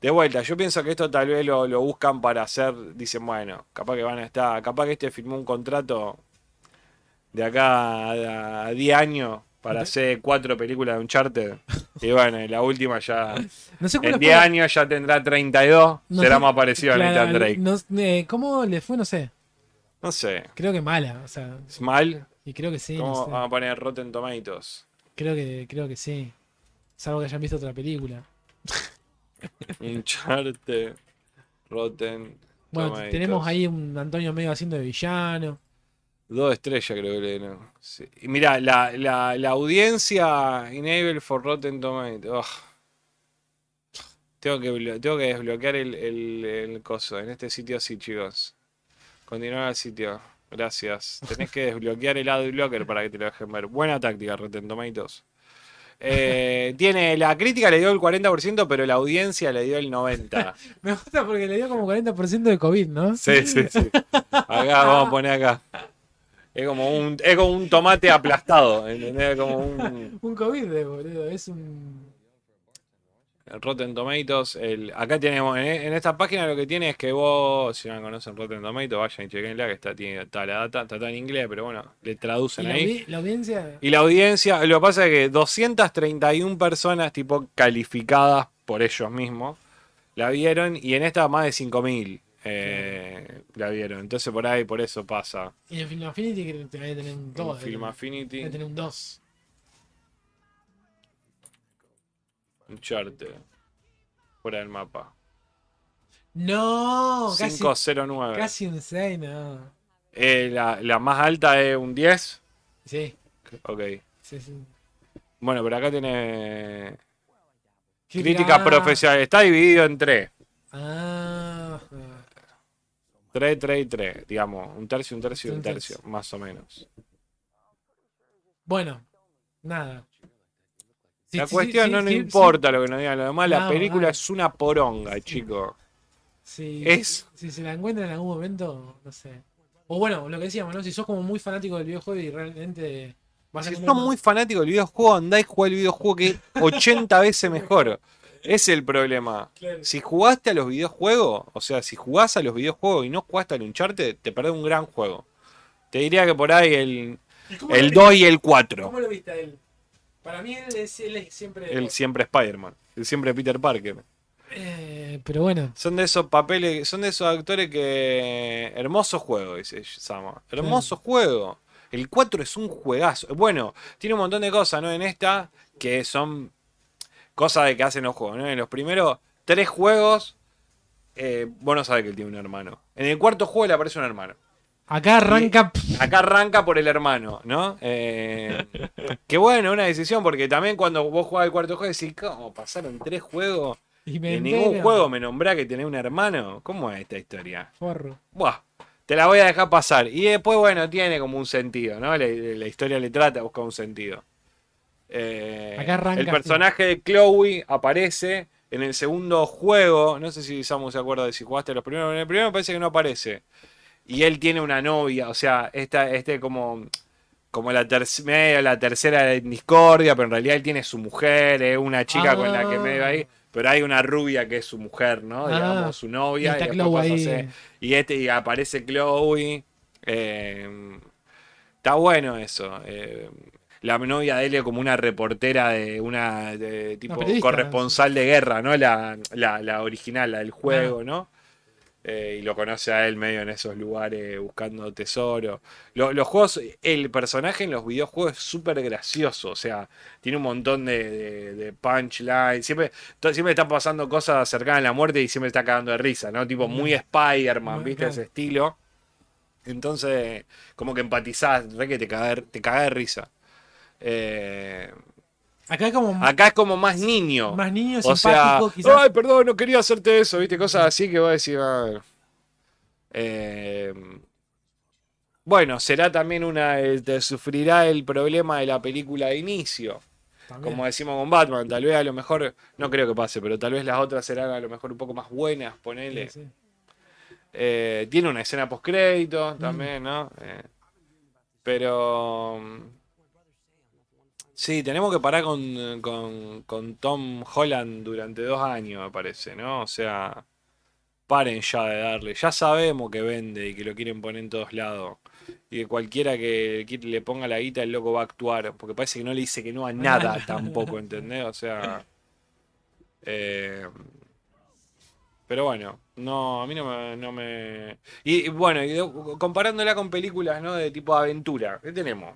De vuelta, yo pienso que esto tal vez lo, lo buscan para hacer, dicen, bueno, capaz que van a estar, capaz que este firmó un contrato de acá a, a 10 años para hacer cuatro películas de Uncharted. Y bueno, y la última ya, No sé en fue- 10 años ya tendrá 32, no será sé- más parecido a claro, Nathan Drake. no- eh, ¿Cómo le fue? No sé. No sé, Creo que mala. O sea, ¿es mal? y creo que sí. ¿Cómo sé. van a poner Rotten Tomatoes? Creo que, creo que sí. Salvo que hayan visto otra película. Uncharted, Rotten Bueno, Tomatoes. tenemos ahí un Antonio medio haciendo de villano. Dos estrellas creo que le dieron. Sí. Y mira, la, la, la audiencia Enable for Rotten Tomatoes. Tengo que, tengo que desbloquear el, el, el coso. En este sitio sí, chicos. Continuar al sitio. Gracias. Tenés que desbloquear el adblocker para que te lo dejen ver. Buena táctica, Rotten Tomatoes. Eh, tiene, la crítica le dio el 40%, pero la audiencia le dio el 90%. Me gusta porque le dio como 40% de COVID, ¿no? Sí, sí, sí. Acá vamos a poner acá. Es como un, es como un tomate aplastado, ¿entendés? Como un Un COVID, de, boludo. Es un. Rotten Tomatoes. El, acá tenemos, en, en esta página lo que tiene es que vos, si no conocen Rotten Tomatoes, vayan y chequenla, que está, tiene, está la data, está en inglés, pero bueno, le ¿Y traducen la, ahí. audi- la audiencia? Y la audiencia, lo que pasa es que 231 personas, tipo, calificadas por ellos mismos, la vieron y en esta más de 5000 eh, la vieron. Entonces por ahí, por eso pasa. Y en Film Affinity que te debe tener un 2. En Film Affinity. Debe tener un 2. Uncharted. Fuera del mapa. No, casi, 509. casi un 6, no. Eh, la, la más alta es un 10. Sí, Ok. sí, sí. Bueno, pero acá tiene Crítica- crítica profesional. Está dividido en 3. Ah, 3, 3 y 3. Digamos, un tercio, un tercio y un tercio. Más o menos. bueno, nada. La sí, cuestión sí, no sí, nos importa lo que nos digan los demás. La No, película es una poronga, chico. Sí, Es- Si se la encuentran en algún momento, no sé. O bueno, lo que decíamos, ¿no? Si sos como muy fanático del videojuego y realmente vas Si sos muy fanático del videojuego, andá y jugá el videojuego que es 80 veces mejor. Es el problema. Claro. Si jugaste a los videojuegos, o sea, si jugás a los videojuegos y no jugaste al Uncharted, te perdés un gran juego. Te diría que por ahí el, ¿Y cómo el lo 2 y el 4. ¿Cómo lo viste a él? Para mí él es, él es siempre... El siempre Spider-Man. Siempre Peter Parker. Eh, pero bueno, Son de esos papeles, son de esos actores que. Hermoso juego, dice Sama. Hermoso juego. El 4 es un juegazo. Bueno, tiene un montón de cosas, ¿no? En esta, que son cosas de que hacen los juegos, ¿no? En los primeros tres juegos, eh, vos no sabés que él tiene un hermano. En el cuarto juego le aparece un hermano. acá arranca... Acá arranca por el hermano, ¿no? Eh, que bueno, una decisión, porque también cuando vos jugás el cuarto juego decís, ¿cómo pasaron tres juegos? Y En ningún juego me nombrá que tenés un hermano. ¿Cómo es esta historia? Forro. Buah, te la voy a dejar pasar. Y después, bueno, tiene como un sentido, ¿no? La, la historia le trata de buscar un sentido. Eh, Acá arranca el personaje de Chloe aparece en el segundo juego. No sé si Samu se acuerda de si jugaste los primeros. En el primero me parece que no aparece. Y él tiene una novia, o sea, esta, este como, como la, terc- medio la tercera en discordia, pero en realidad él tiene su mujer, es una chica con la que Ah. medio ahí. Pero hay una rubia que es su mujer, ¿no? Ah. Digamos, su novia. Y después este y aparece Chloe. eh, está bueno eso. eh, la novia de él como una reportera de una de, tipo corresponsal de guerra, ¿no? La, la, la original, la del juego, ¿no? Eh, y lo conoce a él medio en esos lugares buscando tesoro. Lo- los juegos, el personaje en los videojuegos es súper gracioso, o sea, tiene un montón de, de, de punchline. Siempre, to- siempre está pasando cosas cercanas a la muerte y siempre está cagando de risa, ¿no? Tipo muy Spider-Man, Muy ¿viste? claro. Ese estilo. Entonces, como que empatizás, re que te caga, de- te caga de risa. Eh, Acá como Acá es como más niño. más niño, o sea, simpático, quizás. ay, perdón, no quería hacerte eso, ¿viste? Cosas así que voy a decir. ah, eh, bueno, será también una. te sufrirá el problema de la película de inicio. también. Como decimos con Batman, tal vez a lo mejor, no creo que pase, pero tal vez las otras serán a lo mejor un poco más buenas, ponele. Sí, sí. Eh, tiene una escena post crédito también, ¿no? Eh, pero. Sí, tenemos que parar con, con, con Tom Holland durante dos años, me parece, ¿no? O sea, paren ya de darle. Ya sabemos que vende y que lo quieren poner en todos lados. Y que cualquiera que le ponga la guita, el loco va a actuar. Porque parece que no le dice que no a nada tampoco, ¿entendés? O sea. eh, pero bueno, no, a mí no me. No me... Y, y bueno, y de- comparándola con películas, ¿no? De tipo aventura, ¿qué tenemos?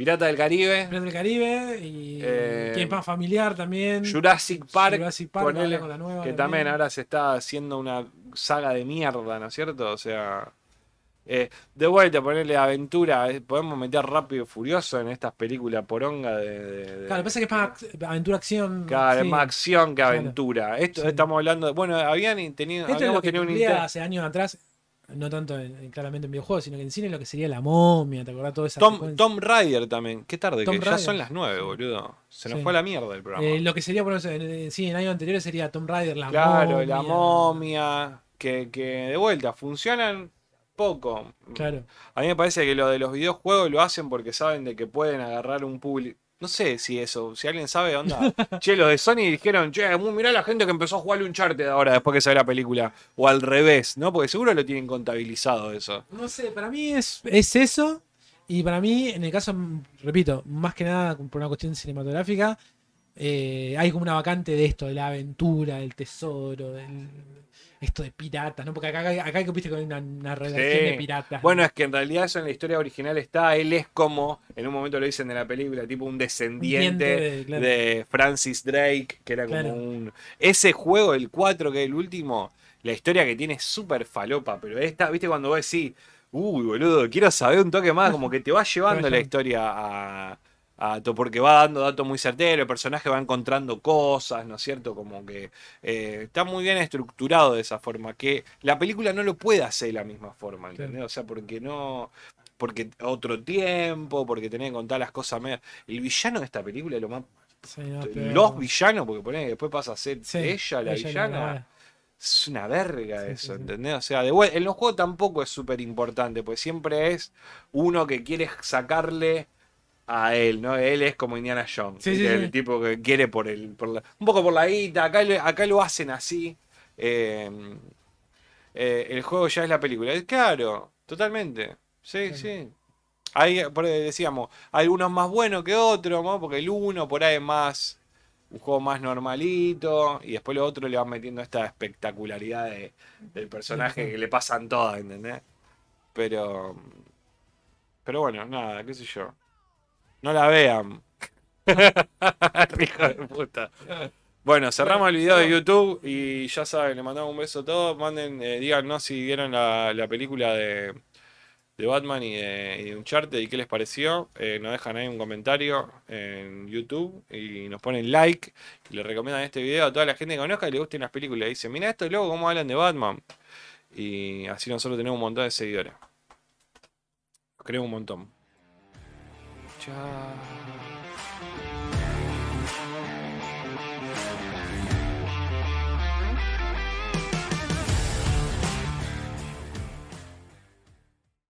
Pirata del Caribe, Piratas del Caribe y Eh, que es más familiar también. Jurassic Park, Jurassic Park, ponele, con la nueva que también ahora se está haciendo una saga de mierda, ¿no es cierto? O sea, eh, de vuelta, ponerle aventura, eh, podemos meter rápido y furioso en estas películas poronga de... de- de- Claro, pasa es que es más ac- aventura-acción. Claro, es más acción que aventura. Esto Sí. estamos hablando de, bueno, habían tenido, Esto es habíamos tenido un hace años atrás, no tanto en- en- claramente en videojuegos, sino que en cine lo que sería la momia, ¿te acordás? Toda esa Tom. Tom Raider también. Qué tarde, Tom que ya Raider. son las nueve, boludo. Se nos Sí. fue la mierda el programa. Eh, lo que sería, por eso, en, sí, en años anteriores sería Tom Raider, la claro, momia. la momia. Que, que de vuelta, funcionan poco. Claro. A mí me parece que lo de los videojuegos lo hacen porque saben de que pueden agarrar un público. No sé si eso, si alguien sabe, onda. che, los de Sony dijeron, che, mirá la gente que empezó a jugar Uncharted ahora después que salió la película. O al revés, ¿no? Porque seguro lo tienen contabilizado eso. No sé, para mí es, es eso. Y para mí, en el caso, repito, más que nada por una cuestión cinematográfica, eh, hay como una vacante de esto, de la aventura, del tesoro, del, esto de piratas, ¿no? Porque acá, acá, acá hay que viste con una, una redacción Sí. de piratas. Bueno, es que en realidad eso en la historia original está. Él es como, en un momento lo dicen de la película, tipo un descendiente Diente de. Francis Drake, que era como Claro. un. Ese juego, el 4, que es el último, la historia que tiene es súper falopa, pero esta, viste, cuando vos decís, uy, boludo, quiero saber un toque más, como que te va llevando la historia a. porque va dando datos muy certeros, el personaje va encontrando cosas, ¿no es cierto? Como que eh, está muy bien estructurado de esa forma, que la película no lo puede hacer de la misma forma, ¿entendés? O sea, porque no. Porque otro tiempo, porque tenés que contar las cosas medio. El villano de esta película es lo más. Sí, no, pero- Los villanos, porque ponés que después pasa a ser Sí, ella la ella villana. Es una verga Sí, eso. ¿entendés? O sea, de en los juegos tampoco es súper importante, pues siempre es uno que quiere sacarle a él, ¿no? Él es como Indiana Jones, Sí, el sí. tipo que quiere por el, por la- un poco por la guita, acá, acá lo hacen así. eh, eh, el juego ya es la película. Claro, totalmente. Sí, sí. Ahí decíamos, algunos más buenos que otros, ¿no? Porque el uno por ahí es más un juego más normalito y después lo otro le van metiendo esta espectacularidad de- del personaje que le pasan todas, ¿entendés? Pero pero bueno, nada, qué sé yo. No la vean. Hijo de puta. Bueno, cerramos el video de YouTube y ya saben, le mandamos un beso a todos. Manden, eh, díganos si vieron la, la película de, de Batman y de, y de Uncharted y qué les pareció. Eh, nos dejan ahí un comentario en YouTube y nos ponen like y le recomiendan este video a toda la gente que conozca y le gusten las películas. Y dicen, mira esto luego cómo hablan de Batman. Y así nosotros tenemos un montón de seguidores. Los queremos un montón. Chao.